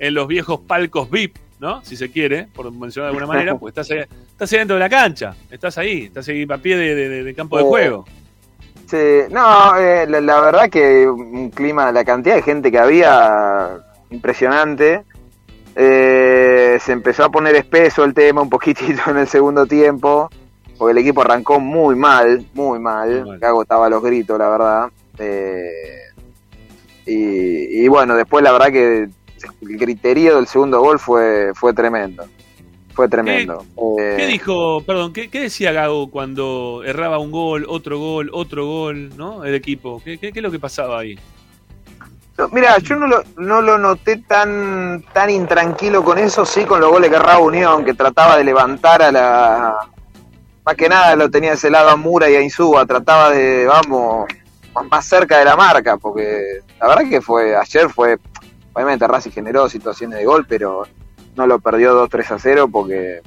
A: en los viejos palcos VIP, ¿no? Si se quiere, por mencionar de alguna manera, pues estás ahí, estás ahí dentro de la cancha, estás ahí, estás ahí a pie de, de- de campo de juego.
R: Sí, no, eh, la, la verdad que un clima, la cantidad de gente que había, impresionante. Eh, se empezó a poner espeso el tema un poquitito <laughs> en el segundo tiempo, porque el equipo arrancó muy mal, muy mal. Gago estaba a los gritos, la verdad. Eh, y, y bueno, después la verdad que el griterío del segundo gol fue, fue tremendo. Fue tremendo. Eh,
A: ¿Qué dijo, perdón, qué, qué decía Gago cuando erraba un gol, otro gol, otro gol, ¿no? El equipo. ¿Qué, qué, qué es lo que pasaba ahí?
R: No, Mira, yo no lo, no lo noté tan, tan intranquilo con eso, sí con los goles que erraba Unión, que trataba de levantar a la... Más que nada lo tenía de ese lado a Mura y a Insúa, trataba de, vamos, más cerca de la marca, porque la verdad que fue, ayer fue, obviamente Racing generó situaciones de gol, pero no lo perdió 2-3 a 0 porque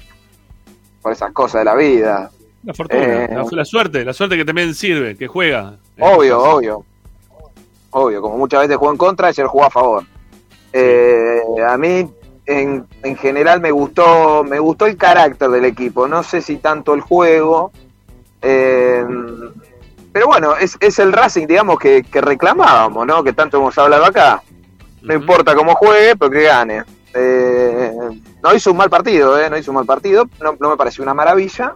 R: por esas cosas de la vida.
A: La fortuna,
R: Eh,
A: la, la suerte, la suerte que también sirve, que juega.
R: Obvio, obvio. Obvio, como muchas veces jugó en contra, ayer jugó a favor. Eh, a mí, en, en general, me gustó me gustó el carácter del equipo. No sé si tanto el juego. eh, pero bueno, es, es el Racing, digamos, que, que reclamábamos, ¿no? Que tanto hemos hablado acá. No importa cómo juegue, pero que gane. Eh, no hizo un mal partido, ¿eh? No hizo un mal partido. No, no me pareció una maravilla.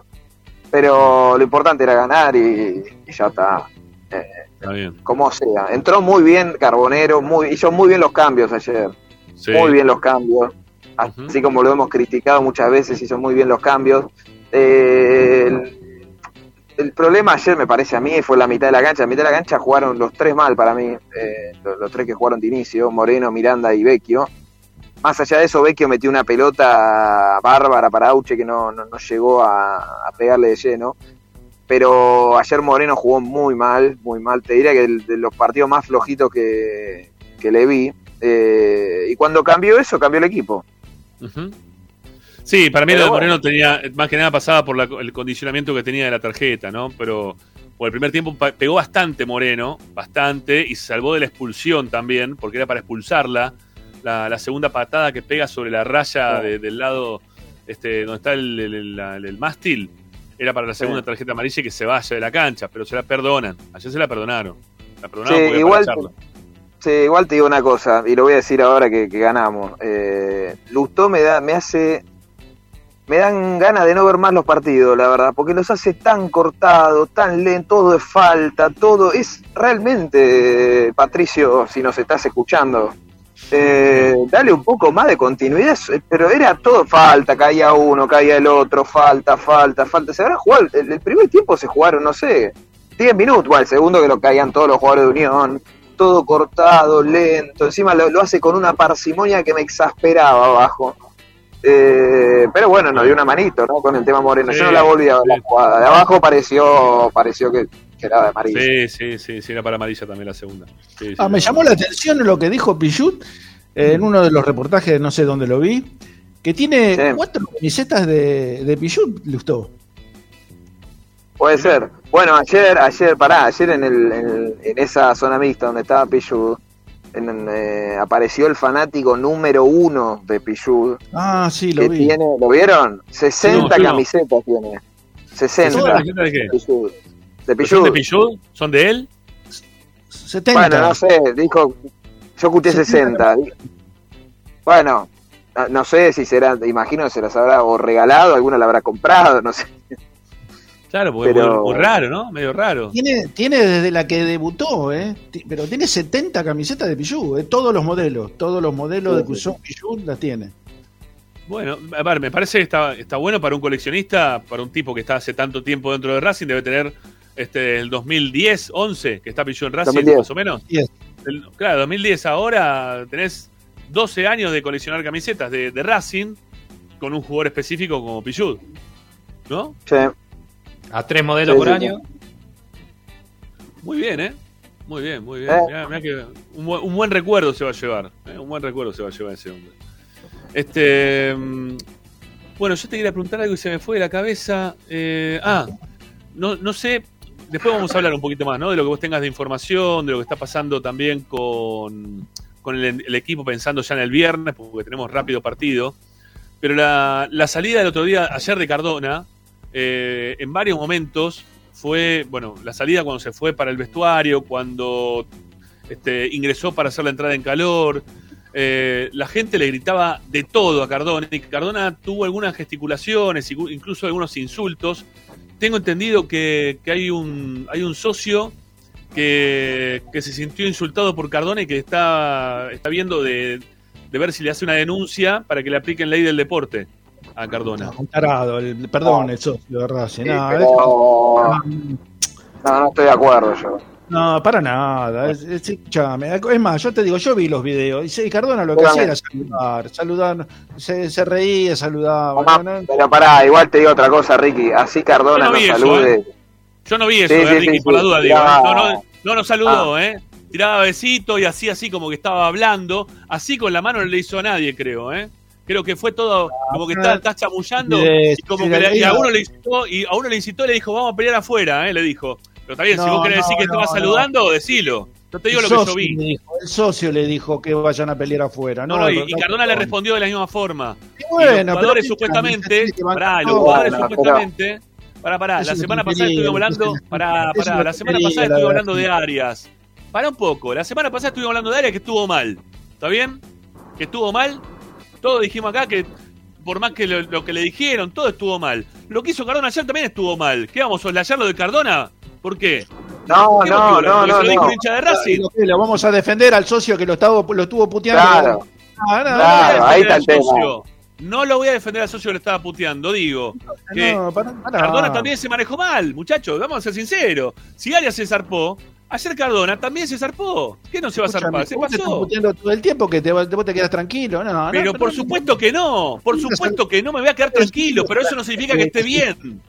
R: Pero lo importante era ganar y, y ya está. Eh,
A: Está bien.
R: como sea. Entró muy bien Carbonero, muy, hizo muy bien los cambios ayer.
A: Sí.
R: Muy bien los cambios. Así como lo hemos criticado muchas veces, hizo muy bien los cambios. Eh, el, el problema ayer, me parece a mí, fue la mitad de la cancha. La mitad de la cancha jugaron los tres mal para mí. eh, los, los tres que jugaron de inicio, Moreno, Miranda y Vecchio. Más allá de eso, Vecchio metió una pelota bárbara para Auche que no, no, no llegó a, a pegarle de lleno pero ayer Moreno jugó muy mal, muy mal. Te diría que el- de los partidos más flojitos que, que le vi. Eh, y cuando cambió eso, cambió el equipo.
A: Sí, para mí lo de. Moreno tenía, más que nada pasaba por la- el condicionamiento que tenía de la tarjeta, ¿no? Pero por el primer tiempo pegó bastante Moreno, bastante, y se salvó de la expulsión también, porque era para expulsarla. La, la segunda patada que pega sobre la raya de- del lado este, donde está el, el- el- la- el mástil, era para la segunda tarjeta amarilla y que se vaya de la cancha, pero se la perdonan. Ayer se la perdonaron. La perdonaron
R: Sí, igual, sí, igual te digo una cosa, y lo voy a decir ahora que, que ganamos. Eh, Lustó me, da, me hace. Me dan ganas de no ver más los partidos, la verdad, porque los hace tan cortados, tan lentos, todo es falta, todo es realmente, Patricio, si nos estás escuchando, eh, dale un poco más de continuidad, eh, pero era todo falta, caía uno, caía el otro, falta, falta, falta. Se habrá jugado, el, el primer tiempo se jugaron, no sé, 10 minutos, bueno, el segundo que lo caían todos los jugadores de Unión, todo cortado, lento, encima lo, lo hace con una parsimonia que me exasperaba abajo. Eh, pero bueno, nos dio una manito, ¿no? Con el tema Moreno.
A: Sí,
R: Yo no la volví a ver la jugada. De abajo pareció, pareció que, que era de amarillo.
A: Sí, sí, sí, sí, era para amarilla también la segunda. Sí, sí,
G: Ah, me llamó la atención lo que dijo Pichut eh, en uno de los reportajes, no sé dónde lo vi, que tiene cuatro camisetas de, de Pichut, Lustó.
R: Puede ser. Bueno, ayer, ayer, pará, ayer en, el, en, esa zona mixta donde estaba Pichud, en- eh, apareció el fanático número uno de Pichud.
G: Ah, sí, lo
R: que
G: vi.
R: tiene, ¿Lo vieron? 60
A: No, yo no.
R: camisetas tiene. 60.
A: ¿60 camisetas de qué?
R: De
A: ¿Son
R: Pichud.
A: de Pichud? ¿Son de él?
G: 70.
R: Bueno, no sé, dijo, yo escuché 60. Bueno, no- sé si será, imagino que se las habrá o regalado, alguna la habrá comprado, no sé.
A: Claro, porque
R: Pero-
A: es muy, muy raro, ¿no? Medio raro.
G: Tiene, tiene desde la que debutó, ¿eh? Pero tiene 70 camisetas de Pichu, ¿eh? Todos los modelos, todos los modelos
A: Sí,
G: de que son Pichu las tiene.
A: Bueno, a ver, me parece que está, está bueno para un coleccionista, para un tipo que está hace tanto tiempo dentro de Racing, debe tener este el 2010, 11, que está Pichu en Racing,
R: 2010.
A: más o menos. El- claro, 2010 ahora tenés 12 años de coleccionar camisetas de, de Racing con un jugador específico como Pichud. ¿No?
R: Sí.
H: A tres modelos
R: Sí,
H: por
R: sí,
H: año.
A: Muy bien, ¿eh? Muy bien, muy bien.
R: Eh.
A: Mirá- mirá que un, buen, un buen recuerdo se va a llevar. ¿eh? Un buen recuerdo se va a llevar ese hombre. Este. mm, Bueno, yo te quería preguntar algo y se me fue de la cabeza. Eh, ah, no, no sé. Después vamos a hablar un poquito más, ¿no? De lo que vos tengas de información, de lo que está pasando también con, con el, equipo pensando ya en el viernes, porque tenemos rápido partido. Pero la, la salida del otro día, ayer de Cardona, eh, en varios momentos fue, bueno, la salida cuando se fue para el vestuario, cuando este, ingresó para hacer la entrada en calor. eh, la gente le gritaba de todo a Cardona y Cardona tuvo algunas gesticulaciones, incluso algunos insultos. Tengo entendido que, que hay, un, hay un socio que, que se sintió insultado por Cardona y que está, está viendo de, de ver si le hace una denuncia para que le apliquen ley del deporte a Cardona.
G: Un tarado, el- perdón, el socio de Racing.
R: Sí,
G: No,
R: pero-
G: es-
R: No, no estoy de acuerdo yo.
G: No, para nada. Es, es- más, yo te digo, yo vi los videos y sí, Cardona lo que hacía era saludar, saludar, se, se reía, saludaba.
R: Mamá,
G: no, no,
R: Pero pará, igual te digo otra cosa, Ricky. Así Cardona
A: Yo no
R: nos
A: vi eso,
R: salude.
A: ¿eh? Yo no vi eso,
R: Sí,
A: eh,
R: sí,
A: Ricky,
R: sí,
A: por la
R: sí.
A: duda, digo. ¿eh? No, no, no nos saludó, ¿eh? Tiraba besito y así, así como que estaba hablando. Así con la mano no le hizo a nadie, creo, ¿eh? Creo que fue todo como que está, está chamullando y como que le- y a uno le incitó y a uno le incitó y le dijo, vamos a pelear afuera, ¿eh? Le dijo. Pero está bien, si vos querés
G: no,
A: decir que estaba saludando, decilo. Yo te digo
G: el
A: lo que yo vi.
G: dijo- el socio le dijo que vayan a pelear afuera.
A: No, y, y Cardona le respondió de la misma forma.
G: Y
A: Y
G: bueno,
A: los
G: pero
A: jugadores
G: ¿qué
A: supuestamente, pará, los jugadores supuestamente, pará, pará, la semana pasada estuvimos hablando, pará, pará, la semana pasada estuvimos hablando de Arias. Pará un poco, la semana pasada estuvimos hablando de Arias que estuvo mal, ¿está bien? Que estuvo mal, todos dijimos acá que por más que lo, lo que le dijeron, todo estuvo mal. Lo que hizo Cardona ayer también estuvo mal. ¿Qué vamos a soslayar lo de Cardona? ¿Por qué?
R: No,
A: ¿Qué
R: no, no, no,
A: lo
R: no.
A: de Racing.
G: Lo, lo vamos a defender al socio que lo, estaba, lo estuvo puteando.
R: Claro.
G: Ah, no,
A: No
R: Claro,
A: lo
R: ahí está el tema.
A: socio. No lo voy a defender al socio que le estaba puteando, digo. Que
G: no, para- para.
A: Cardona también se manejó mal, muchachos, vamos a ser sinceros. Si Arias se zarpó, ayer Cardona también se zarpó. ¿Qué no se va a zarpar? Se
G: te
A: pasó.
G: puteando todo el tiempo que te, vos te quedas tranquilo. No, no,
A: Pero
G: no,
A: por supuesto que no, por supuesto que no me voy a quedar tranquilo, pero eso no significa que esté bien.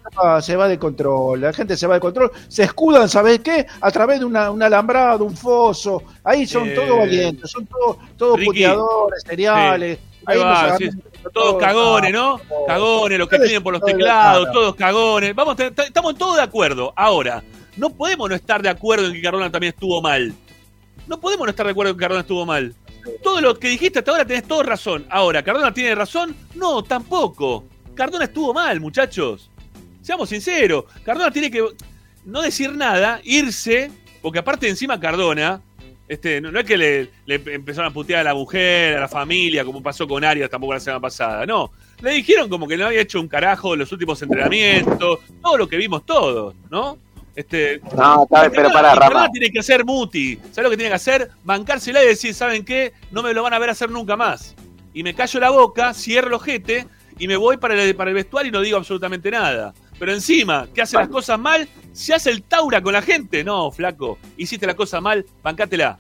G: Se va de control, la gente se va de control, se escudan, ¿sabes qué? A través de una, un alambrado, un foso, ahí son
A: Eh,
G: todos valientes, son todos todos
A: Ricky,
G: puteadores, seriales.
A: Ahí va, sí, todos cagones, ¿no? Cagones, los que piden por los teclados, todos cagones. Vamos, te- te- estamos todos de acuerdo. Ahora, no podemos no estar de acuerdo en que Cardona también estuvo mal. No podemos no estar de acuerdo en que Cardona estuvo mal. Todo lo que dijiste hasta ahora tenés todo razón. Ahora, ¿Cardona tiene razón? No, tampoco. Cardona estuvo mal, muchachos. Seamos sinceros. Cardona tiene que no decir nada, irse, porque aparte encima Cardona, este, no, es que le, le empezaron a putear a la mujer, a la familia, como pasó con Arias tampoco la semana pasada, no. Le dijeron como que no había hecho un carajo los últimos entrenamientos, todo lo que vimos todos, ¿no? Este,
R: No, pero
A: Cardona
R: Rama.
A: tiene que hacer muti. ¿Sabes lo que tiene que hacer? Bancársela y decir, ¿saben qué? No me lo van a ver hacer nunca más. Y me callo la boca, cierro el ojete y me voy para el, para el vestuario y no digo absolutamente nada. Pero encima, que hace las cosas mal, se hace el taura con la gente. No, flaco, hiciste la cosa mal, bancátela.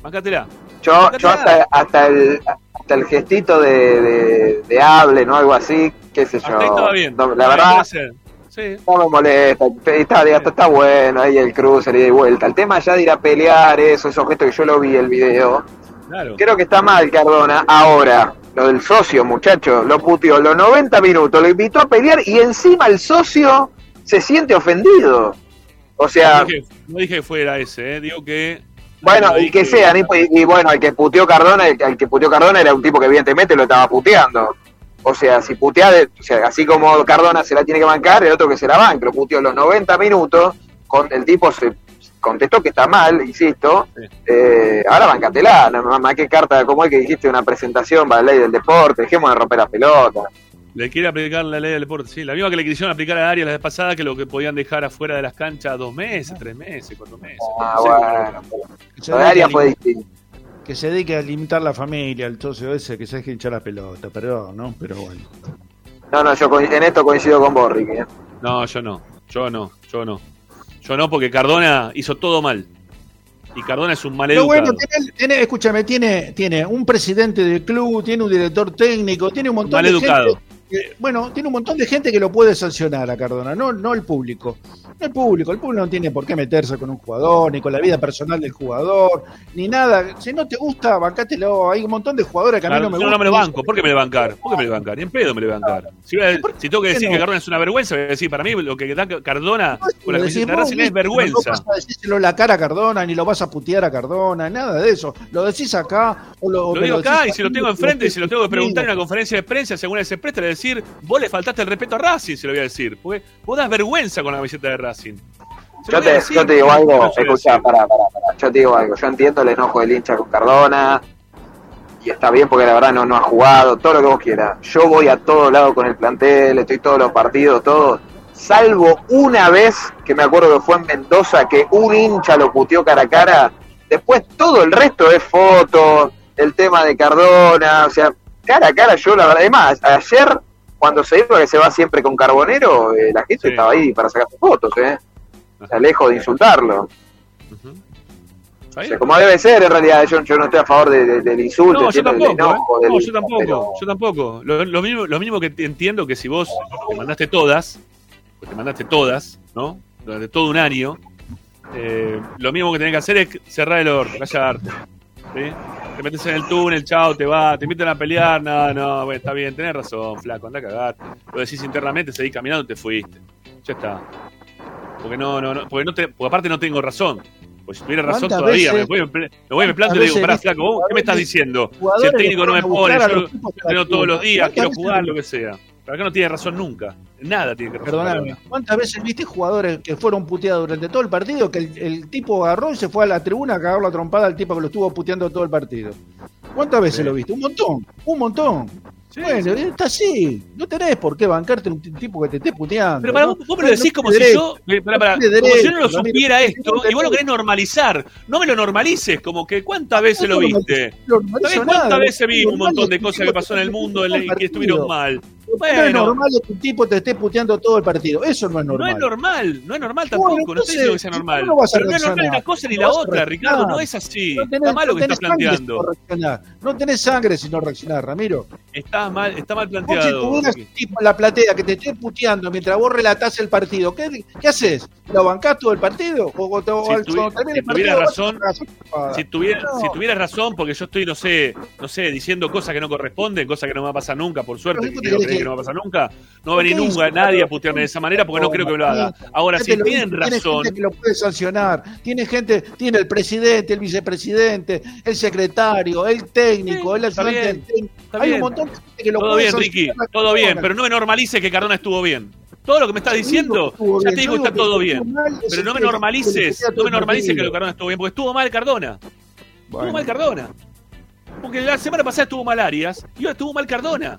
A: Bancátela.
R: Yo, yo hasta, hasta, el, hasta el gestito de, de, de hable, ¿no? Algo así, qué sé yo.
A: Hasta ahí estaba bien.
R: No, la
A: bien,
R: verdad.
A: Sí.
R: no me molesta. Está, está, está bueno, ahí el cruce, ida y vuelta. El tema ya de ir a pelear, eso, esos gestos que yo lo vi el video.
A: Claro.
R: Creo que está mal Cardona. Ahora, lo del socio, muchacho, lo puteó los 90 minutos, lo invitó a pelear y encima el socio se siente ofendido. O sea,
A: No dije, no dije fuera ese, eh. digo que.
R: bueno,
A: no
R: y que
A: dije-
R: sea, y, y bueno, el que puteó Cardona, el, el que puteó Cardona era un tipo que evidentemente lo estaba puteando. O sea, si putea, de- o sea, así como Cardona se la tiene que bancar, el otro que se la banca, lo puteó los 90 minutos, con el tipo se contestó que está mal, insisto. Eh, ahora bancatela, no, mamá, qué carta, como es que dijiste, una presentación para la ley del deporte, dejemos de romper las pelotas.
A: Le quiere aplicar la ley del deporte, sí. La misma que le quisieron aplicar a Arias la vez pasada, que lo que podían dejar afuera de las canchas dos meses, tres meses, cuatro meses.
R: Ah,
A: No sé
R: bueno, Lo de Arias fue distinto.
G: Que se dedique a limitar la familia, el socio ese, que se deje hinchar la pelota, perdón, ¿no? Pero bueno.
R: No, no, yo en esto coincido con vos, Ricky. ¿eh?
A: No, yo no, yo no, yo no. Yo no, porque Cardona hizo todo mal. Y Cardona es un
G: Pero
A: maleducado.
G: bueno, tiene, tiene- escúchame, tiene, tiene un presidente del club, tiene un director técnico, tiene un montón de
A: Maleducado.
G: gente. Bueno, tiene un montón de gente que lo puede sancionar a Cardona, no, no el público. No el público, el público no tiene por qué meterse con un jugador, ni con la vida personal del jugador, ni nada. Si no te gusta, bancátelo. Hay un montón de jugadores que a mí
A: Claro,
G: no me gustan.
A: no me lo banco. ¿Por qué me lo bancar? ¿Por qué me lo bancar? Ni en pedo me lo bancar. Si, si tengo que decir
G: no?
A: que Cardona es una vergüenza, voy a decir, para mí lo que da Cardona con la camiseta de Racing es vergüenza.
G: No vas a decírselo en la cara a Cardona, ni lo vas a putear a Cardona, nada de eso. Lo decís acá o lo,
A: digo acá y si lo tengo enfrente y si lo tengo que preguntar en una conferencia de prensa, según él se presta, le decir, vos le faltaste el respeto a Racing, se lo voy a decir. Porque vos das vergüenza con la camiseta de Racing.
R: Yo te,
A: decir,
R: yo te digo algo,
A: no decir.
R: pará, pará, pará. Yo te digo algo, yo entiendo el enojo del hincha con Cardona, y está bien porque la verdad no, no ha jugado, todo lo que vos quieras. Yo voy a todos lados con el plantel, estoy todos los partidos, todos, salvo una vez que me acuerdo que fue en Mendoza, que un hincha lo puteó cara a cara, después todo el resto es fotos, el tema de Cardona, o sea, cara a cara yo la verdad, además, ayer cuando se iba, que se va siempre con Carbonero, eh, la gente estaba ahí para sacarse fotos, ¿eh? O sea, lejos de insultarlo. O sea, como debe ser, en realidad, yo, yo no estoy a favor de- de- del insulto,
A: No, yo tampoco, ¿eh?
R: enojo del
A: No, yo tampoco,
R: pero-
A: yo tampoco. Lo, lo mismo, lo mismo que entiendo que si vos te mandaste todas, pues te mandaste todas, ¿no? Durante todo un año, eh, lo mismo que tenés que hacer es cerrar el orto, callarte. ¿Sí? Te metes en el túnel, chao, te va, te invitan a pelear, no, no, bueno, está bien, tenés razón, flaco, anda a cagar. Lo decís internamente, seguís caminando y te fuiste. Ya está. Porque no, no, no, porque no te, porque aparte no tengo razón. Pues si tuviera razón
G: ¿Cuántas
A: todavía, me voy, me voy, me planto y le digo, pará, flaco, ¿vos ¿qué me estás diciendo? Si el técnico no me pone, yo entreno todos los días,
G: ¿Cuántas
A: quiero jugar, lo que sea. Para acá no tiene razón nunca. Nada tiene que razón.
G: Perdóname. ¿cuántas veces viste jugadores que fueron puteados durante todo el partido que el, el tipo agarró y se fue a la tribuna a cagar la trompada al tipo que lo estuvo puteando todo el partido? ¿Cuántas veces
A: Sí.
G: lo viste? Un montón, un montón. bueno, está así. No tenés por qué bancarte un tipo que te esté puteando.
A: Pero para
G: ¿no?
A: vos, vos me lo decís
G: no
A: como si yo.
G: No tiene
A: como si yo no lo supiera esto y vos lo querés normalizar. No me lo normalices, como que ¿cuántas veces lo viste? ¿Sabés cuántas veces vi un montón de cosas que pasó en el mundo en que estuvieron
G: partido.
A: Mal?
G: No es
A: Bueno,
G: normal que un tipo te esté puteando todo el partido. Eso no es
A: no
G: normal.
A: es normal, no es normal
G: Bueno,
A: tampoco. No estoy diciendo que sea
G: ¿cómo
A: normal.
G: no vas a
A: Pero no es normal una cosa ni
G: No
A: la otra. Ricardo. No es así.
G: No tenés-
A: Está mal lo
G: no
A: que estás
G: si no
A: planteando.
G: No tenés sangre si no reaccionás, Ramiro.
A: Está mal, está mal
G: Vos si
A: planteado.
G: tuvieras un tipo en la platea que te esté puteando mientras vos relatás el partido, ¿qué, qué haces? ¿Lo bancás todo el partido? ¿O, o
A: Si, tuvi- si
G: el partido,
A: razón, si, tuviera,
G: No.
A: si tuvieras razón, porque yo estoy, no sé, no sé, diciendo cosas que no corresponden, cosas que no me va a pasar nunca, por suerte, que que no va a pasar nunca, no va a
G: ¿Por
A: venir nunca nadie a putearme de esa manera porque no creo que me lo haga. Ahora, si tienen
G: mismo, tiene
A: razón,
G: gente que lo puede sancionar. Tiene gente, tiene el presidente, el vicepresidente, el secretario, el técnico, el ayudante Hay un montón de gente que lo
A: todo
G: puede
A: bien, Ricky, todo bien, pero no me normalices que Cardona estuvo bien. Todo lo que me estás diciendo, ya te digo que está todo bien. Pero no me normalices, no me normalices que lo Cardona estuvo bien, porque estuvo mal Cardona. Estuvo mal Cardona. Porque la semana pasada estuvo mal Arias y ahora estuvo mal Cardona.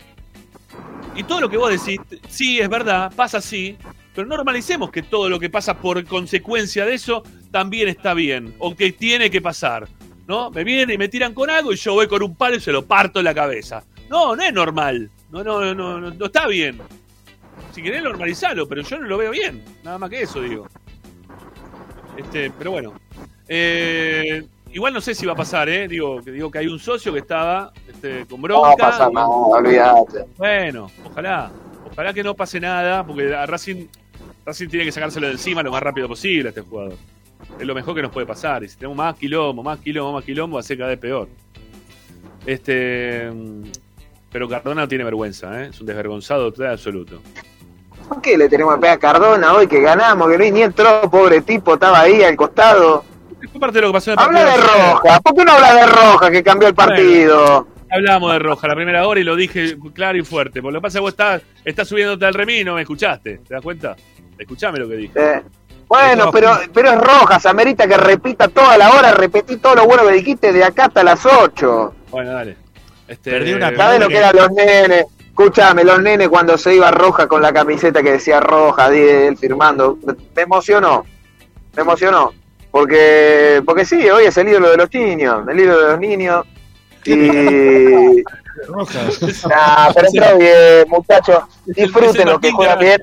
A: Y todo lo que vos decís, sí, es verdad, pasa así, pero normalicemos que todo lo que pasa por consecuencia de eso también está bien, o que tiene que pasar. ¿No? Me vienen y me tiran con algo y yo voy con un palo y se lo parto en la cabeza. No, no es normal. No, no, no, no, no, está bien. Si querés normalizarlo, pero yo no lo veo bien. Nada más que eso, digo. Este, pero bueno. Eh, igual no sé si va a pasar, ¿eh? Digo que, digo que hay un socio que estaba este, con bronca.
R: No pasa nada, olvídate.
A: Bueno, ojalá. Ojalá que no pase nada, porque a Racing, Racing tiene que sacárselo de encima lo más rápido posible a este jugador. Es lo mejor que nos puede pasar. Y si tenemos más quilombo, más quilombo, más quilombo, va a ser cada vez peor. Este. Pero Cardona no tiene vergüenza, ¿eh? Es un desvergonzado total absoluto.
R: ¿Por qué le tenemos que pegar a Cardona hoy que ganamos, que no ni entró, pobre tipo, estaba ahí al costado?
A: Fue parte de lo que pasó en el
R: Habla de. Roja, ¿por qué no habla de Roja que cambió el partido?
A: Hablamos de Roja la primera hora y lo dije claro y fuerte. Por lo que pasa es que vos estás, estás subiéndote al remí y no me escuchaste. ¿Te das cuenta? Escuchame lo que dije.
R: Eh, Bueno, pero, pero es roja, amerita que repita toda la hora, repetí todo lo bueno que dijiste de acá hasta las 8.
A: Bueno, dale. Este,
G: Perdí una
R: ¿Sabes lo que eran los nenes? Escúchame, los nenes cuando se iba roja con la camiseta que decía roja, él firmando, me emocionó, me emocionó. Porque, porque sí, hoy es el ídolo de los niños, el ídolo de los niños. Y. <laughs> Nah, pero entró bien, muchachos. Disfruten lo que juegan bien.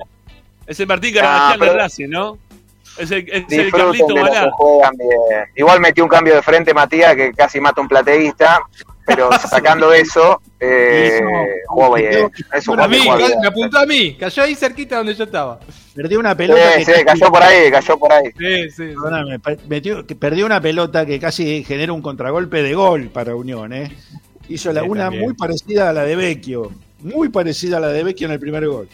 A: Es el Martín Carabajal
R: pero-
A: de Racing, ¿no? Es el, es el
R: Disfruten
A: Carlito
R: de lo
A: Balá.
R: que juegan bien. Igual metió un cambio de frente Matías que casi mata a un plateísta, pero <laughs> sacando eso, eh, jugó bien. Es un
H: Bueno, a mí, me apuntó a mí, cayó ahí cerquita donde yo estaba.
G: Perdió una pelota
R: bien.
G: que
R: Sí, sí, cayó por ahí, cayó por ahí.
H: Sí, sí.
G: Perdóname, pe- metió- que perdió una pelota que casi genera un contragolpe de gol para Unión, ¿eh? Hizo la,
H: Sí,
G: una
H: también.
G: muy parecida a la de Vecchio. Muy parecida a la de Vecchio en el primer gol.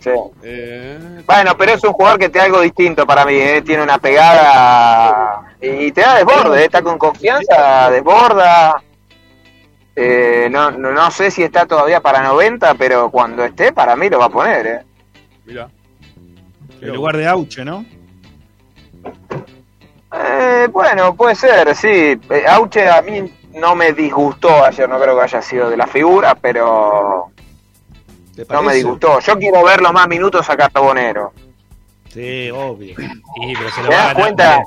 R: Sí.
A: Eh,
R: Bueno, pero es un jugador que te da algo distinto para mí, ¿eh? tiene una pegada y te da desborde, ¿eh? está con confianza, desborda. Eh, no, no, no sé si está todavía para 90, pero cuando esté, para mí lo va a poner. ¿eh?
A: Mirá.
G: En lugar de Auche, ¿no?
R: Eh, bueno, puede ser, sí. Auche a mí no me disgustó ayer, no creo que haya sido de la figura, pero
G: ¿Te
R: no me disgustó. Yo quiero ver los más minutos a Carbonero.
G: Sí, obvio.
H: Sí, pero se
R: ¿Te
H: lo va a
R: das
H: ganar.
R: cuenta?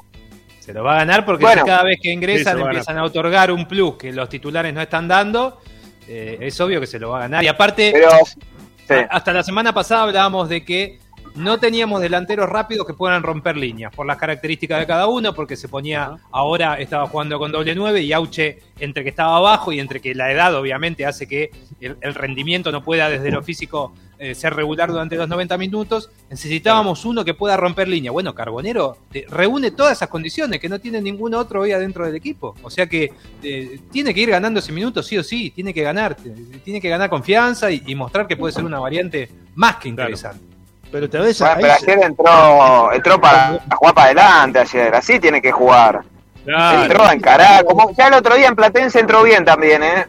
H: Se lo va a ganar porque
R: Bueno.
H: si cada vez que ingresan empiezan a otorgar un plus que los titulares no están dando. eh, es obvio que se lo va a ganar. Y aparte,
R: Pero, sí.
H: a- hasta la semana pasada hablábamos de que no teníamos delanteros rápidos que puedan romper líneas por las características de cada uno, porque se ponía, ahora estaba jugando con doble nueve y Auche entre que estaba abajo y entre que la edad obviamente hace que el, el rendimiento no pueda desde lo físico eh, ser regular durante los 90 minutos, necesitábamos uno que pueda romper línea. Bueno, Carbonero eh, reúne todas esas condiciones que no tiene ningún otro hoy adentro del equipo. O sea que eh, tiene que ir ganando ese minuto sí o sí, tiene que ganar, tiene que ganar confianza y, y mostrar que puede ser una variante más que interesante.
G: Pero te ves
R: Bueno, pero ayer entró, entró para jugar para adelante ayer, así tiene que jugar.
A: Claro.
R: Entró a encarar, como ya el otro día en Platense entró bien también, ¿eh?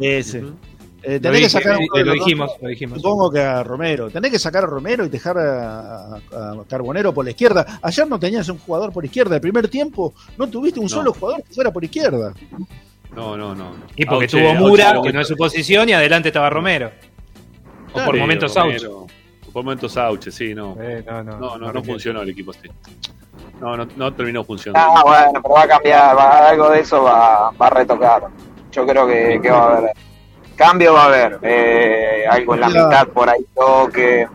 G: ese. Eh,
H: Lo,
G: que sacar uno de
H: lo dijimos, lo dijimos.
G: Supongo que a Romero. Tenés que sacar a Romero y dejar a, a- a Carbonero por la izquierda. Ayer no tenías un jugador por izquierda. El primer tiempo no tuviste un
A: No.
G: solo jugador que fuera por izquierda.
A: No, no, no.
H: Y porque
A: Auche-
H: tuvo Mura, que no es su posición, y adelante estaba Romero. O por momentos
A: Romero.
H: Auche.
A: Por momentos Auche, sí, no.
H: Eh, no, no,
A: No, no, funcionó el equipo así. No, no, no terminó funcionando.
R: Ah, bueno, pero va a cambiar, va- algo de eso va, va a retocar. Yo creo que, que va a haber. Cambio va a haber. eh, algo en la mitad por ahí toque.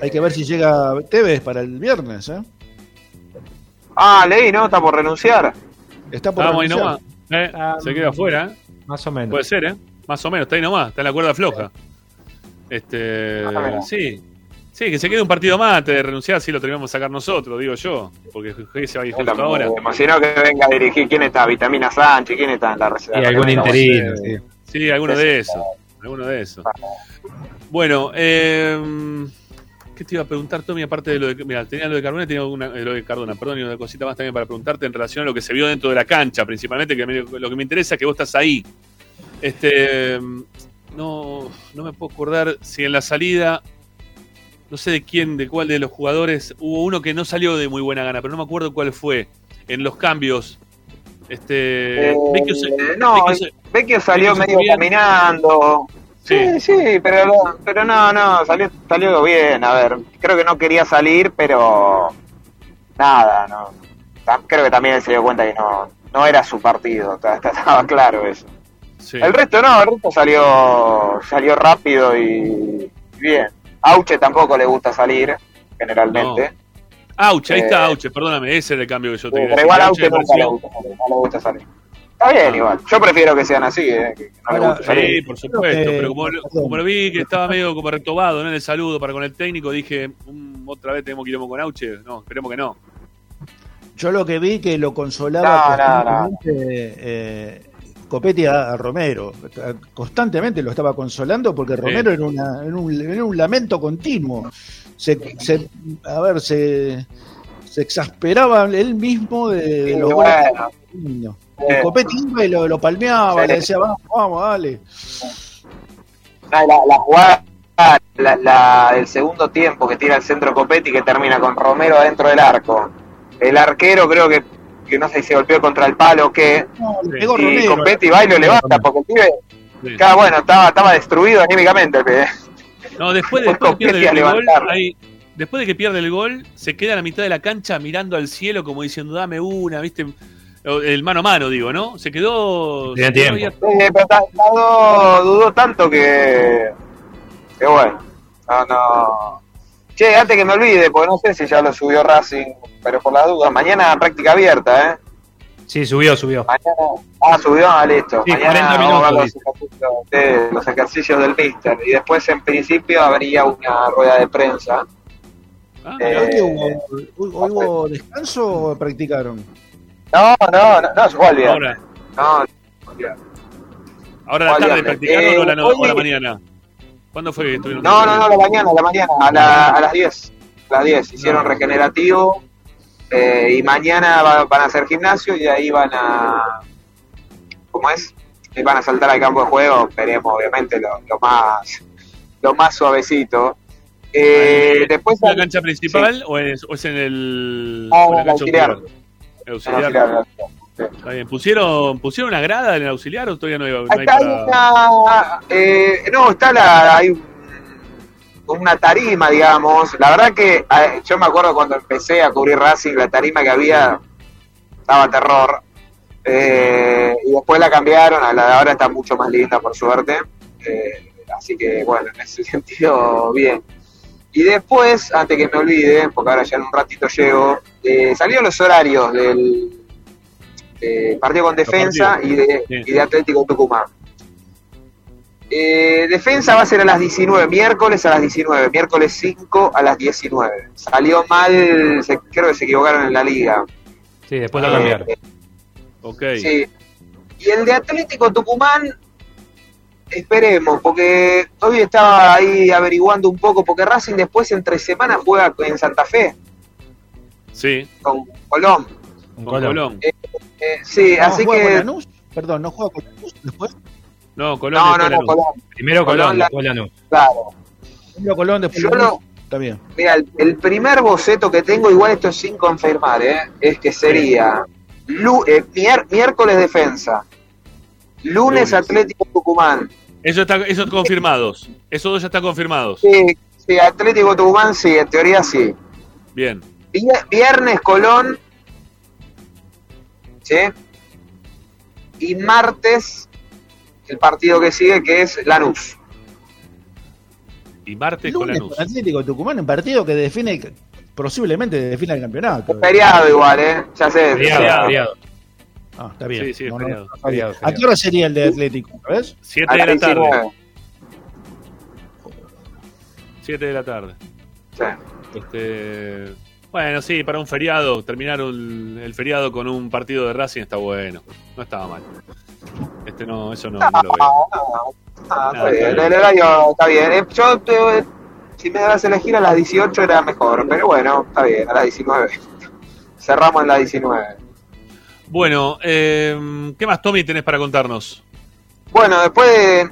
G: Hay que ver si llega Tevez para el viernes. ¿eh?
R: Ah, leí, ¿no? Está por renunciar.
G: Está por
A: Vamos ahí
G: renunciar.
A: nomás. Eh,
H: Ah,
A: se queda afuera, ¿eh?
H: Más o menos.
A: Puede ser, ¿eh? Más o menos, está ahí nomás, está en la cuerda floja. Este, sí. Sí, que se quede un partido más antes de renunciar, si lo tenemos que sacar nosotros, digo yo. Porque Jorge se va a ir justo ahora.
R: Me imagino que venga a dirigir. ¿Quién está? Vitamina Sánchez, ¿quién está en la reserva?
H: Y algún interino, sí.
A: Sí, alguno de esos. Alguno de esos. Bueno, eh, ¿qué te iba a preguntar, Tommy? Aparte de lo de. Mira, tenía lo de Cardona, tenía una, eh, lo de Cardona, perdón, y una cosita más también para preguntarte en relación a lo que se vio dentro de la cancha, principalmente, que me- lo que me interesa es que vos estás ahí. Este. No, no me puedo acordar si en la salida. No sé de quién, de cuál de los jugadores. Hubo uno que no salió de muy buena gana, pero no me acuerdo cuál fue. En los cambios. Este.
R: Eh,
A: Vecchio se-
R: no,
A: Vecchio se-
R: Vecchio salió
A: Vecchio
R: medio
A: bien.
R: caminando. Sí, sí, pero, no- pero no, no, salió, salió bien. A ver, creo que no quería salir, pero nada, no. Creo que también él se dio cuenta que no, no era su partido, ta- <laughs> ta- estaba claro eso.
A: Sí.
R: El resto no, el resto salió, salió rápido y bien. Auche tampoco le gusta salir, generalmente.
A: Auche, ahí
R: Eh,
A: está Auche, perdóname, ese era el cambio que yo te
R: Pero igual a
A: Auche
R: Auche
A: me
R: nunca le
A: pareció-
R: gusta salir, no le gusta salir. Está bien igual, yo prefiero que sean así, eh, que no le gusta salir.
A: Sí, por supuesto, pero como, lo- como lo vi que estaba medio como retobado ¿no? en el saludo para con el técnico, dije, "Mm, otra vez tenemos que ir con Auche. No, esperemos que no.
G: Yo lo que vi que lo consolaba
R: No, no, no.
G: eh, Copetti a, a Romero. Constantemente lo estaba consolando porque Romero era, una- era un, era un lamento continuo. Se, se- a ver, se, se exasperaba él mismo de, los
R: bueno.
G: goles del niño. Y
R: Sí.
G: Copetti iba y lo, lo palmeaba,
R: Sí.
G: le decía, vamos, vamos, dale.
R: No, la, la jugada, la, la- el segundo tiempo que tira el centro Copetti que termina con Romero adentro del arco. El arquero creo que, que no sé si se golpeó contra el palo o qué.
G: le pegó
R: y
G: Romero.
R: Copetti va y lo levanta porque el pibe,
A: Sí.
R: cada bueno, estaba, estaba destruido anímicamente el pibe.
A: No, después, después de que pierde el gol, hay- después de que pierde el gol, se queda a la mitad de la cancha mirando al cielo como diciendo, dame una, ¿viste? El mano a mano, digo, ¿no? Se quedó.
H: Tiene
A: se quedó
H: tiempo.
A: ahí
R: Sí, pero dudó tanto que. que bueno. No, no. Che, antes que me olvide, porque no sé si ya lo subió Racing, pero por la duda, mañana práctica abierta, ¿eh?
H: Sí, subió, subió.
R: Mañana. Ah, subió, ah, listo.
H: Sí,
R: mañana
H: 40
R: vamos a ver los ejercicios, de- los ejercicios del Mister. Y después, en principio, habría una rueda de prensa.
A: Ah,
R: Eh,
G: ¿Qué hubo? ¿Hubo, descanso o practicaron?
R: no, no, no, no, fue al viernes.
A: Ahora,
R: No, no, no.
A: ahora a la tarde practicaron o, la no-
R: Eh,
A: o la mañana. ¿Cuándo fue?
R: No, no, no, la mañana, la mañana, a, la- a las 10. A las 10. Hicieron
A: No.
R: regenerativo eh, y mañana va- van a hacer gimnasio y ahí van a. ¿Cómo es? Y van a saltar al campo de juego. Esperemos, obviamente, lo, lo más lo más suavecito. Eh, después.
A: ¿En la cancha principal o, es, o es en el.
R: No,
A: en la
R: en
A: cancha
R: auxiliar.
A: auxiliar?
R: En
A: Auxiliar.
R: auxiliar,
A: Está bien. ¿Pusieron, ¿Pusieron una grada en el auxiliar o todavía no hay, no
R: hay
A: para-
R: una. eh, no, está la. Hay un- una tarima, digamos. La verdad que eh, yo me acuerdo cuando empecé a cubrir Racing, la tarima que había daba terror. Eh, y después la cambiaron, a la de ahora está mucho más linda, por suerte. Eh, así que, bueno, en ese <laughs> sentido, bien. Y después, antes que me olvide, porque ahora ya en un ratito llego, eh, salieron los horarios del de partido con defensa y de, y de Atlético Tucumán. Eh, defensa va a ser a las 19, miércoles a las 19, miércoles 5 a las 19. Salió mal, se- creo que se equivocaron en la liga.
H: Sí, después lo
R: Eh,
H: cambiaron.
A: Ok.
R: Sí. Y el de Atlético Tucumán, esperemos, porque hoy estaba ahí averiguando un poco, porque Racing después entre semanas juega en Santa Fe
A: Sí,
R: con Colón.
A: con Colón.
R: Eh, eh, sí,
G: No,
R: así
G: juega con
R: que...
G: Lanús. Perdón, ¿no juega con Lanús después?
A: No, Colón.
R: No,
A: después
R: no, no,
A: Lanús.
R: Colón.
H: Primero
R: Colón,
H: Colón, después Lanús.
R: Claro.
G: Primero Colón, después
R: Yo
G: Lanús. Está bien.
R: Mira, el, el primer boceto que tengo, igual esto es sin confirmar, ¿eh? es que sería lu- eh, mier- miércoles defensa, lunes,
A: Lunes.
R: Atlético Tucumán,
A: Eso está, esos confirmados. Esos dos ya están confirmados.
R: sí, sí, Atlético Tucumán sí, en teoría sí,
A: Bien.
R: Vier- viernes Colón, ¿sí? y martes el partido que sigue que es Lanús.
A: Y martes con Lanús.
G: con Atlético de Tucumán, un partido que define, posiblemente define el campeonato.
R: Feriado igual, ¿eh? Ya sé.
H: Feriado, feriado.
G: Ah, está bien.
A: Sí, sí, es
G: No,
A: feriado.
G: no.
H: Feriado,
G: ¿A qué hora sería el de Atlético? ¿Ves?
A: 7
R: A
A: de la tarde.
R: 19.
A: 7 de la tarde.
R: Sí.
A: Este, bueno, sí, para un feriado, terminar un- el feriado con un partido de Racing está bueno. No estaba mal. Este no, eso no, no lo veo.
R: Ah, está
A: No,
R: bien,
A: está
R: el horario está bien. Eh, Yo, te- si me a elegir a las 18 era mejor, pero bueno, está bien, a las 19. Cerramos en las 19.
A: Bueno, eh, ¿qué más, Tommy, tenés para contarnos?
R: Bueno, después de,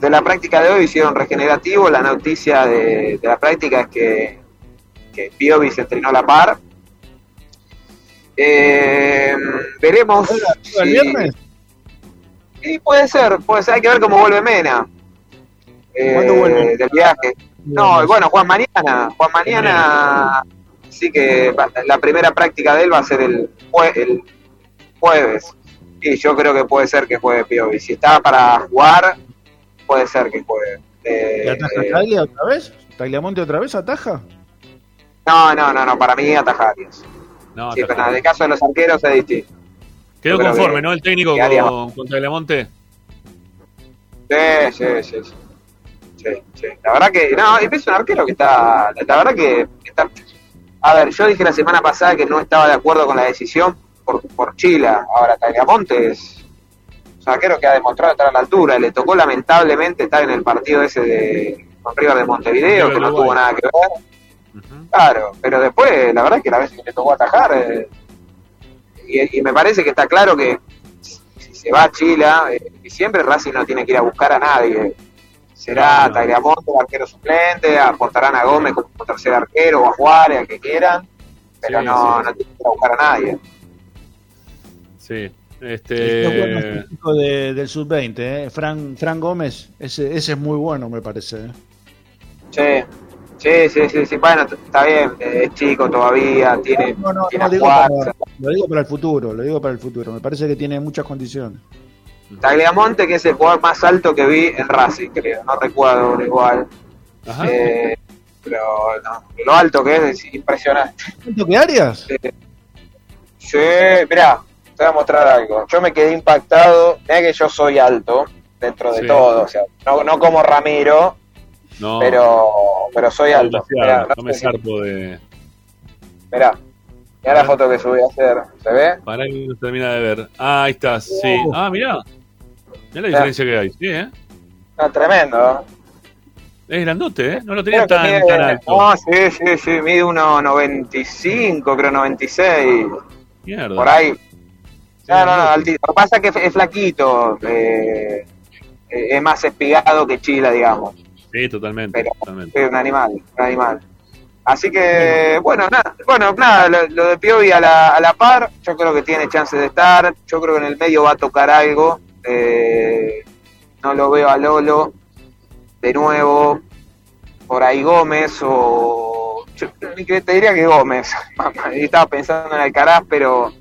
R: de la práctica de hoy hicieron regenerativo. La noticia de, de la práctica es que, que Piovi se entrenó a la par. Eh, veremos.
G: ¿El
R: si-
G: viernes?
R: Sí, puede ser, puede ser. Hay que ver cómo vuelve Mena. Eh,
G: ¿Cuándo vuelve?
R: Del viaje. No, bueno, Juan mañana. Juan mañana. Sí que la primera práctica de él va a ser el, jue- el jueves. Y yo creo que puede ser que juegue Piovi. Si está para jugar, puede ser que juegue. Eh,
G: ¿Y ataja
R: eh,
G: Taglia otra vez? ¿Tagliamonte otra vez ataja?
R: No, no, no, no, para mí ataja Arias.
A: No,
R: Sí, pero en el caso de los arqueros es distinto.
A: Quedó
R: yo
A: conforme,
R: que-
A: ¿no? El técnico con, con Tagliamonte.
R: Sí, sí, sí, sí. Sí, sí. La verdad que, no, es un arquero que está, la verdad que está, a ver, yo dije la semana pasada que no estaba de acuerdo con la decisión por, por Chila, ahora Tagliamonte es un arquero que ha demostrado estar a la altura, le tocó lamentablemente estar en el partido ese de con River de Montevideo, que no
A: Uruguay.
R: tuvo nada que ver, claro, pero después, la verdad que la vez que le tocó atajar, eh, y, y me parece que está claro que si se va a Chile, eh, y siempre Racing no tiene que ir a buscar a nadie. será Tagliamonte el arquero suplente, apostarán a Gómez como tercer arquero o a Juárez, al que quieran, pero
A: Sí,
R: no,
A: sí.
R: no tienen que buscar a nadie.
A: Sí.
G: Este...
A: Este.
G: de, del sub-20, ¿eh? Fran, Fran Gómez, ese, ese es muy bueno, me parece. ¿eh?
R: Sí, sí, sí, sí, sí. bueno, está bien, es chico todavía, tiene,
G: No, no,
R: tiene
G: no, digo
R: Juárez.
G: para- lo digo para el futuro, lo digo para el futuro. Me parece que tiene muchas condiciones.
R: Tagliamonte, que es el jugador más alto que vi en Racing, creo, no recuerdo igual.
A: Ajá.
R: Eh, pero no, lo alto que es es impresionante.
G: ¿Cuánto que Arias?
R: Sí, mirá, te voy a mostrar algo. Yo me quedé impactado. Mirá que yo soy alto dentro de
A: Sí.
R: todo. O sea, no, no como Ramiro,
A: No.
R: pero, pero soy alto. Mirá,
A: no me zarpo de.
R: mirá. Mirá la foto que subí a hacer. ¿Se ve?
A: Para que no termina de ver. Ah, ahí estás, sí.
R: Uh.
A: Ah, mirá. Mirá la diferencia que hay. Sí, ¿eh?
R: No, tremendo.
A: Es grandote, ¿eh? No lo tenía
R: Creo
A: tan,
R: mide-
A: tan alto.
R: No, sí, sí, sí. Mide 1,95, creo 96.
A: Mierda.
R: Por ahí. No, no, no, Lo que pasa es que es flaquito. eh, eh, es más espigado que Chila, digamos.
A: Sí, totalmente. totalmente.
R: Es un animal, un animal. Así que, bueno, nada, bueno, nada, lo, lo de Piovi a la, a la par, yo creo que tiene chances de estar, yo creo que en el medio va a tocar algo, eh, no lo veo a Lolo, de nuevo, por ahí Gómez o... yo te diría que Gómez, <laughs> estaba pensando en Alcaraz, pero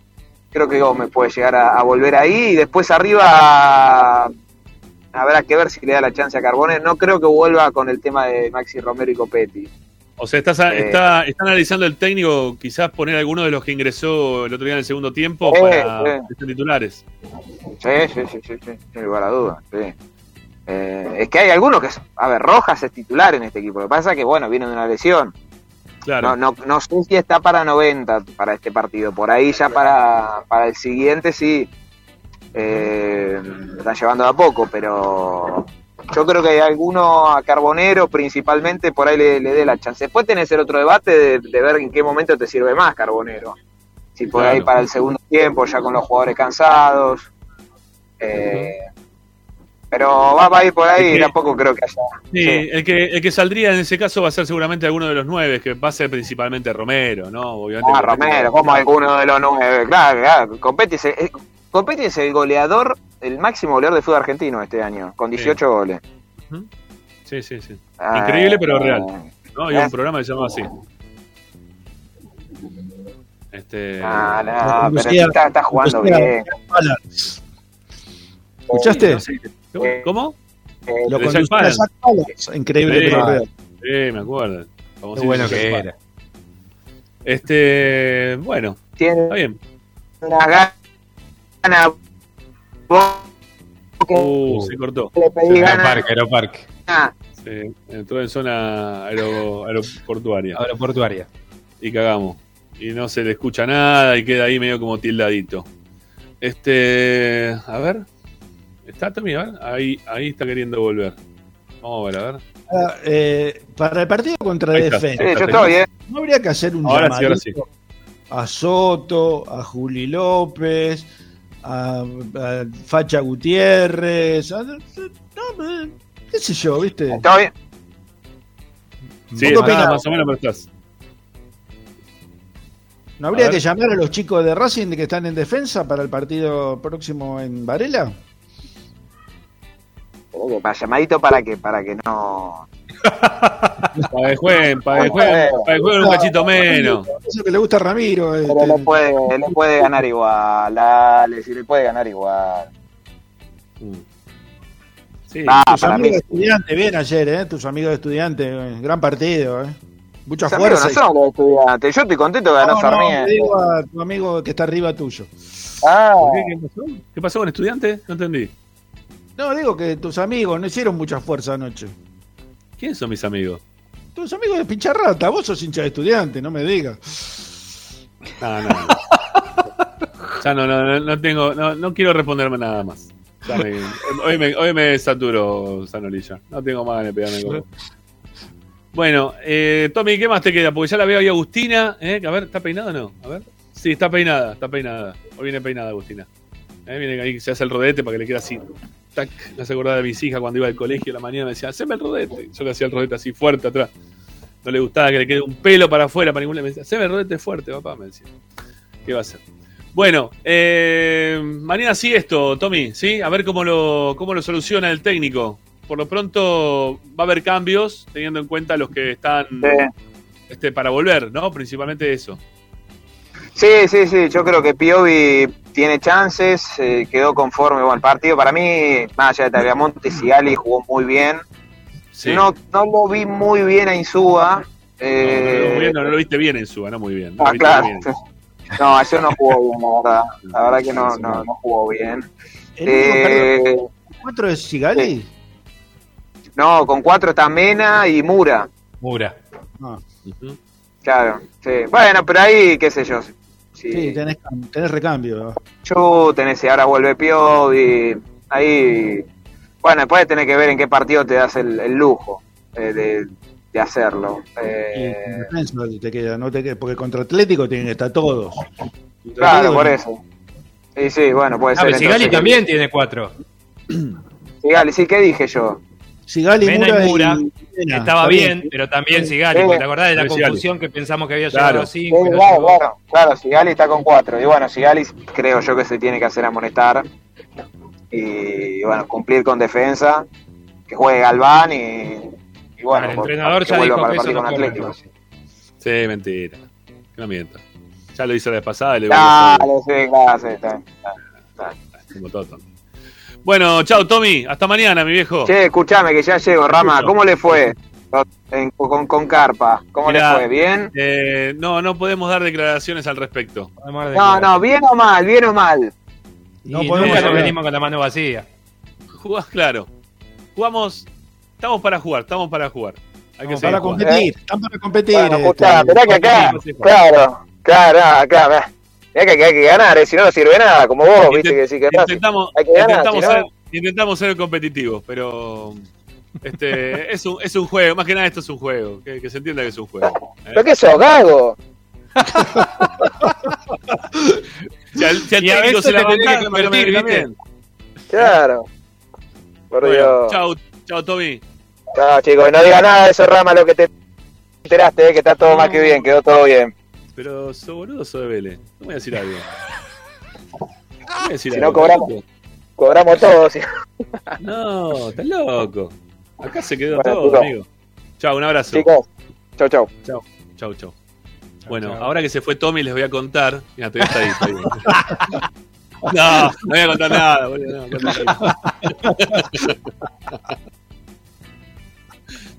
R: creo que Gómez puede llegar a, a volver ahí, y después arriba habrá que ver si le da la chance a Carbone, no creo que vuelva con el tema de Maxi Romero y Copetti.
A: O sea, estás,
R: Eh.
A: está, está analizando el técnico, quizás poner alguno de los que ingresó el otro día en el segundo tiempo
R: Sí,
A: para
R: sí.
A: titulares.
R: Sí, sí, sí, sí, sí, sin lugar a dudas. sí. Eh, es que hay algunos que, a ver, Rojas es titular en este equipo. Lo que pasa es que, bueno, viene de una lesión.
A: Claro.
R: No, no, no sé si está para 90 para este partido. Por ahí ya para, para el siguiente sí. Eh, lo están llevando de a poco, pero yo creo que hay alguno a Carbonero principalmente por ahí le, le dé la chance. Después tenés el otro debate de, de ver en qué momento te sirve más Carbonero. Si por ahí para el segundo tiempo, ya con los jugadores cansados. Eh, pero va, va a ir por ahí,
A: que-
R: tampoco creo que haya.
A: Sí, El, que, el que saldría en ese caso va a ser seguramente alguno de los nueve, que va a ser principalmente Romero, ¿no? Obviamente.
R: Ah, Romero, como alguno de los nueve. Claro, claro. Copetti Copetti es el goleador, el máximo goleador de fútbol argentino este año, con 18 goles.
A: Sí, sí, sí.
R: Ah,
A: Increíble, pero
R: eh,
A: real. ¿no? Hay un programa que se llama así. Este.
R: Ah, no, pero está, está jugando bien.
G: ¿Escuchaste?
A: ¿Cómo?
G: Lo
A: El de Jack Palance.
G: Jack Palance. Increíble,
A: Sí,
G: pero real.
A: Sí, me acuerdo. Famosísimo
H: Qué bueno que
A: Palance.
H: era.
A: Este. Bueno,
R: Tiene
A: está bien.
R: una gana.
A: Uh, se cortó.
R: le pedí
H: Aeroparque,
R: ganas.
H: aeroparque.
A: Sí, entró en zona aero- aeroportuaria.
H: Aeroportuaria.
A: Y cagamos. Y no se le escucha nada y queda ahí medio como tildadito. Este. A ver. ¿Está Tommy? A ver. Ahí, ahí está queriendo volver. Vamos a ver, a ver.
G: Ah, eh, para el partido contra. Defensa,
A: Sí, yo estoy, eh.
G: ¿no habría que hacer un
A: Ahora sí, ahora
G: llamadito a Soto, a Juli López, a, a Facha Gutiérrez, a- no, qué sé yo, ¿viste?
R: Está bien.
A: Sí,
G: ¿Vos qué
A: está,
G: opinás?
A: más o menos, pero estás.
G: ¿No habría que llamar a los chicos de Racing que están en defensa para el partido próximo en Varela?
R: Para llamadito para que, para que no.
A: Para que jueguen, para que jueguen, para que jueguen un cachito menos.
G: Eso que le gusta a Ramiro.
R: Pero
G: este,
R: le puede, le puede ganar igual, dale, si le puede ganar igual.
A: Sí.
R: Ah,
G: tus amigos
R: mí.
G: de estudiantes, bien ayer, ¿eh? Tus amigos de estudiantes, eh, gran partido, ¿eh? Mucha
R: amigos
G: fuerza.
R: no son los estudiantes. Yo estoy contento de ganar
G: No, no,
R: Sarmiento.
G: te digo a tu amigo que está arriba tuyo.
R: Ah,
A: ¿Por qué? ¿Qué pasó? ¿Qué pasó con estudiantes? No entendí.
G: No, digo que tus amigos no hicieron mucha fuerza anoche.
A: ¿Quiénes son mis amigos?
G: Tus amigos de pincharrata, vos sos hincha de estudiante, no me digas.
A: No, no. Ya no, no, no, no tengo, no, no quiero responderme nada más. Me- hoy, me, hoy me saturo Sanolilla. No tengo más ganas de pegarme con Bueno, eh, Tommy, ¿qué más te queda? Porque ya la veo ahí Agustina. ¿eh? A ver, ¿está peinada o no? A ver. Sí, está peinada, está peinada. Hoy viene peinada Agustina. Eh, Viene ahí, se hace el rodete para que le quede así. Tac, me acordar de mis hijas cuando iba al colegio a la mañana me decía, haceme el rodete. Yo le hacía el rodete así fuerte atrás. No le gustaba que le quede un pelo para afuera para ningún lado. Me decía, haceme el rodete fuerte, papá, me decía. ¿Qué va a hacer? Bueno, eh, mañana sí esto, Tommy, ¿sí? A ver cómo lo, cómo lo soluciona el técnico. Por lo pronto va a haber cambios, teniendo en cuenta los que están este, para volver, ¿no? Principalmente eso.
R: Sí, sí, sí, yo creo que Piovi tiene chances, eh, quedó conforme con el partido. Para mí, más allá de Tagliamonte, Sigali jugó muy bien. No, no lo vi muy bien a Insúa.
A: No, no, no, lo viste bien en su, no muy bien. No
R: Ah, claro.
A: bien.
R: No, eso no jugó bien, la verdad. La verdad que no, no, no jugó bien. Eh,
G: ¿Cuatro de Sigali?
R: no, con cuatro está Mena y Mura.
H: Mura.
G: Ah.
R: Claro, sí. Bueno, pero ahí, qué sé yo.
G: Sí, tenés, tenés recambio.
R: Chu, tenés y ahora vuelve Piovi. Ahí. Bueno, después tenés que ver en qué partido te das el, el lujo eh, de, de hacerlo. Eh,
G: te queda, no te queda, porque contra Atlético tienen que estar todos. Contra
R: claro, por
G: no.
R: eso. Sí, sí, bueno, puede
H: Ah,
R: ser.
H: Sigali
R: entonces
H: también tiene cuatro. <clears throat>
R: Sigali, sí, ¿qué dije yo?
G: Sigali,
H: Mena
G: Mura
H: y Mura. Estaba bien, pero también Sigali, porque te acordás de la confusión que pensamos que había
R: Claro.
H: llegado a
R: Sí,
H: cinco. y no
R: claro,
H: llegó.
R: claro, claro, Sigali está con cuatro. Y bueno, Sigali creo yo que se tiene que hacer amonestar. Y bueno, cumplir con defensa. Que juegue Galván y, y bueno,
A: El
R: por-
A: entrenador ya
R: vuelva
A: dijo
R: para
A: que
R: el
A: eso no
R: Atlético.
A: Sí, mentira. Que no mienta. Ya lo hizo la vez pasada y le
R: Dale, sí, claro, sí, está
A: como todo. Bueno, chao, Tommy. Hasta mañana, mi viejo.
R: Che, escuchame que ya llego, Rama. ¿Cómo le fue en- con, con Carpa? ¿Cómo
A: Mirá,
R: le fue? ¿Bien?
A: eh, no, no podemos dar declaraciones al respecto.
R: No, no, bien o mal, bien o mal.
H: No nunca nos venimos con la mano vacía.
A: Jugás, claro. Jugamos. Estamos para jugar, estamos para jugar. Hay que
G: Estamos
A: seguir
G: para competir, están para competir.
R: Bueno, escuchá, que acá, claro, claro, acá, mirá. Que hay que ganar, eh, si no, no sirve nada, como vos, viste que sí que Racing.
A: Intentamos,
R: hay que ganar,
A: intentamos,
R: si no-
A: ser, intentamos ser competitivos, pero este <laughs> es un, es un juego, más que nada esto es un juego, que, que se entienda que es un juego. ¿eh?
R: ¿Pero qué sos, gago? <laughs>
A: Si al, si al
H: Y a
A: técnico
H: veces
A: se la
H: te tenés que convertir, ¿viste? <laughs>
R: Claro. Por
A: Bueno,
R: Dios.
A: chao, chao, Tommy.
R: Chao, chicos, y no diga nada de eso, Rama, lo que te enteraste, eh, que está todo más que bien, quedó todo bien.
A: Pero sos boludo, sos de Vélez. No me voy a decir algo. No me voy a decir
R: Si
A: algo,
R: no cobramos, cobramos todos.
A: No, estás loco. Acá se quedó
R: Bueno,
A: todo, amigo. Chao, un abrazo.
R: Chicos, chau, chau.
A: Chao, chau, chau. Bueno, ahora que se fue Tommy, les voy a contar. Mira, todavía está ahí. está ahí. <laughs> No, no voy a contar nada, boludo. No. <laughs>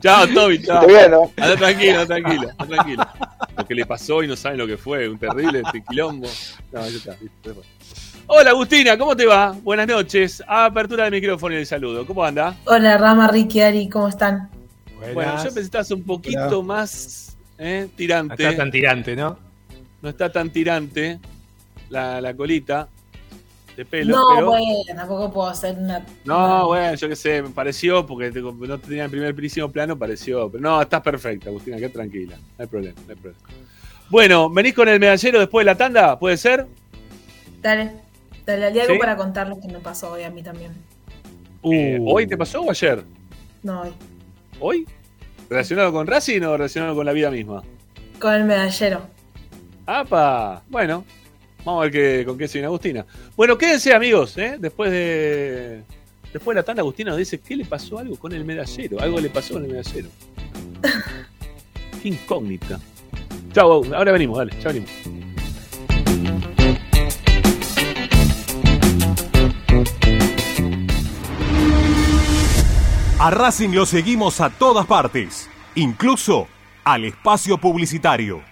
A: Chao, Tommy, chao.
R: Estoy viendo.
A: Anda tranquilo, tranquilo, anda tranquilo. Lo que le pasó y no saben lo que fue, un terrible quilombo. No, ya está, listo. Hola Agustina, ¿cómo te va? Buenas noches. Apertura del micrófono y el saludo. ¿Cómo anda?
S: Hola Rama, Ricky, Ari, ¿cómo están?
A: Bueno, yo pensé que estabas un poquito
H: Hola.
A: más eh, tirante.
H: No está tan tirante, ¿no?
A: No está tan tirante la, la colita de pelo.
S: no,
A: pero...
S: bueno, tampoco puedo hacer una.
A: No, bueno, yo qué sé, me pareció, porque te- no tenía el primer prísimo plano, pareció. Pero no, estás perfecta, Agustina, qué tranquila. No hay problema, no hay problema. Bueno, ¿venís con el medallero después de la tanda? ¿Puede ser?
S: Dale, dale, hay algo
A: ¿Sí?
S: para contarles que me pasó hoy a mí también.
A: Eh, ¿Hoy te pasó o ayer?
S: No, hoy.
A: ¿Hoy? ¿Relacionado con Racing o relacionado con la vida misma?
S: Con el medallero.
A: ¡Apa! Bueno, vamos a ver qué, con qué se viene Agustina. Bueno, quédense amigos, ¿eh? Después de. Después de la tanda, Agustina nos dice qué le pasó algo con el medallero. Algo le pasó con el medallero. <laughs> qué incógnita. Chao, ahora venimos, dale, ya venimos.
Q: A Racing lo seguimos a todas partes, incluso al espacio publicitario.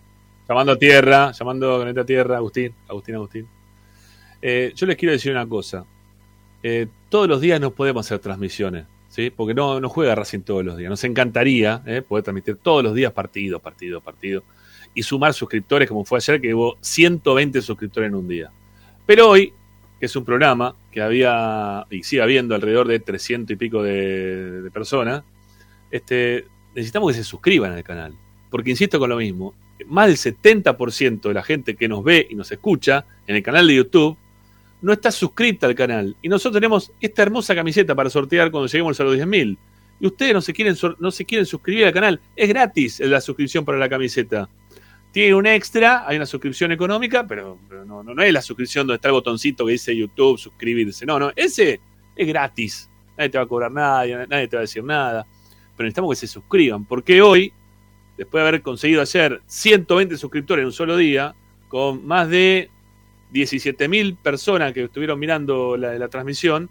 A: Llamando a tierra, llamando a Planeta Tierra, Agustín, Agustín, Agustín. Eh, yo les quiero decir una cosa. Eh, todos los días no podemos hacer transmisiones, ¿sí? Porque no, no juega Racing todos los días. Nos encantaría eh, poder transmitir todos los días partido, partido, partido. Y sumar suscriptores, como fue ayer, que hubo 120 suscriptores en un día. Pero hoy, que es un programa que había y sigue habiendo alrededor de 300 y pico de, de personas, este, necesitamos que se suscriban al canal. Porque insisto con lo mismo, más del 70% de la gente que nos ve y nos escucha en el canal de YouTube no está suscrita al canal. Y nosotros tenemos esta hermosa camiseta para sortear cuando lleguemos a los 10.000. Y ustedes no se, quieren, no se quieren suscribir al canal. Es gratis la suscripción para la camiseta. Tiene un extra, hay una suscripción económica, pero, pero no, no, no es la suscripción donde está el botoncito que dice YouTube, suscribirse. No, no, ese es gratis. Nadie te va a cobrar nada, nadie te va a decir nada. Pero necesitamos que se suscriban, porque hoy, después de haber conseguido hacer 120 suscriptores en un solo día, con más de 17.000 personas que estuvieron mirando la, transmisión,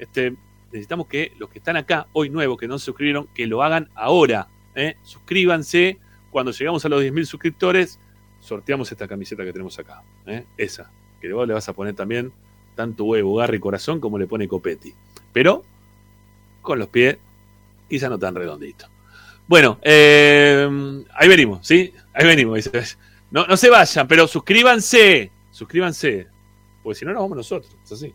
A: este, necesitamos que los que están acá hoy nuevos, que no se suscribieron, que lo hagan ahora. ¿eh? Suscríbanse. Cuando llegamos a los 10.000 suscriptores, sorteamos esta camiseta que tenemos acá. ¿eh? Esa, que vos le vas a poner también tanto huevo, garra y corazón como le pone Copetti. Pero con los pies quizá no tan redonditos. Bueno, eh, ahí venimos, ¿sí? Ahí venimos. No, no se vayan, pero suscríbanse. Suscríbanse. Porque si no, nos vamos nosotros. Es así.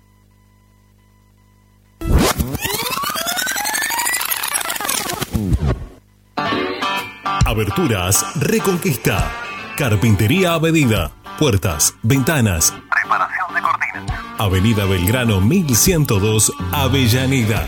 T: Aberturas Reconquista. Carpintería a medida. Puertas, ventanas.
U: Preparación de cortinas.
T: Avenida Belgrano 1102, Avellaneda.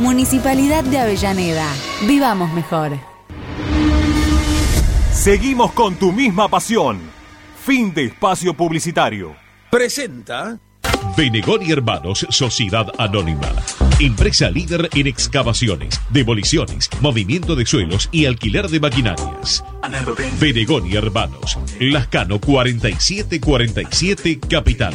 V: Municipalidad de Avellaneda. Vivamos mejor.
Q: Seguimos con tu misma pasión. Fin de espacio publicitario.
W: Presenta Benegón y Hermanos Sociedad Anónima. Empresa líder en excavaciones, demoliciones, movimiento de suelos y alquiler de maquinarias. Benegón y Hermanos. Lascano 4747 Capital.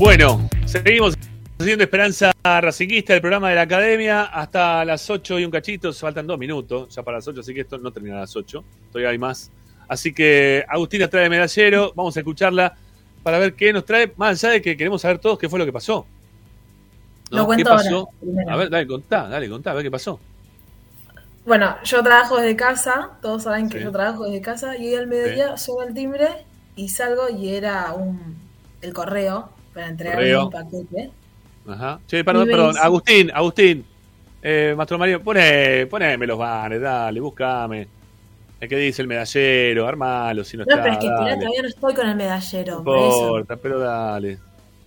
A: Bueno, seguimos haciendo Esperanza Racinguista, el programa de la Academia, hasta las 8 y un cachito, faltan dos minutos ya para las 8, así que esto no termina a las 8, todavía hay más. Así que Agustina trae medallero, vamos a escucharla para ver qué nos trae, más allá de que queremos saber todos qué fue lo que pasó. ¿No?
S: Lo cuento
A: ¿Qué pasó?
S: ahora, primero.
A: A ver, dale, contá, dale, contá, a ver qué pasó.
S: Bueno, yo trabajo desde casa, todos saben que
A: Sí.
S: yo trabajo desde casa, y hoy al mediodía subo el timbre y salgo y era un el correo para entregar un paquete.
A: Ajá. Che, perdón, perdón. Agustín, Agustín. Eh, Mastro Mario, poné, poneme los banners, dale, buscame. Que dice el medallero, armalo si no,
S: No,
A: está.
S: pero es que esperá, todavía no estoy con el medallero.
A: No importa, pero dale.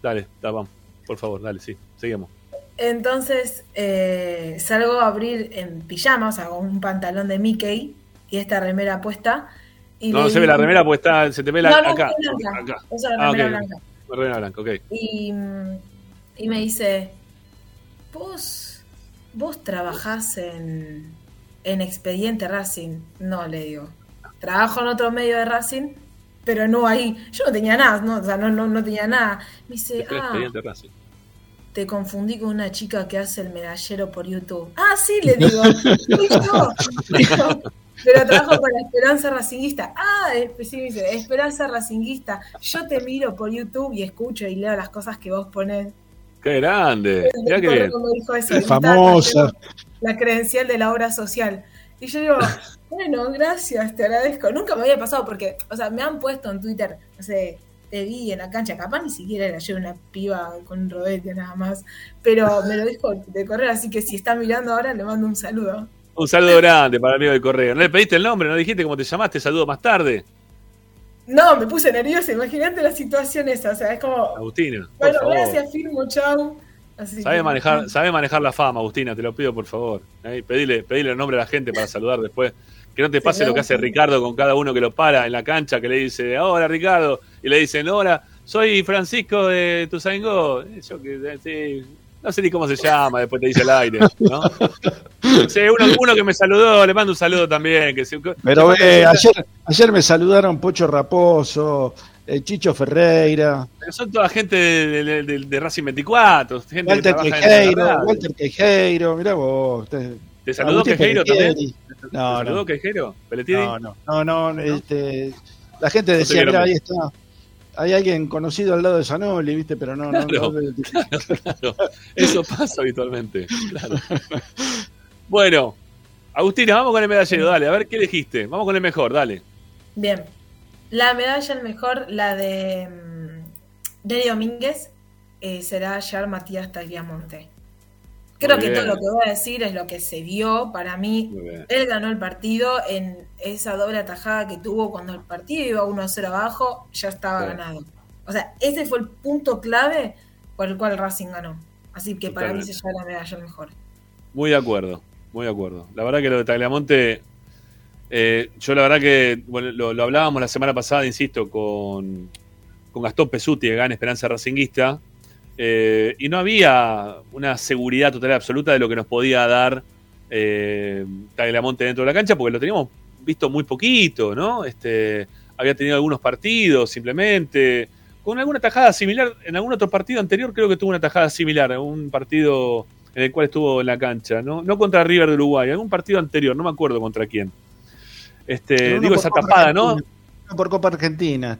A: Dale, está, vamos. Por favor, dale, sí. Seguimos.
S: Entonces eh, salgo a abrir en pijama, o sea, con un pantalón de Mickey y esta remera puesta. Y
A: no
S: le
A: se ve la remera, pues está, se te ve la,
S: No, no,
A: acá.
S: es blanca.
A: acá.
S: Usa la
A: Ah,
S: remera
A: ok.
S: blanca.
A: Blanca, ok.
S: Y, y me dice, vos, vos trabajás en, en Expediente Racing. No, le digo. Trabajo en otro medio de Racing, pero no ahí. Yo no tenía nada, no, o sea, no, no, no tenía nada. Me dice, ah,
A: expediente Racing.
S: te confundí con una chica que hace el medallero por YouTube. Ah, sí, le digo. <laughs> Yo. Pero trabajo con la Esperanza Racinguista. Ah, sí, me dice, Esperanza Racinguista. Yo te miro por YouTube y escucho y leo las cosas que vos ponés.
A: Qué grande. Mirá qué bien.
S: Como dijo eso,
G: Qué
S: y estaba
G: famosa.
S: La credencial de la obra social. Y yo digo, <laughs> bueno, gracias, te agradezco. Nunca me había pasado porque, o sea, me han puesto en Twitter, no sé, te vi en la cancha, capaz ni siquiera era yo una piba con un rodete nada más, pero me lo dijo de correr, así que si está mirando ahora le mando un saludo.
A: Un saludo grande para el amigo del correo. No le pediste el nombre, no dijiste cómo te llamaste, saludo más tarde.
S: No, me puse nerviosa, imagínate la situación esa, o sea, es como,
A: Agustina, por
S: bueno,
A: favor.
S: gracias, firmo, chau. Así
A: Sabe
S: que-
A: manejar, sabe manejar la fama, Agustina, te lo pido por favor. Eh, pedile, pedile el nombre a la gente para saludar después. Que no te pase lo que hace Ricardo con cada uno que lo para en la cancha, que le dice, hola Ricardo, y le dicen, hola, soy Francisco de Tuzaingó. Yo que, sí, no sé ni cómo se llama, después te dice el aire, ¿no? Uno, uno que me saludó, le mando un saludo también. Que se-
G: Pero eh, ayer, ayer me saludaron Pocho Raposo, eh, Chicho Ferreira,
A: Pero son toda gente de, de- de- de Racing 24, gente
G: Walter
A: que
G: Quejeiro. Walter Quejeiro, mirá vos. Te,
A: ¿Te saludó
G: Agustín
A: Quejeiro también? ¿Te
G: No,
A: saludó
G: no. No, no, no, no, este, la gente decía, mira, ahí está. Hay alguien conocido al lado de Zanoli, ¿viste? Pero no,
A: Claro,
G: no. <laughs>
A: claro. Eso pasa habitualmente. claro. Bueno, Agustina, vamos con el medallero, dale, a ver qué elegiste. Vamos con el mejor, dale.
S: Bien. La medalla el mejor, la de mm, Neri Domínguez, eh, será Jar Matías Tagliamonte. Creo
A: Muy
S: que todo lo que voy a decir es lo que se vio. Para mí, él ganó el partido en esa doble atajada que tuvo cuando el partido iba 1-0 abajo, ya estaba ganado. O sea, ese fue el punto clave por el cual Racing ganó. Así que para mí se lleva la medalla el mejor.
A: Muy de acuerdo, muy de acuerdo. La verdad que lo de Tagliamonte, eh, yo la verdad que bueno, lo, lo hablábamos la semana pasada, insisto, con, con Gastón Pesuti de Gana Esperanza Racinguista, eh, y no había una seguridad total y absoluta de lo que nos podía dar eh, Tagliamonte dentro de la cancha, porque lo teníamos visto muy poquito, ¿no? Este, había tenido algunos partidos simplemente, con alguna tajada similar, en algún otro partido anterior creo que tuvo una tajada similar, un partido en el cual estuvo en la cancha, ¿no? No contra River de Uruguay, algún partido anterior, no me acuerdo contra quién. Este, digo esa
G: Copa
A: tapada, ¿no?
G: Por Copa Argentina,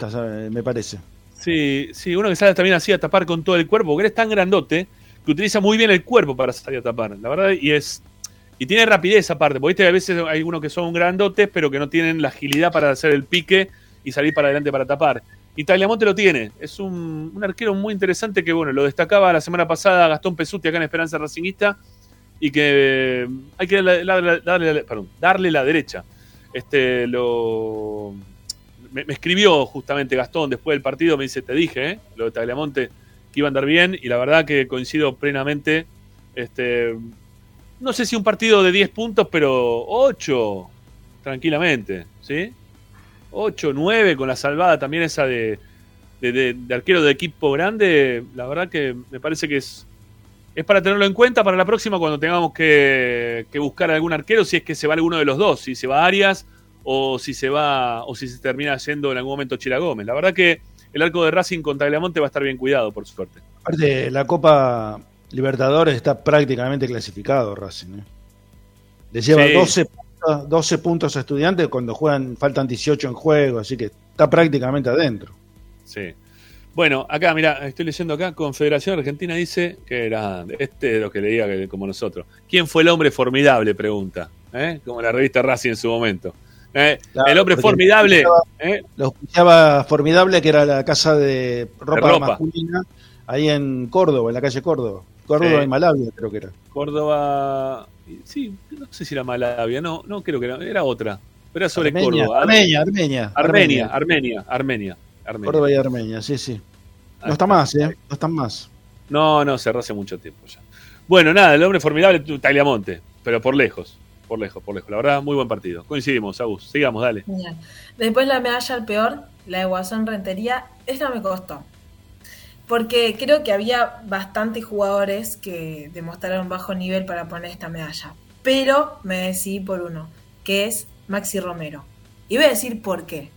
G: me parece.
A: Sí, sí, uno que sale también así a tapar con todo el cuerpo, porque eres tan grandote que utiliza muy bien el cuerpo para salir a tapar, la verdad, y es, Y tiene rapidez aparte, porque viste, a veces hay unos que son grandotes, pero que no tienen la agilidad para hacer el pique y salir para adelante para tapar. Y Tagliamonte lo tiene. Es un, un arquero muy interesante que, bueno, lo destacaba la semana pasada Gastón Pesuti acá en Esperanza Racinguista y que hay que darle, darle- darle- perdón, darle la derecha. Este, lo, me, me escribió justamente Gastón después del partido, me dice, te dije, ¿eh? lo de Tagliamonte, que iba a andar bien, y la verdad que coincido plenamente. Este, no sé si un partido de 10 puntos, pero 8, tranquilamente, ¿sí? 8, 9, con la salvada también esa de, de, de- de arquero de equipo grande, la verdad que me parece que es, es para tenerlo en cuenta para la próxima cuando tengamos que, que buscar algún arquero, si es que se va alguno de los dos, si se va Arias o si se va o si se termina yendo en algún momento Chila Gómez. La verdad que el arco de Racing contra Tagliamonte va a estar bien cuidado, por suerte.
G: Aparte, la Copa Libertadores está prácticamente clasificado Racing. ¿eh? Le lleva
A: Sí.
G: 12, puntos- 12 puntos a estudiantes cuando juegan, faltan 18 en juego, así que está prácticamente adentro.
A: Sí. Bueno, acá, mira, estoy leyendo acá, Confederación Argentina dice que era, este es lo que leía que- como nosotros. ¿Quién fue el hombre formidable? Pregunta, ¿eh? como la revista Racing en su momento. ¿Eh?
G: Claro,
A: el hombre formidable,
G: lo
A: ¿eh?
G: Lo escuchaba formidable que era la casa de ropa,
A: ropa.
G: masculina ahí en Córdoba, en la calle Córdoba. Córdoba
A: Sí.
G: y Malavia creo que era.
A: Córdoba, sí, no sé si era Malavia, no, no creo que era, era otra, pero era sobre
G: Armenia,
A: Córdoba.
G: Armenia, Armenia,
A: Armenia, Armenia, Armenia, Armenia.
G: Córdoba y Armenia, sí, sí. No está más, ¿eh? No están más.
A: No, no, cerró hace mucho tiempo ya. Bueno, nada, el hombre formidable, tu- Tagliamonte, pero por lejos, por lejos, por lejos. La verdad, muy buen partido. Coincidimos, Agus. Sigamos, dale.
S: Genial. Después la medalla al peor, la de Guasón Rentería, esta me costó. Porque creo que había bastantes jugadores que demostraron bajo nivel para poner esta medalla. Pero me decidí por uno, que es Maxi Romero. Y voy a decir por qué.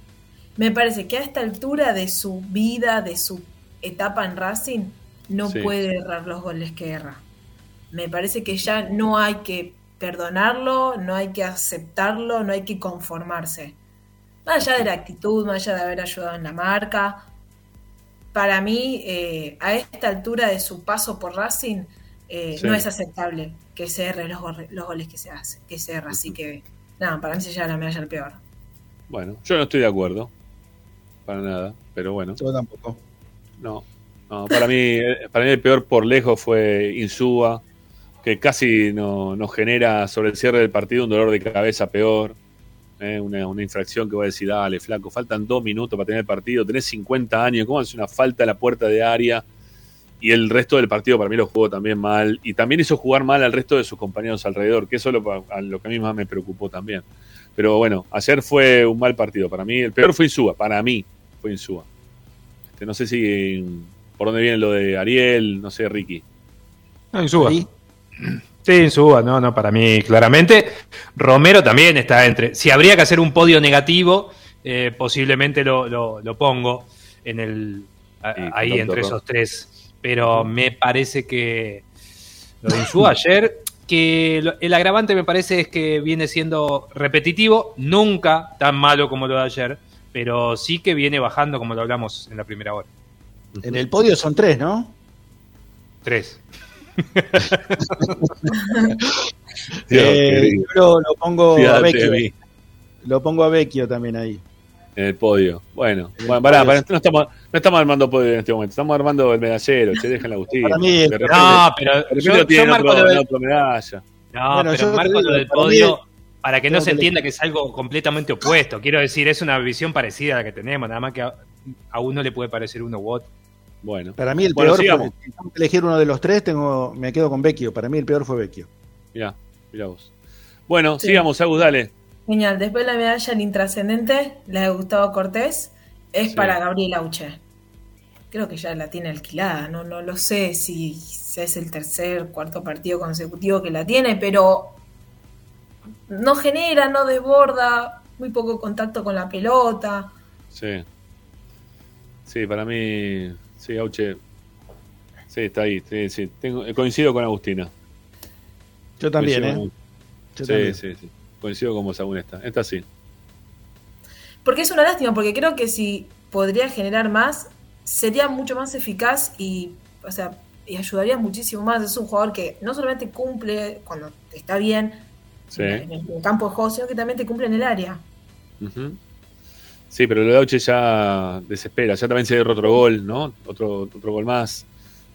S: Me parece que a esta altura de su vida, de su etapa en Racing, no
X: Sí.
S: puede errar los goles que erra. Me parece que ya no hay que perdonarlo, no hay que aceptarlo, no hay que conformarse. Más allá de la actitud, más allá de haber ayudado en la marca, para mí, eh, a esta altura de su paso por Racing, eh,
A: Sí.
S: no es aceptable que se erre los, gol- los goles que se hace, que se erra. Así que, nada, para mí se lleva la medalla al peor.
A: Bueno, yo no estoy de acuerdo. Para nada, pero bueno.
G: Yo tampoco.
A: No, no para, mí, eh, para mí el peor por lejos fue Insúa, que casi no- nos genera sobre el cierre del partido un dolor de cabeza peor. Eh, una, una infracción que voy a decir, dale, flaco, faltan dos minutos para tener el partido, tenés 50 años, ¿cómo hace una falta a la puerta de área? Y el resto del partido para mí lo jugó también mal. Y también hizo jugar mal al resto de sus compañeros alrededor, que eso es lo, a lo que a mí más me preocupó también. Pero bueno, ayer fue un mal partido. Para mí, el peor fue Insúa. Para mí, fue Insúa. Este, no sé si por dónde viene lo de Ariel, no sé, Ricky.
H: No, Insúa. Sí, <clears throat> Insúa, no, no, para mí, claramente. Romero también está entre. Si habría que hacer un podio negativo, eh, posiblemente lo, lo- lo pongo en el a- ahí entre esos tres. Pero me parece que lo de Insúa ayer, que lo- el agravante me parece es que viene siendo repetitivo, nunca tan malo como lo de ayer, pero sí que viene bajando como lo hablamos en la primera hora.
G: En el podio son tres, ¿no?
H: Tres. <laughs>
G: Eh, yo lo, lo pongo a Vecchio. Lo pongo a Vecchio también ahí.
A: En el podio. Bueno, bueno pará, no, estamos, no estamos armando podio en este momento, estamos armando el medallero, che, dejen la Agustín.
G: Para mí,
A: De
G: el-
A: repente-
H: No, pero yo- marco
A: otro-
H: lo del-
A: otro medalla.
H: No,
G: Bueno,
H: pero
G: yo
H: marco lo del podio para que no se entienda que es algo completamente opuesto. Quiero decir, es una visión parecida a la que tenemos, nada más que a, a uno le puede parecer uno u otro.
A: Bueno,
G: Para mí el
A: Bueno,
G: peor
A: sigamos.
G: fue, si tengo que elegir uno de los tres, tengo, me quedo con Vecchio. Para mí el peor fue Vecchio.
A: Mirá, mirá vos. Bueno,
S: Sí.
A: sigamos, Agus, dale.
S: Genial. Después la medalla en intrascendente, la de Gustavo Cortés, es
A: Sí.
S: para Gabriel Auche. Creo que ya la tiene alquilada, no, no lo sé si, si es el tercer, cuarto partido consecutivo que la tiene, pero no genera, no desborda, muy poco contacto con la pelota.
A: Sí. Sí, para mí, sí, Auche. Sí, está ahí. Sí, sí. Tengo, coincido con Agustina.
G: Yo también,
A: Coincido
G: ¿eh?
A: con-
G: Yo
A: sí,
G: también.
A: sí, sí. Coincido con vos, aún esta. Esta sí.
S: Porque es una lástima, porque creo que si podría generar más, sería mucho más eficaz y, o sea, y ayudaría muchísimo más. Es un jugador que no solamente cumple cuando está bien,
A: Sí.
S: en el campo de juego, sino que también te cumple en el área.
A: Ujú. Sí, pero lo de Auche ya desespera. Ya también se dio otro gol, ¿no? Otro, otro gol más.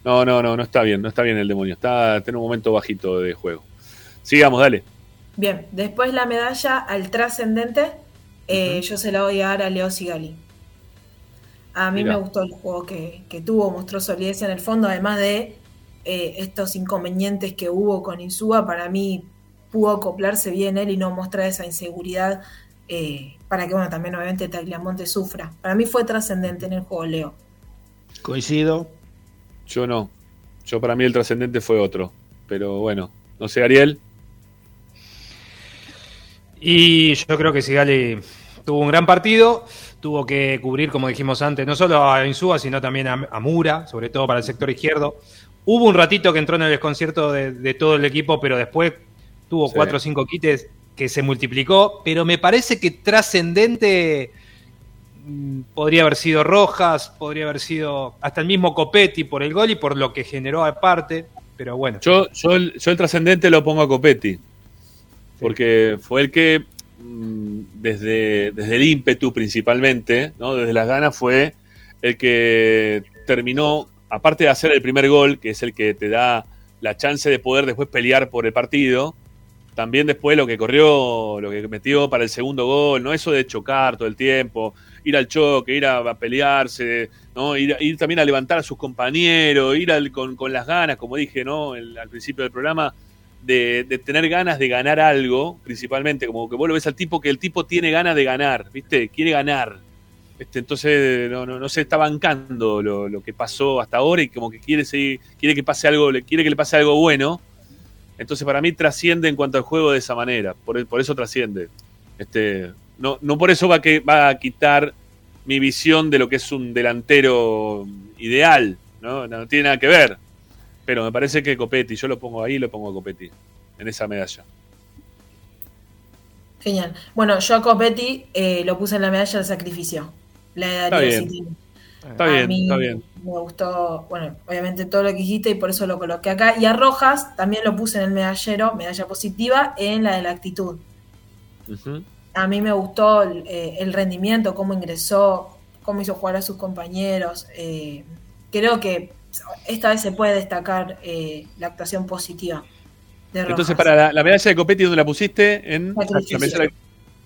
A: No, no, no, no está bien. No está bien el demonio. Está, está en un momento bajito de juego. Sigamos, dale.
S: Bien, después la medalla al trascendente, eh, yo se la voy a dar a Leo Sigali. A mí
A: Mirá.
S: me gustó el juego que, que tuvo, mostró solidez en el fondo, además de eh, estos inconvenientes que hubo con Insúa, para mí pudo acoplarse bien él y no mostrar esa inseguridad eh, para que, bueno, también obviamente Tagliamonte sufra. Para mí fue trascendente en el juego Leo.
G: Coincido.
A: Yo no. Yo para mí el trascendente fue otro. Pero bueno, no sé, Ariel.
H: Y yo creo que Sigali tuvo un gran partido, tuvo que cubrir, como dijimos antes, no solo a Insúa, sino también a, a Mura, sobre todo para el sector izquierdo. Hubo un ratito que entró en el desconcierto de, de todo el equipo, pero después tuvo
A: Sí.
H: cuatro o cinco quites que se multiplicó, pero me parece que trascendente mm, podría haber sido Rojas, podría haber sido hasta el mismo Copetti por el gol y por lo que generó aparte, pero bueno.
A: Yo, yo, el, yo el trascendente lo pongo a Copetti. Porque fue el que, mm, desde, desde el ímpetu principalmente, ¿no? desde las ganas, fue el que terminó, aparte de hacer el primer gol, que es el que te da la chance de poder después pelear por el partido, también después lo que corrió, lo que metió para el segundo gol, no eso de chocar todo el tiempo, ir al choque, ir a, pelearse, ¿no? ir, ir también a levantar a sus compañeros, ir al- con, con las ganas, como dije ¿no? El- al principio del programa, de, de tener ganas de ganar algo, principalmente, como que vos lo ves al tipo que el tipo tiene ganas de ganar, ¿viste? Quiere ganar. Este, entonces no, no, se está bancando lo, lo que pasó hasta ahora y como que quiere seguir, quiere que pase algo, quiere que le pase algo bueno. Entonces para mí trasciende en cuanto al juego de esa manera, por, por eso trasciende. Este, no, no por eso va, que, va a quitar mi visión de lo que es un delantero ideal, ¿no? No tiene nada que ver. Pero me parece que Copetti, yo lo pongo ahí, lo pongo a Copetti, en esa medalla.
S: Genial. Bueno, yo a Copetti eh, lo puse en la medalla del sacrificio. La de
A: Está bien.
S: A mí
A: está bien.
S: Me gustó, bueno, obviamente todo lo que dijiste y por eso lo coloqué acá. Y a Rojas también lo puse en el medallero, medalla positiva, en la de la actitud. A mí me gustó el, eh, el rendimiento, cómo ingresó, cómo hizo jugar a sus compañeros. eh, creo que esta vez se puede destacar eh, la actuación positiva de Rojas.
A: Entonces, para la, la medalla de Copetti, ¿dónde la pusiste? En
S: Sacrificio.
A: la medalla-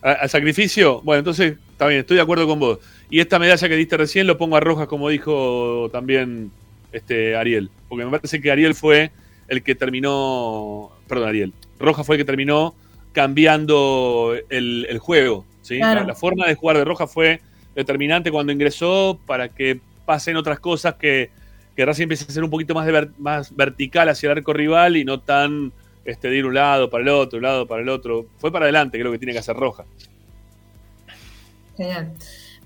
A: a- al sacrificio. Bueno, entonces, está bien, estoy de acuerdo con vos. Y esta medalla que diste recién lo pongo a Rojas, como dijo también este Ariel. Porque me parece que Ariel fue el que terminó. Perdón, Ariel. Rojas fue el que terminó cambiando el, el juego. ¿sí?
S: Claro.
A: La, la forma de jugar de Rojas fue determinante cuando ingresó para que pasen otras cosas que, que Racing empiece a ser un poquito más, de ver- más vertical hacia el arco rival y no tan este, de ir un lado para el otro, un lado para el otro. Fue para adelante, creo que tiene que hacer Rojas.
S: Genial.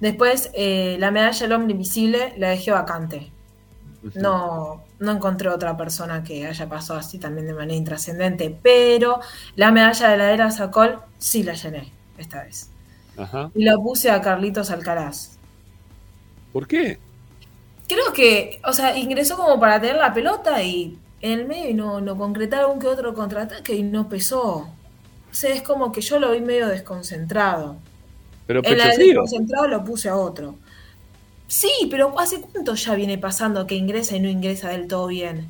S: Después, eh, la medalla del hombre invisible la dejé vacante. No, no encontré otra persona que haya pasado así también de manera intrascendente, pero la medalla de la era Sacol sí la llené esta vez.
A: Ajá.
S: Y la puse a Carlitos Alcaraz.
A: ¿Por qué?
S: Creo que, o sea, ingresó como para tener la pelota y en el medio y no, no concretar que otro contraataque y no pesó. O sea, es como que yo lo vi medio desconcentrado.
A: Pero
S: del
A: frío.
S: desconcentrado lo puse a otro. Sí, pero ¿hace cuánto ya viene pasando que ingresa y no ingresa del todo bien?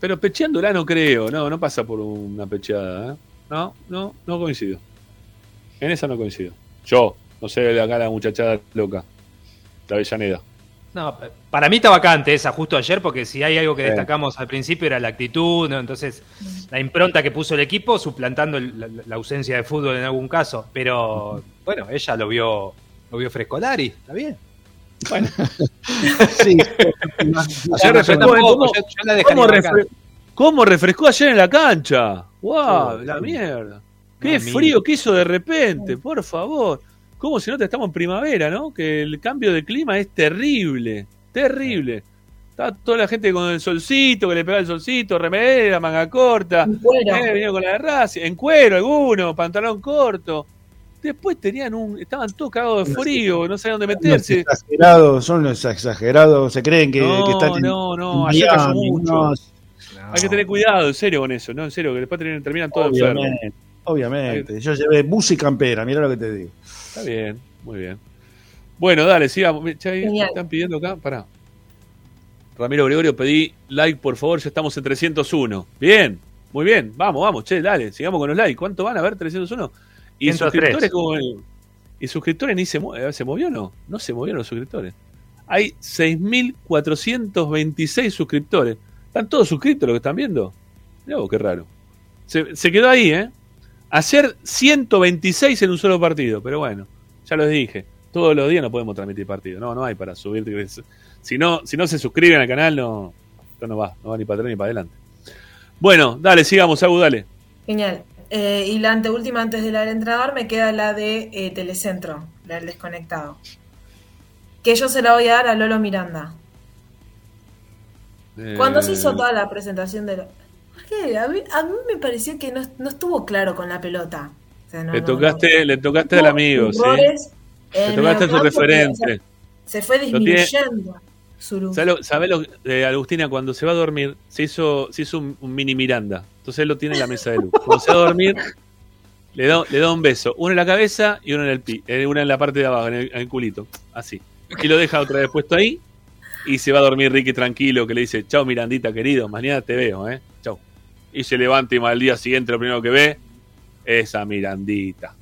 A: Pero pecheándola no creo, no, no pasa por una pecheada. ¿eh? No, no, no coincido. En esa no coincido. Yo, no sé acá la muchachada loca. La Avellaneda.
H: No, para mí está vacante esa justo ayer, porque si hay algo que
A: Sí.
H: destacamos al principio era la actitud, ¿no? entonces la impronta que puso el equipo suplantando el- la, la ausencia de fútbol en algún caso. Pero bueno, ella lo vio, lo vio frescolari, está bien. Bueno, <laughs>
G: Sí.
A: ¿cómo, refrescó ayer en la cancha? ¡Wow!
H: Sí,
A: la
H: sí.
A: mierda. Qué frío que hizo de repente, por favor. ¿Cómo se nota? Estamos en primavera, ¿no? Que el cambio de clima es terrible, terrible. Está toda la gente con el solcito, que le pega el solcito, remera, manga corta.
S: cuero.
A: Eh, vinieron con la de Racing, en cuero algunos, pantalón corto. Después tenían un, estaban todos cagados de frío, no sabían dónde
G: Los
A: meterse.
G: exagerados, son los exagerados, se creen que,
A: No,
G: que están en
A: no, no, ayer cayó mucho.
G: no,
A: Hay que tener cuidado, en serio, con eso, ¿no? En serio, que después terminan, terminan todos enfermos.
G: obviamente, Obviamente. Yo llevé bus y campera, mira lo que te digo.
A: Está bien, muy bien. Bueno, dale, sigamos.
S: Genial.
A: están pidiendo acá, pará. Ramiro Gregorio, pedí like, por favor, ya estamos en 301. Bien, muy bien, vamos, vamos, che, dale, sigamos con los likes. ¿Cuánto van a ver? 301. ¿Y
H: 103.
A: suscriptores como el- ¿Y suscriptores ni se, se movió o no? No se movieron los suscriptores. Hay 6.426 suscriptores. ¿Están todos suscritos los que están viendo? Mirá vos, qué raro. Se, se quedó ahí, ¿eh? Hacer 126 en un solo partido, pero bueno, ya lo dije. Todos los días no podemos transmitir partido. No, no hay para subir. Si no, si no se suscriben al canal, no, esto no va, no va ni para atrás ni para adelante. Bueno, dale, sigamos, Agu, dale.
S: Genial. Eh, y la anteúltima antes de la del entrenador me queda la de eh, Telecentro, la del desconectado. Que yo se la voy a dar a Lolo Miranda. Cuando se hizo
A: Eh,
S: toda la presentación de... lo- ¿Qué? A, mí, a mí me pareció que no, no estuvo claro con la pelota. O sea, no-
A: le
S: no-
A: tocaste, le tocaste al amigo, sí. Le tocaste a tu referente.
S: se fue disminuyendo su luz.
A: ¿Sabes lo, sabés lo- eh, Agustina, cuando se va a dormir, se hizo, se hizo un, un mini Miranda. Entonces él lo tiene en la mesa de luz. Cuando se va a dormir, le da, le da un beso. Uno en la cabeza y uno en el pi, eh, una en la parte de abajo, en el, en el culito. Así. Y lo deja otra vez puesto ahí. Y se va a dormir Ricky tranquilo, que le dice, chao Mirandita querido, mañana te veo, eh. Y se levanta y al día siguiente lo primero que ve es a Mirandita.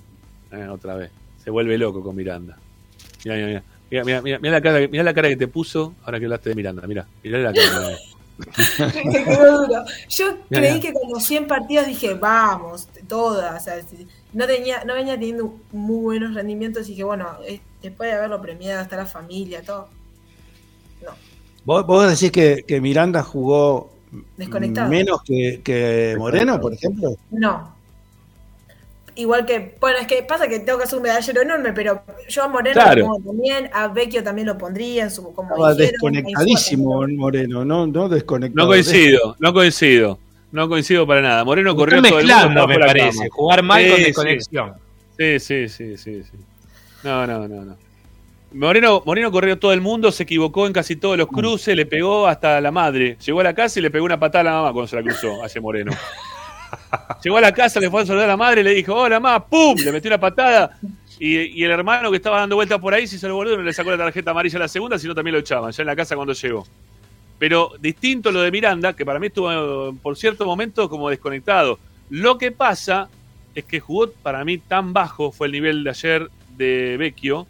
A: Eh, otra vez. Se vuelve loco con Miranda. Mira, mira, mira. Mira, mira, mira, mira la cara, mira la cara que te puso ahora que hablaste de Miranda. Mira, mira la cara.
S: que <laughs> quedó duro. Yo creí que con los 100 partidos dije, vamos, todas. O sea, si- no, tenía, no venía teniendo muy buenos rendimientos y dije, bueno, eh, después de haberlo premiado, está la familia, todo.
G: ¿Vos, vos decís que, que Miranda jugó
S: Desconectado.
G: menos que, que Moreno, por ejemplo?
S: No. Igual que, bueno, es que pasa que tengo que hacer un medallero enorme, pero yo a Moreno
G: Claro.
S: lo pongo también, a Vecchio también lo pondría en su, como
G: Estaba
S: dijeron,
G: desconectadísimo Moreno, no, no desconectado.
A: No coincido, no coincido. No coincido para nada. Moreno corrió
H: Están
A: todo el mundo.
H: me parece. Jugar mal
A: Sí,
H: con desconexión.
A: Sí, sí, sí, sí, sí. No, no, no, no. Moreno, Moreno corrió todo el mundo, se equivocó en casi todos los cruces, le pegó hasta la madre. Llegó a la casa y le pegó una patada a la mamá cuando se la cruzó ese Moreno. <laughs> Llegó a la casa, le fue a saludar a la madre, le dijo, hola mamá, ¡pum! Le metió una patada. Y, y el hermano que estaba dando vueltas por ahí, si se lo boludo, no le sacó la tarjeta amarilla a la segunda, sino también lo echaban, ya en la casa cuando llegó. Pero distinto lo de Miranda, que para mí estuvo por cierto momento como desconectado. Lo que pasa es que jugó para mí tan bajo fue el nivel de ayer de Vecchio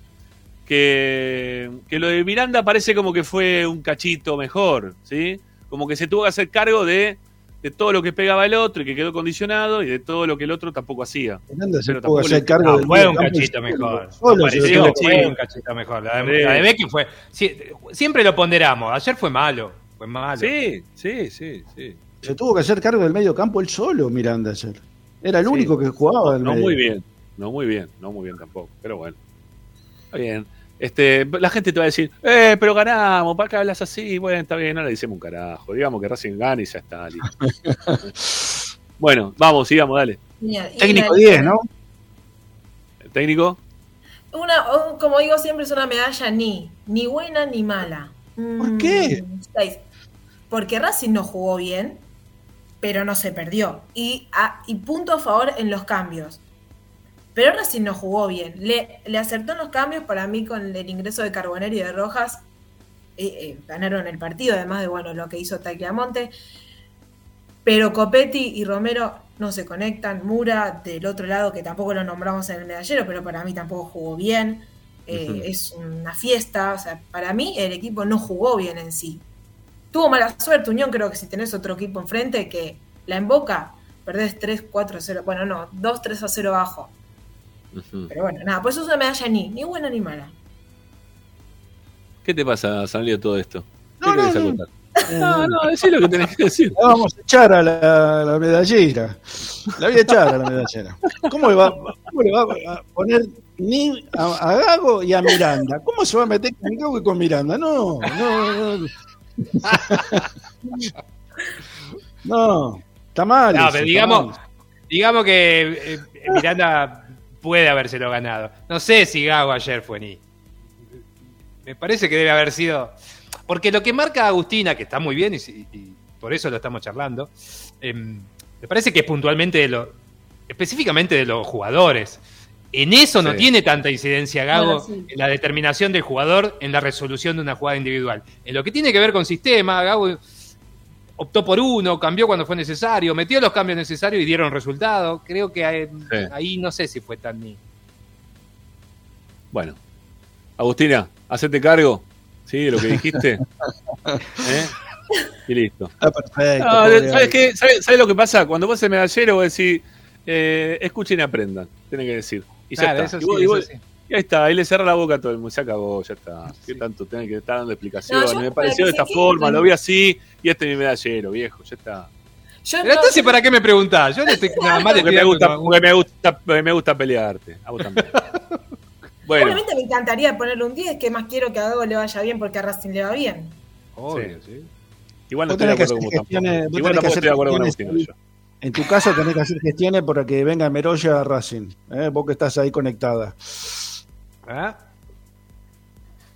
A: que, que lo de Miranda parece como que fue un cachito mejor, ¿sí? Como que se tuvo que hacer cargo de, de todo lo que pegaba el otro y que quedó condicionado y de todo lo que el otro tampoco hacía.
G: Miranda se tuvo que
A: tampoco
G: hacer cargo
H: No,
G: del
H: fue un cachito mejor. No pareció, fue un cachito mejor. La de, la de Becky fue. sí, siempre lo ponderamos. Ayer fue malo. Fue malo.
A: Sí, sí, sí, sí.
G: Se tuvo que hacer cargo del medio campo él solo, Miranda ayer. Era el único que jugaba
A: No
G: medio.
A: muy bien, no muy bien, no muy bien tampoco, pero bueno. Está bien. Este, la gente te va a decir, eh, pero ganamos, ¿para qué hablas así? Bueno, está bien, no le decimos un carajo. Digamos que Racing gana y ya está. listo. <laughs> bueno, vamos, sigamos, dale.
S: Genial.
G: Técnico
S: la-
G: 10, ¿no?
A: ¿El técnico?
S: Una, un- como digo siempre, es una medalla ni, ni buena ni mala. ¿Por
G: qué?
S: Porque Racing no jugó bien, pero no se perdió. Y, a- y punto a favor en los cambios. Pero Racing no jugó bien. Le, le acertó en los cambios para mí con el ingreso de Carbonero y de Rojas. eh, eh, ganaron el partido, además de bueno lo que hizo Tagliamonte. Pero Copetti y Romero no se conectan. Mura del otro lado, que tampoco lo nombramos en el medallero, pero para mí tampoco jugó bien. Eh. Es una fiesta. O sea, para mí el equipo no jugó bien en sí. Tuvo mala suerte, Unión. Creo que si tenés otro equipo enfrente que la emboca, perdés 3, 4, 0. Bueno, no, 2, 3 a 0 abajo. Pero bueno, nada, por eso es una medalla ni, ni buena ni mala.
A: ¿Qué te pasa, Sanlio, todo esto? ¿Qué
G: No,
A: querés <laughs>
G: no, no.
A: No, no, decí lo que tenés que decir.
G: La vamos a echar a la, la medallera. La voy a echar a la medallera. ¿Cómo le va, cómo le va a poner ni a, a Gago y a Miranda? ¿Cómo se va a meter con Gago y con Miranda? No, no, no. No, está mal.
H: No, pero
G: está
H: digamos,
G: mal.
H: digamos que eh, Miranda puede habérselo ganado. No sé si Gago ayer fue ni. Me parece que debe haber sido. Porque lo que marca Agustina, que está muy bien y, si- y por eso lo estamos charlando, em, me parece que es puntualmente lo, específicamente de los jugadores. En eso no
A: Sí.
H: tiene tanta incidencia Gago,
S: Bueno, sí.
H: en la determinación del jugador en la resolución de una jugada individual. En lo que tiene que ver con sistema, Gago optó por uno, cambió cuando fue necesario, metió los cambios necesarios y dieron resultado. Creo que ahí,
A: Sí.
H: ahí no sé si fue tan ni.
A: Bueno. Agustina, hacete cargo. ¿Sí? De lo que dijiste. <laughs> ¿Eh? Y listo.
G: Está perfecto.
A: No,
G: pobre
A: ¿Sabes qué? ¿Sabes, sabes lo que pasa? Cuando vos el medallero, vos decís, eh, escuchen y aprendan. Tienen que decir. Y ya
H: Claro,
A: está.
H: eso
A: y, vos-
H: sí,
A: y vos-
H: eso sí.
A: Y ahí está, ahí le cerra la boca a todo el mundo. Se acabó, ya está. ¿Qué tanto tienen que estar dando explicaciones?
S: No,
A: me pareció de esta forma, lo vi así, y este es mi medallero, viejo, ya está.
S: Yo
H: Pero
S: no-
H: entonces, ¿para qué me preguntás? Yo no estoy <laughs> nada más
A: Porque me gusta, porque me gusta, me gusta pelearte. A vos también. <laughs> Bueno,
S: Obviamente me encantaría ponerle un 10, que más quiero que a Gago le vaya bien porque a Racing le va bien.
H: Obvio, sí.
A: igual no estoy de acuerdo con vos tampoco. Igual tampoco
G: hacer
A: estoy de acuerdo con Agustín. yo.
G: En tu caso tenés que hacer gestiones para que venga Meroya a Racing. ¿eh? Vos que estás ahí conectada.
H: ¿Ah?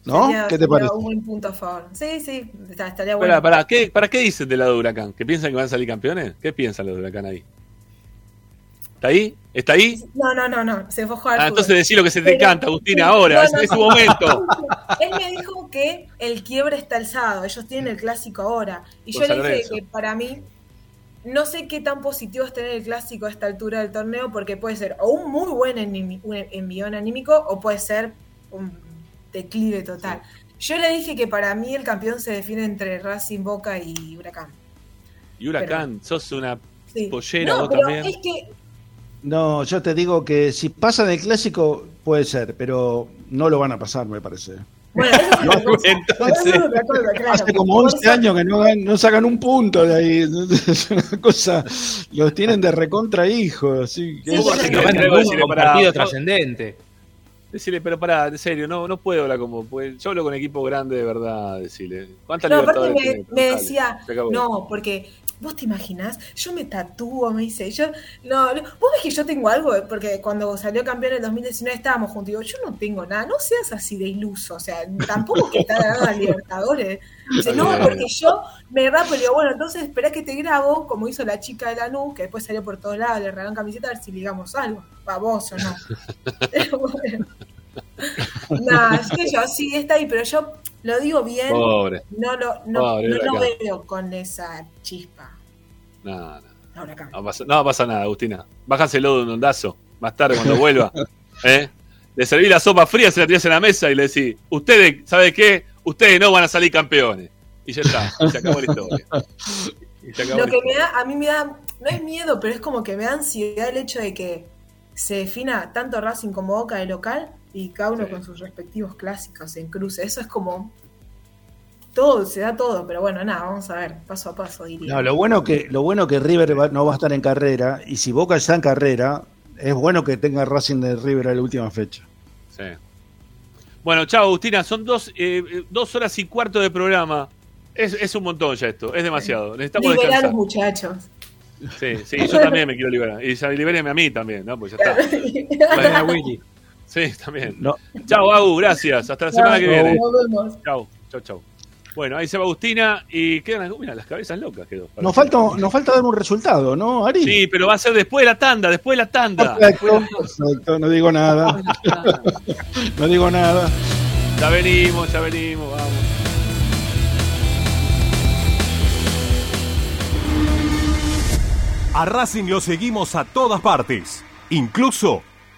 G: ¿No?
S: Sería-
G: ¿Qué te parece?
S: Un buen punto a favor. Sí, sí, está- estaría bueno.
A: Pará, ¿qué, ¿Para qué dicen del lado de Huracán? ¿Que piensan que van a salir campeones? ¿Qué piensan los de Huracán ahí? ¿Está ahí? ¿Está ahí?
S: No, no, no, no, se fue a jugar.
A: Ah, entonces decí lo que se te
S: Pero-
A: canta, Agustina, ahora,
S: No,
A: es,
S: no,
A: es su momento. <laughs>
S: Él me dijo que el quiebre está alzado, ellos tienen el clásico ahora. Y yo
A: Con
S: le dije que para mí no sé qué tan positivo es tener el clásico a esta altura del torneo, porque puede ser o un muy buen envión anímico o puede ser un declive total. Yo le dije que para mí el campeón se define entre Racing, Boca y Huracán.
A: Y Huracán, sos una
S: Sí.
A: pollera
S: No,
A: vos
S: pero
A: también.
S: es que
G: No, yo te digo que si pasan el clásico, puede ser, pero no lo van a pasar, me parece.
S: Bueno, eso es otra cosa. Otra claro.
G: Hace como
S: Por
G: 11
S: eso-
G: años que no, no sacan un punto de ahí. <laughs> Es una cosa. Los tienen de recontra hijos. Así que
S: Sí,
G: es-
H: Básicamente
A: pará,
H: partido trascendente.
A: Decirle, pero pará, en serio, no, no puedo hablar como. pues, yo hablo con equipo grande de verdad, decirle. ¿Cuántas
S: No, aparte
A: libertades
S: me,
A: tiene?
S: me decía, no, porque vos te imaginás, yo me tatúo, me dice, yo, no, no, vos ves que yo tengo algo, porque cuando salió campeón en el 2019 estábamos juntos, y digo, yo no tengo nada, no seas así de iluso, o sea, tampoco que está ganando a Libertadores. Dice, no, porque yo me rapo, y digo, bueno, entonces espera que te grabo, como hizo la chica de la NU, que después salió por todos lados, le regalaron camiseta, a ver si ligamos algo, pa' vos o no. <laughs> Pero bueno. Nah, es que yo sí está ahí, pero yo lo digo bien.
A: Pobre.
S: No lo, no,
A: Pobre
S: no lo veo con esa chispa.
A: No, no,
S: Huracán.
A: no pasa, no pasa nada, Agustina. Bájaselo de un ondazo. Más tarde, cuando vuelva. <laughs> ¿eh? Le serví la sopa fría, se la tirás en la mesa y le decís: Ustedes, ¿sabe qué? Ustedes no van a salir campeones. Y ya está, y se acabó la historia. Acabó
S: Lo
A: la
S: que
A: historia.
S: me da, a mí me da, no es miedo, pero es como que me da ansiedad el hecho de que se defina tanto Racing como Boca de local y cada uno con sus respectivos clásicos en cruce. Eso es como todo, se da todo, pero bueno, nada, vamos a ver, paso a paso diría.
G: No, lo bueno que lo bueno que River va- no va a estar en carrera y si Boca está en carrera es bueno que tenga Racing de River a la última fecha.
A: Sí. Bueno, chao, Agustina. Son dos, eh, eh, dos horas y cuarto de programa. Es, es un montón ya esto, es demasiado. Necesitamos
S: Liberar los muchachos.
A: Sí, sí, yo también me <laughs> quiero liberar. Y ya libéreme a mí también, ¿no? Pues ya <laughs> está.
H: Vayan a Willy.
A: Sí, también.
G: No.
A: Chao, Agu, gracias. Hasta la semana que viene.
S: Nos vemos.
A: Chao, chao, chao. Bueno, ahí se va Agustina y quedan, mira, las cabezas locas quedó.
G: Nos falta, nos falta dar un resultado, ¿no, Ari?
A: Sí, pero va a ser después de la tanda, después de la tanda.
G: Perfecto, perfecto, no digo nada. <laughs> no digo nada.
A: Ya venimos, ya venimos, vamos.
Q: A Racing lo seguimos a todas partes, incluso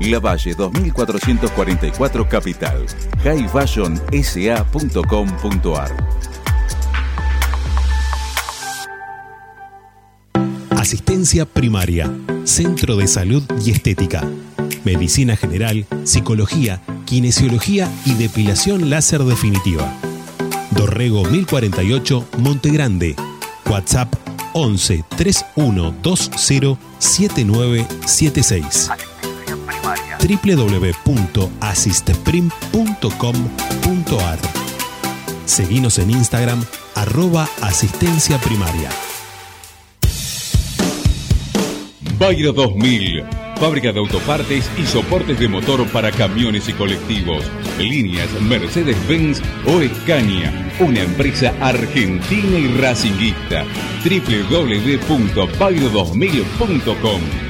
B: La Valle 2444 Capital. highfashionsa.com.ar
X: Asistencia primaria, Centro de Salud y Estética. Medicina General, Psicología, Kinesiología y Depilación Láser Definitiva. Dorrego 1048, Monte Grande. WhatsApp 11 3120 7976 www.asisteprim.com.ar Seguinos en Instagram arroba asistencia primaria.
B: Bayro 2000, fábrica de autopartes y soportes de motor para camiones y colectivos. Líneas Mercedes-Benz o Escaña, una empresa argentina y racinguista. www.bayro2000.com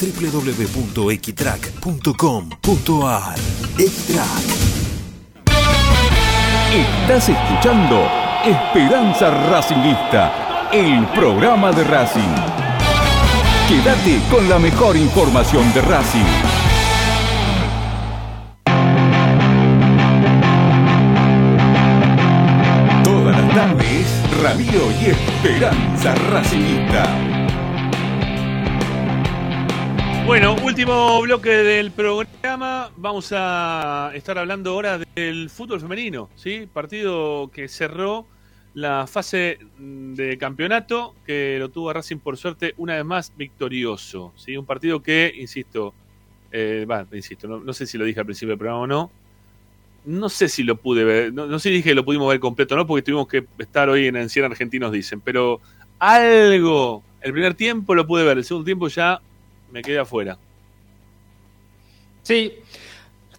T: www.equitrack.com.ar Equitrack
B: Estás escuchando Esperanza Racingista, el programa de Racing. Quédate con la mejor información de Racing. Todas las tardes, Radio y Esperanza Racingista.
A: Bueno, último bloque del programa. Vamos a estar hablando ahora del fútbol femenino, ¿sí? Partido que cerró la fase de campeonato, que lo tuvo Racing por suerte una vez más victorioso, ¿sí? Un partido que, insisto, eh, insisto, no, sé si lo dije al principio del programa o no. No sé si lo pude ver, no, sé si dije que lo pudimos ver completo, ¿no? Porque tuvimos que estar hoy en Ancien Argentinos, dicen, pero algo, el primer tiempo lo pude ver, el segundo tiempo ya me quedé afuera.
H: Sí,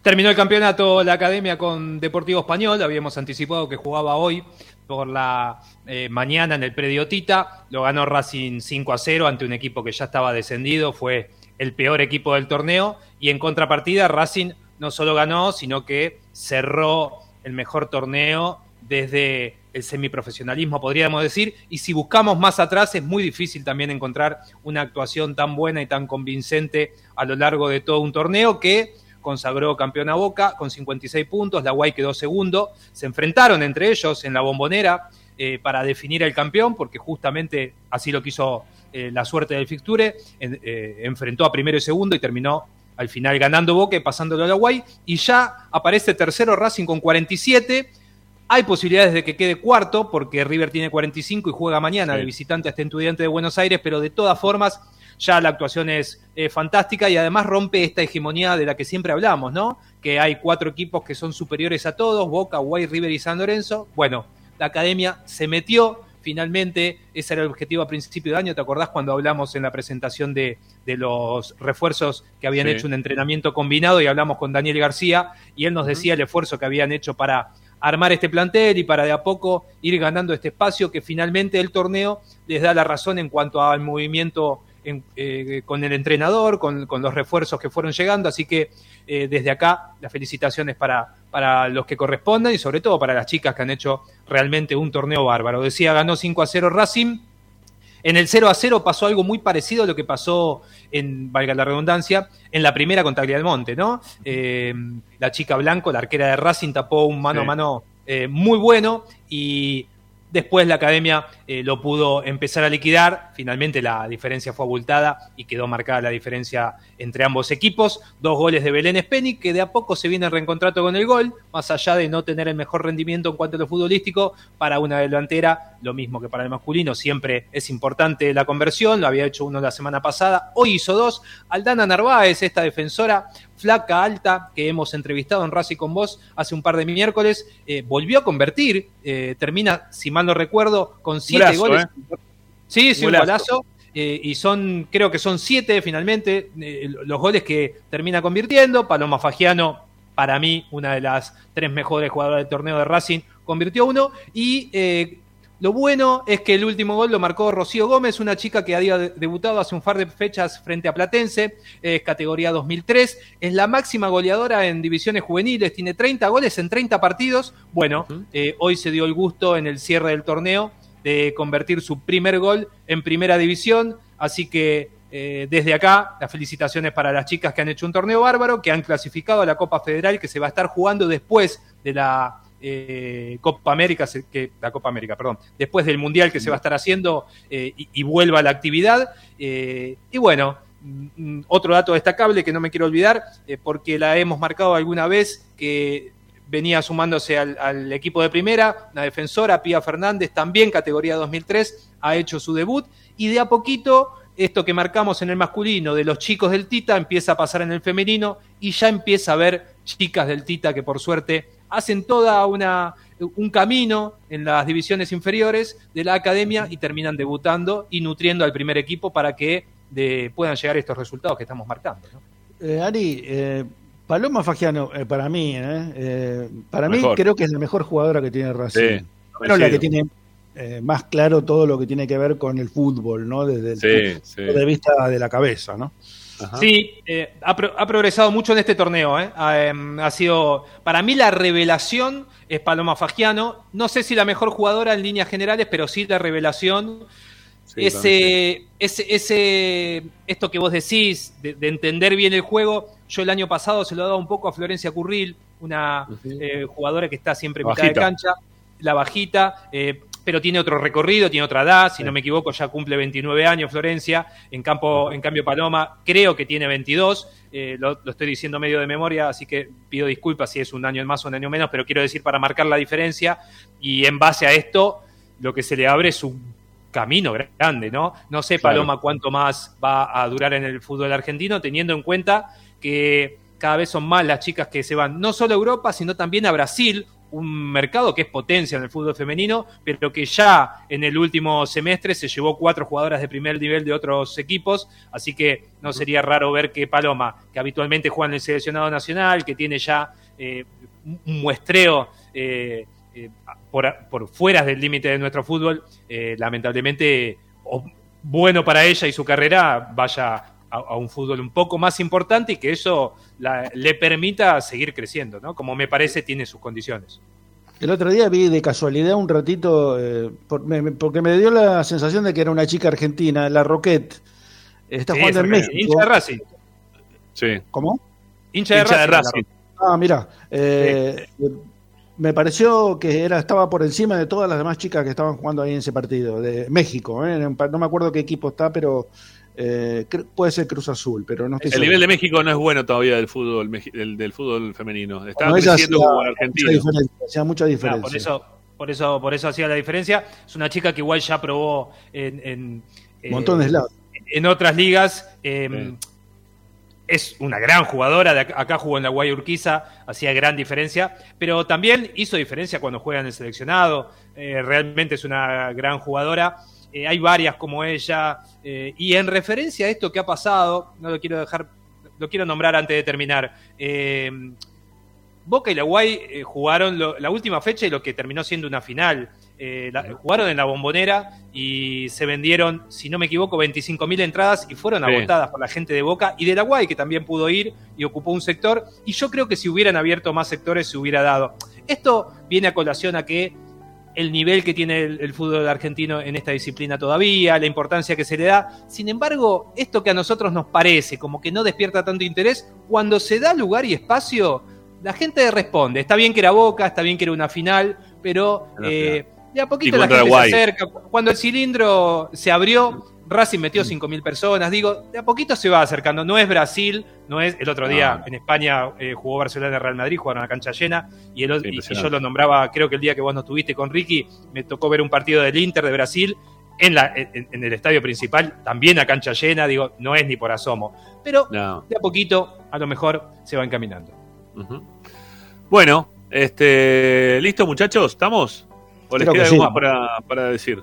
H: terminó el campeonato la academia con Deportivo Español, habíamos anticipado que jugaba hoy por la eh, mañana en el predio Tita, lo ganó Racing 5 a 0 ante un equipo que ya estaba descendido, fue el peor equipo del torneo. Y en contrapartida Racing no solo ganó, sino que cerró el mejor torneo desde el semiprofesionalismo, podríamos decir, y si buscamos más atrás es muy difícil también encontrar una actuación tan buena y tan convincente a lo largo de todo un torneo que consagró campeón a Boca con 56 puntos, la Guay quedó segundo, se enfrentaron entre ellos en la bombonera eh, para definir el campeón, porque justamente así lo quiso eh, la suerte del fixture, en, eh, enfrentó a primero y segundo y terminó al final ganando Boca y pasándolo a la Guay, y ya aparece tercero Racing con 47, hay posibilidades de que quede cuarto, porque River tiene 45 y juega mañana
A: Sí.
H: de visitante a este estudiante de Buenos Aires, pero de todas formas ya la actuación es eh, fantástica y además rompe esta hegemonía de la que siempre hablamos, ¿no? Que hay cuatro equipos que son superiores a todos, Boca, Guay, River y San Lorenzo. Bueno, la academia se metió, finalmente, ese era el objetivo a principio de año, ¿te acordás cuando hablamos en la presentación de, de los refuerzos que habían
A: Sí.
H: hecho un entrenamiento combinado y hablamos con Daniel García y él nos decía el esfuerzo que habían hecho para armar este plantel y para de a poco ir ganando este espacio que finalmente el torneo les da la razón en cuanto al movimiento en- eh, con el entrenador, con, con los refuerzos que fueron llegando, así que eh, desde acá las felicitaciones para, para los que correspondan y sobre todo para las chicas que han hecho realmente un torneo bárbaro. Decía, ganó 5 a 0 Racing. En el 0 a 0 pasó algo muy parecido a lo que pasó en, valga la redundancia, en la primera con Tagliamonte, ¿no? Eh, la chica Blanco, la arquera de Racing, tapó un mano a mano eh, muy bueno y después la academia eh, lo pudo empezar a liquidar. Finalmente la diferencia fue abultada y quedó marcada la diferencia entre ambos equipos. Dos goles de Belén Speni, que de a poco se viene reencontrando con el gol, más allá de no tener el mejor rendimiento en cuanto a lo futbolístico, para una delantera, lo mismo que para el masculino, siempre es importante la conversión, lo había hecho uno la semana pasada, hoy hizo dos. Aldana Narváez, esta defensora flaca, alta, que hemos entrevistado en Racing con vos hace un par de miércoles, eh, volvió a convertir, eh, termina, si mal no recuerdo, con siete goles.
A: ¿eh?
H: Sí, sí, un
A: Golazo.
H: golazo. eh, y son, creo que son siete finalmente eh, los goles que termina convirtiendo. Paloma Fagiano, para mí, una de las tres mejores jugadoras del torneo de Racing, convirtió uno. Y eh, lo bueno es que el último gol lo marcó Rocío Gómez, una chica que había de- debutado hace un par de fechas frente a Platense, es categoría 2003, es la máxima goleadora en divisiones juveniles, tiene 30 goles en 30 partidos. Bueno, eh, hoy se dio el gusto en el cierre del torneo de convertir su primer gol en primera división, así que eh, desde acá las felicitaciones para las chicas que han hecho un torneo bárbaro, que han clasificado a la Copa Federal que se va a estar jugando después de la eh, Copa América, la Copa América, perdón, después del Mundial que se va a estar haciendo eh, y, vuelva a la actividad. Eh, y bueno, mm, otro dato destacable que no me quiero olvidar, porque la hemos marcado alguna vez que venía sumándose al, al equipo de primera, una defensora, Pía Fernández, también categoría 2003, ha hecho su debut y de a poquito esto que marcamos en el masculino de los chicos del Tita empieza a pasar en el femenino y ya empieza a haber chicas del Tita que por suerte hacen toda una un camino en las divisiones inferiores de la academia y terminan debutando y nutriendo al primer equipo para que de- puedan llegar estos resultados que estamos marcando. ¿no?
G: Eh, Ari, eh, Paloma Fagiano, eh, para mí, eh, eh, para mí
H: Mejor.
G: creo que es la mejor jugadora que tiene Racing.
A: Sí,
G: Bueno, la que tiene eh, más claro todo lo que tiene que ver con el fútbol, ¿no? Desde el
A: Sí,
G: punto
A: sí.
G: de vista de la cabeza, ¿no?
H: Sí, eh, ha, pro- ha progresado mucho en este torneo. ¿eh? Ha, em, ha sido, para mí, la revelación es Paloma Fagiano. No sé si la mejor jugadora en líneas generales, pero sí la revelación.
A: Sí,
H: ese, ese, ese, esto que vos decís, de, de entender bien el juego, yo el año pasado se lo he dado un poco a Florencia Curril, una eh, jugadora que está siempre en mitad de cancha, la bajita, eh, pero tiene otro recorrido, tiene otra edad, si no me equivoco ya cumple 29 años Florencia, en, campo, en cambio Paloma creo que tiene 22, eh, lo, lo estoy diciendo medio de memoria, así que pido disculpas si es un año más o un año menos, pero quiero decir para marcar la diferencia y en base a esto lo que se le abre es un camino grande, ¿no? No sé,
A: Claro.
H: Paloma, cuánto más va a durar en el fútbol argentino, teniendo en cuenta que cada vez son más las chicas que se van no solo a Europa, sino también a Brasil, un mercado que es potencia en el fútbol femenino, pero que ya en el último semestre se llevó cuatro jugadoras de primer nivel de otros equipos, así que no sería raro ver que Paloma, que habitualmente juega en el seleccionado nacional, que tiene ya eh, un muestreo eh, eh, por, por fuera del límite de nuestro fútbol, lamentablemente, o bueno para ella y su carrera, vaya a, a un fútbol un poco más importante y que eso la- le permita seguir creciendo, ¿no? Como me parece tiene sus condiciones.
G: El otro día vi de casualidad un ratito, eh, por- me- me- porque me dio la sensación de que era una chica argentina, la Roquette. Está
H: Sí,
G: jugando en México.
H: Hincha de Racing.
A: Sí.
G: ¿Cómo?
H: Hincha de
A: Hincha de
H: Racing.
A: Racing.
G: Ah, mira. eh, Me pareció que era estaba por encima de todas las demás chicas que estaban jugando ahí en ese partido, de México. ¿eh? No me acuerdo qué equipo está, pero eh, puede ser Cruz Azul, pero no estoy
A: El
G: seguro.
A: nivel de México no es bueno todavía del fútbol del, del fútbol femenino. Está
G: Bueno,
A: creciendo como el
G: mucha diferencia, hacía mucha
H: Claro,
G: diferencia.
H: por eso, por eso, por eso hacía la diferencia. Es una chica que igual ya probó en, en, eh,
G: Montones lados.
H: en otras ligas. eh, Es una gran jugadora, de acá, acá jugó en la Guay Urquiza, hacía gran diferencia, pero también hizo diferencia cuando juega en el seleccionado. eh, realmente es una gran jugadora. Eh, hay varias como ella. eh, y en referencia a esto que ha pasado, no lo quiero dejar, lo quiero nombrar antes de terminar. eh, Boca y la Guay jugaron lo- la última fecha y lo que terminó siendo una final. eh, la- jugaron en la bombonera y se vendieron, si no me equivoco, 25.000 entradas y fueron agotadas por la gente de Boca y de la Guay, que también pudo ir y ocupó un sector. Y yo creo que si hubieran abierto más sectores se hubiera dado. Esto viene a colación a que el nivel que tiene el, el fútbol argentino en esta disciplina todavía, la importancia que se le da. Sin embargo, esto que a nosotros nos parece como que no despierta tanto interés, cuando se da lugar y espacio, la gente responde. Está bien que era Boca, está bien que era una final, pero eh, de a poquito la gente se acerca. Cuando el cilindro se abrió, Racing metió 5.000 personas. Digo, de a poquito se va acercando. No es Brasil, no es. El otro día
A: No.
H: en España eh, jugó Barcelona y Real Madrid, jugaron a cancha llena. Y, el, y- y yo lo nombraba, creo que el día que vos no estuviste con Ricky, me tocó ver un partido del Inter de Brasil en, la, en, en el estadio principal, también a cancha llena. Digo, no es ni por asomo. Pero
A: No.
H: de a poquito, a lo mejor se va encaminando.
A: Bueno, este, ¿listo muchachos? ¿Estamos? ¿O les
G: Creo
A: queda
G: que
A: algo
G: sí.
A: más para, para decir?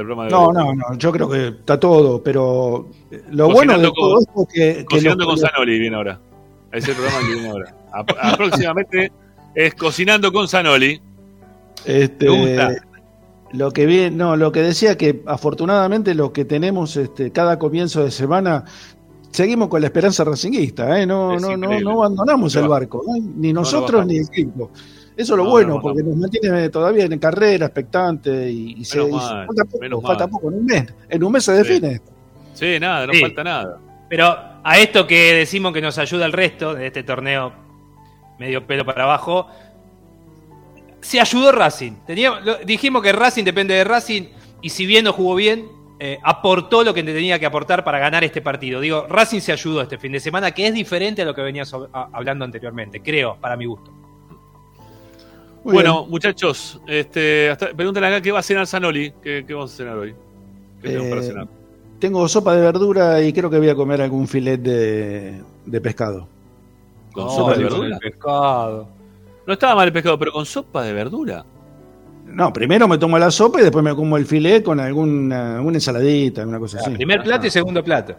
A: El de
G: No, no, no, yo creo que está todo, pero lo
A: Cocinando
G: bueno de todo esto es que, que
A: Cocinando
G: los-
A: con Sanoli viene ahora. Es el programa que viene ahora. A- Aproximadamente es Cocinando con Sanoli.
G: Este,
A: gusta.
G: Lo que vi, no, lo que decía que afortunadamente lo que tenemos este, cada comienzo de semana seguimos con la esperanza racinguista, ¿eh? no,
A: Es
G: no, no, no abandonamos
A: No
G: el barco, ¿eh? ni
A: No, no
G: nosotros
A: bajamos.
G: ni el equipo. Eso es lo
A: No,
G: bueno,
A: no
G: porque nos mantiene todavía en carrera, expectante y, y se,
A: Menos
G: y se-
A: mal,
G: falta poco,
A: menos
G: falta
A: mal.
G: poco, en un mes, en un mes se define.
A: Sí, nada, no
H: Sí.
A: falta nada.
H: Pero a esto que decimos que nos ayuda el resto de este torneo medio pelo para abajo, se ayudó Racing. Teníamos- lo- dijimos que Racing depende de Racing y si bien no jugó bien, eh, aportó lo que tenía que aportar para ganar este partido. Digo, Racing se ayudó este fin de semana, que es diferente a lo que venías hablando anteriormente, creo, para mi gusto.
G: Muy
A: bueno, muchachos, este, hasta, pregúntale acá qué va a cenar Sanoli. ¿Qué, qué vamos a cenar hoy? ¿Qué tenemos para
G: Eh,
A: cenar?
G: Tengo sopa de verdura y creo que voy a comer algún filet de, de pescado.
A: ¿Con
H: No,
A: sopa de verdura?
H: pescado.
A: No estaba mal el pescado, pero con sopa de verdura.
G: No, primero me tomo la sopa y después me como el filet con alguna, una ensaladita, alguna cosa así.
H: Primer plato y segundo plato.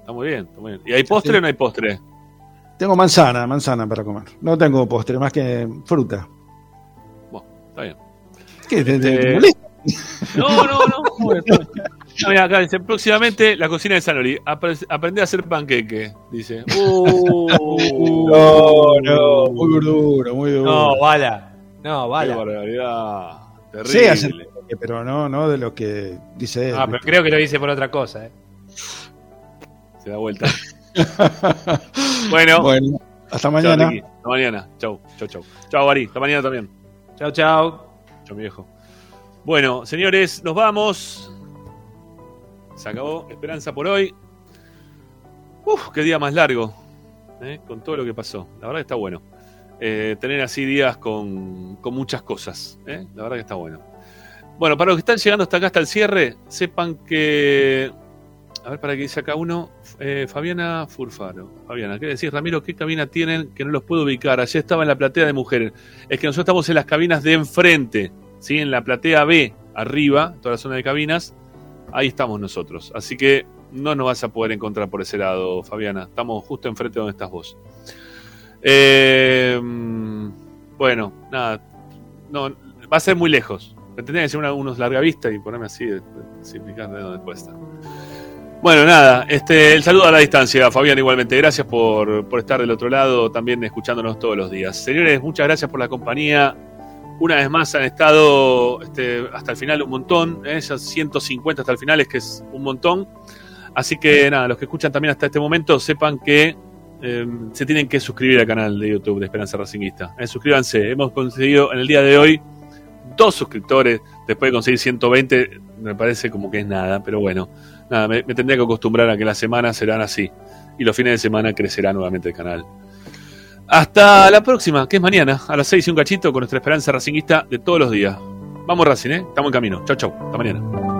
A: Está muy bien, está muy bien. ¿Y hay postre
G: Sí.
A: o no hay postre?
G: Tengo manzana, manzana para comer. No tengo postre, más que fruta.
A: Está bien.
G: ¿Qué? ¿Te, te- te
A: Eh,
G: molesta?
A: No, no, no. No, mira, acá dice, próximamente la cocina de Sanoli. Apre- Aprende a hacer panqueque, dice. <laughs> Uh,
G: No, no, muy duro, muy duro.
H: No, bala. No,
A: Qué
H: bala.
A: barbaridad. Terrible.
G: Sí, hacer panqueque, pero no, no de lo que dice él.
H: Ah, pero creo que lo hice por otra cosa, ¿eh?
A: Se da vuelta. <laughs> bueno,
G: Bueno, hasta mañana.
A: Hasta mañana. Chau, chau, chau. Chau, Ari. Hasta mañana también.
H: Chao, chao.
A: Chau, mi viejo. Bueno, señores, nos vamos. Se acabó Esperanza por hoy. Uf, qué día más largo. ¿eh? Con todo lo que pasó. La verdad que está bueno. Eh, tener así días con, con muchas cosas. ¿eh? La verdad que está bueno. Bueno, para los que están llegando hasta acá, hasta el cierre, sepan que. A ver, para que dice acá uno. eh, Fabiana Furfaro. Fabiana, ¿qué decís, Ramiro? ¿Qué cabina tienen que no los puedo ubicar? Ayer estaba en la platea de mujeres. Es que nosotros estamos en las cabinas de enfrente. ¿sí? En la platea B, arriba, toda la zona de cabinas. Ahí estamos nosotros. Así que no nos vas a poder encontrar por ese lado, Fabiana. Estamos justo enfrente de donde estás vos. Eh, bueno, nada. No, va a ser muy lejos. Me tendría que hacer unos larga vista y ponerme así, de dónde puede estar. Bueno, nada, este, el saludo a la distancia, Fabián, igualmente. Gracias por, por estar del otro lado, también escuchándonos todos los días. Señores, muchas gracias por la compañía. Una vez más han estado este, hasta el final un montón, ¿eh? ya 150 hasta el final, es que es un montón. Así que nada, los que escuchan también hasta este momento, sepan que eh, se tienen que suscribir al canal de YouTube de Esperanza Racingista. Eh, suscríbanse, hemos conseguido en el día de hoy dos suscriptores, después de conseguir 120, me parece como que es nada, pero bueno, nada, me, tendría que acostumbrar a que las semanas serán así y los fines de semana crecerá nuevamente el canal. Hasta la próxima, que es mañana, a las 6 y un cachito, con nuestra esperanza racinguista de todos los días. Vamos Racing, ¿eh? Estamos en camino. Chau, chau. Hasta mañana.